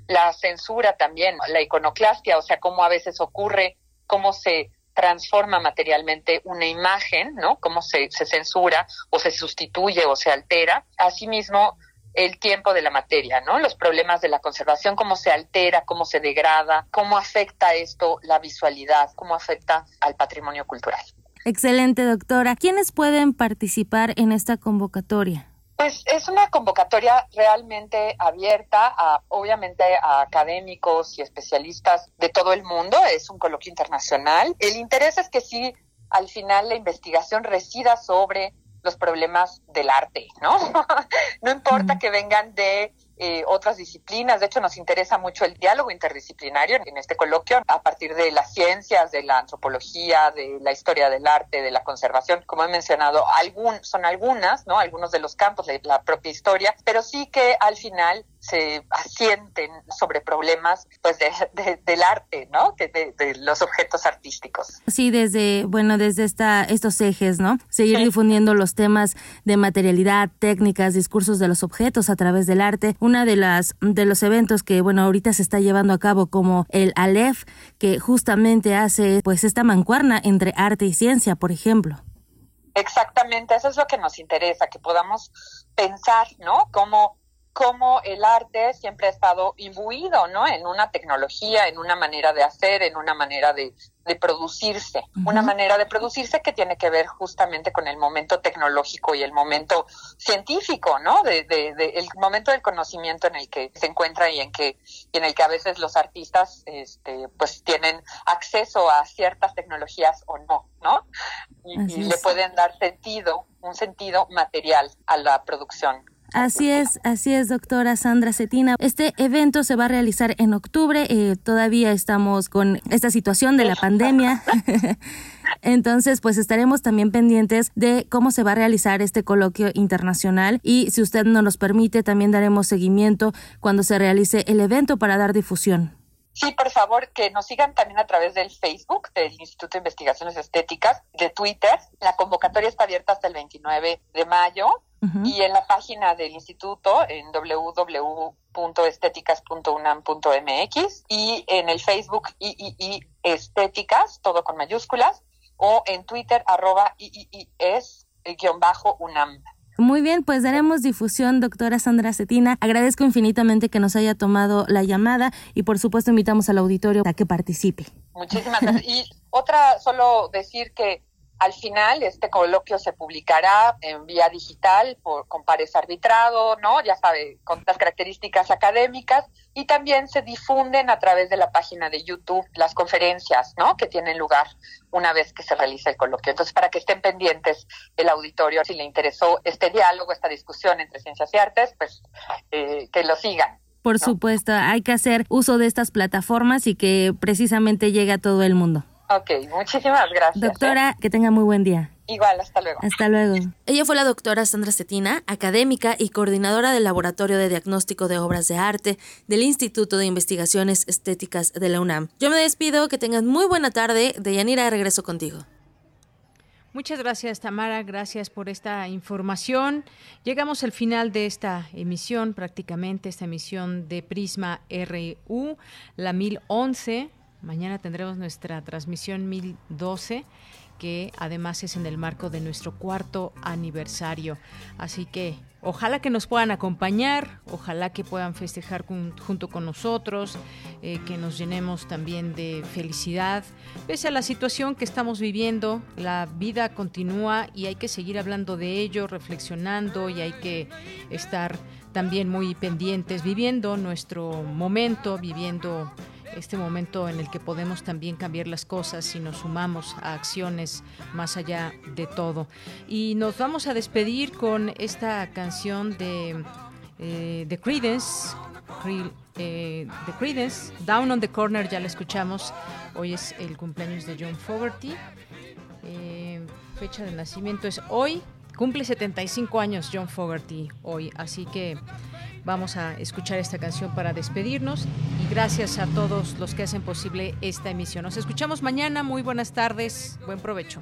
Speaker 38: La censura también, la iconoclastia, o sea, cómo a veces ocurre, cómo se transforma materialmente una imagen, ¿no? Cómo se, se censura o se sustituye o se altera. Asimismo, el tiempo de la materia, ¿no? Los problemas de la conservación, cómo se altera, cómo se degrada, cómo afecta esto la visualidad, cómo afecta al patrimonio cultural.
Speaker 37: Excelente, doctora. ¿Quiénes pueden participar en esta convocatoria?
Speaker 38: Pues es una convocatoria realmente abierta a, obviamente, a académicos y especialistas de todo el mundo. Es un coloquio internacional. El interés es que sí, al final la investigación resida sobre los problemas del arte, ¿no? no importa que vengan de eh, otras disciplinas. De hecho, nos interesa mucho el diálogo interdisciplinario en este coloquio a partir de las ciencias, de la antropología, de la historia del arte, de la conservación. Como he mencionado, algún, son algunas, ¿no? Algunos de los campos de la propia historia, pero sí que al final se asienten sobre problemas pues del arte, ¿no? Que de, los objetos artísticos.
Speaker 37: Sí, desde bueno, desde esta estos ejes, ¿no? Seguir difundiendo los temas de materialidad, técnicas, discursos de los objetos a través del arte. Una de las de los eventos que bueno, ahorita se está llevando a cabo como el Aleph, que justamente hace pues esta mancuerna entre arte y ciencia, por ejemplo.
Speaker 38: Exactamente, eso es lo que nos interesa, que podamos pensar, ¿no? Cómo cómo el arte siempre ha estado imbuido, ¿no? En una tecnología, en una manera de hacer, en una manera de, de producirse, una manera de producirse que tiene que ver justamente con el momento tecnológico y el momento científico, ¿no? De, de, de, el momento del conocimiento en el que se encuentra y en que y en el que a veces los artistas, este, pues tienen acceso a ciertas tecnologías o no, ¿no? Y, y le pueden dar sentido, un sentido material a la producción
Speaker 37: Así es, así es, doctora Sandra Cetina. Este evento se va a realizar en octubre. Eh, todavía estamos con esta situación de la pandemia. Entonces, pues estaremos también pendientes de cómo se va a realizar este coloquio internacional y si usted nos los permite, también daremos seguimiento cuando se realice el evento para dar difusión.
Speaker 38: Sí, por favor, que nos sigan también a través del Facebook del Instituto de Investigaciones Estéticas, de Twitter. La convocatoria está abierta hasta el 29 de mayo y en la página del instituto en www.estéticas.unam.mx y en el Facebook III Estéticas, todo con mayúsculas, o en Twitter arroba IIIS-UNAM.
Speaker 37: Muy bien, pues daremos difusión, doctora Sandra Cetina. Agradezco infinitamente que nos haya tomado la llamada y por supuesto invitamos al auditorio a que participe.
Speaker 38: Muchísimas gracias. Y otra, solo decir que al final, este coloquio se publicará en vía digital por, con pares arbitrado, ¿no? Ya sabe, con las características académicas y también se difunden a través de la página de YouTube las conferencias, ¿no? Que tienen lugar una vez que se realiza el coloquio. Entonces, para que estén pendientes el auditorio, si le interesó este diálogo, esta discusión entre ciencias y artes, pues eh, que lo sigan.
Speaker 37: Por supuesto, hay que hacer uso de estas plataformas y que precisamente llegue a todo el mundo.
Speaker 38: Ok, muchísimas gracias.
Speaker 37: Doctora, ¿eh? que tenga muy buen día.
Speaker 38: Igual, hasta luego.
Speaker 37: Hasta luego.
Speaker 36: Ella fue la doctora Sandra Cetina, académica y coordinadora del Laboratorio de Diagnóstico de Obras de Arte del Instituto de Investigaciones Estéticas de la UNAM. Yo me despido, que tengan muy buena tarde. De Yanira, regreso contigo.
Speaker 1: Muchas gracias, Tamara. Gracias por esta información. Llegamos al final de esta emisión, prácticamente esta emisión de Prisma RU, la 1011 Mañana tendremos nuestra transmisión 1012 que además es en el marco de nuestro cuarto aniversario. Así que ojalá que nos puedan acompañar, ojalá que puedan festejar junto con nosotros, eh, que nos llenemos también de felicidad. Pese a la situación que estamos viviendo, la vida continúa y hay que seguir hablando de ello, reflexionando y hay que estar también muy pendientes, viviendo nuestro momento, viviendo este momento en el que podemos también cambiar las cosas si nos sumamos a acciones más allá de todo. Y nos vamos a despedir con esta canción de eh, The Creedence, eh, The Creedence, Down on the Corner, ya la escuchamos. Hoy es el cumpleaños de John Fogerty. Eh, fecha de nacimiento es hoy. Cumple 75 años John Fogerty hoy, así que Vamos a escuchar esta canción para despedirnos y gracias a todos los que hacen posible esta emisión. Nos escuchamos mañana. Muy buenas tardes. Buen provecho.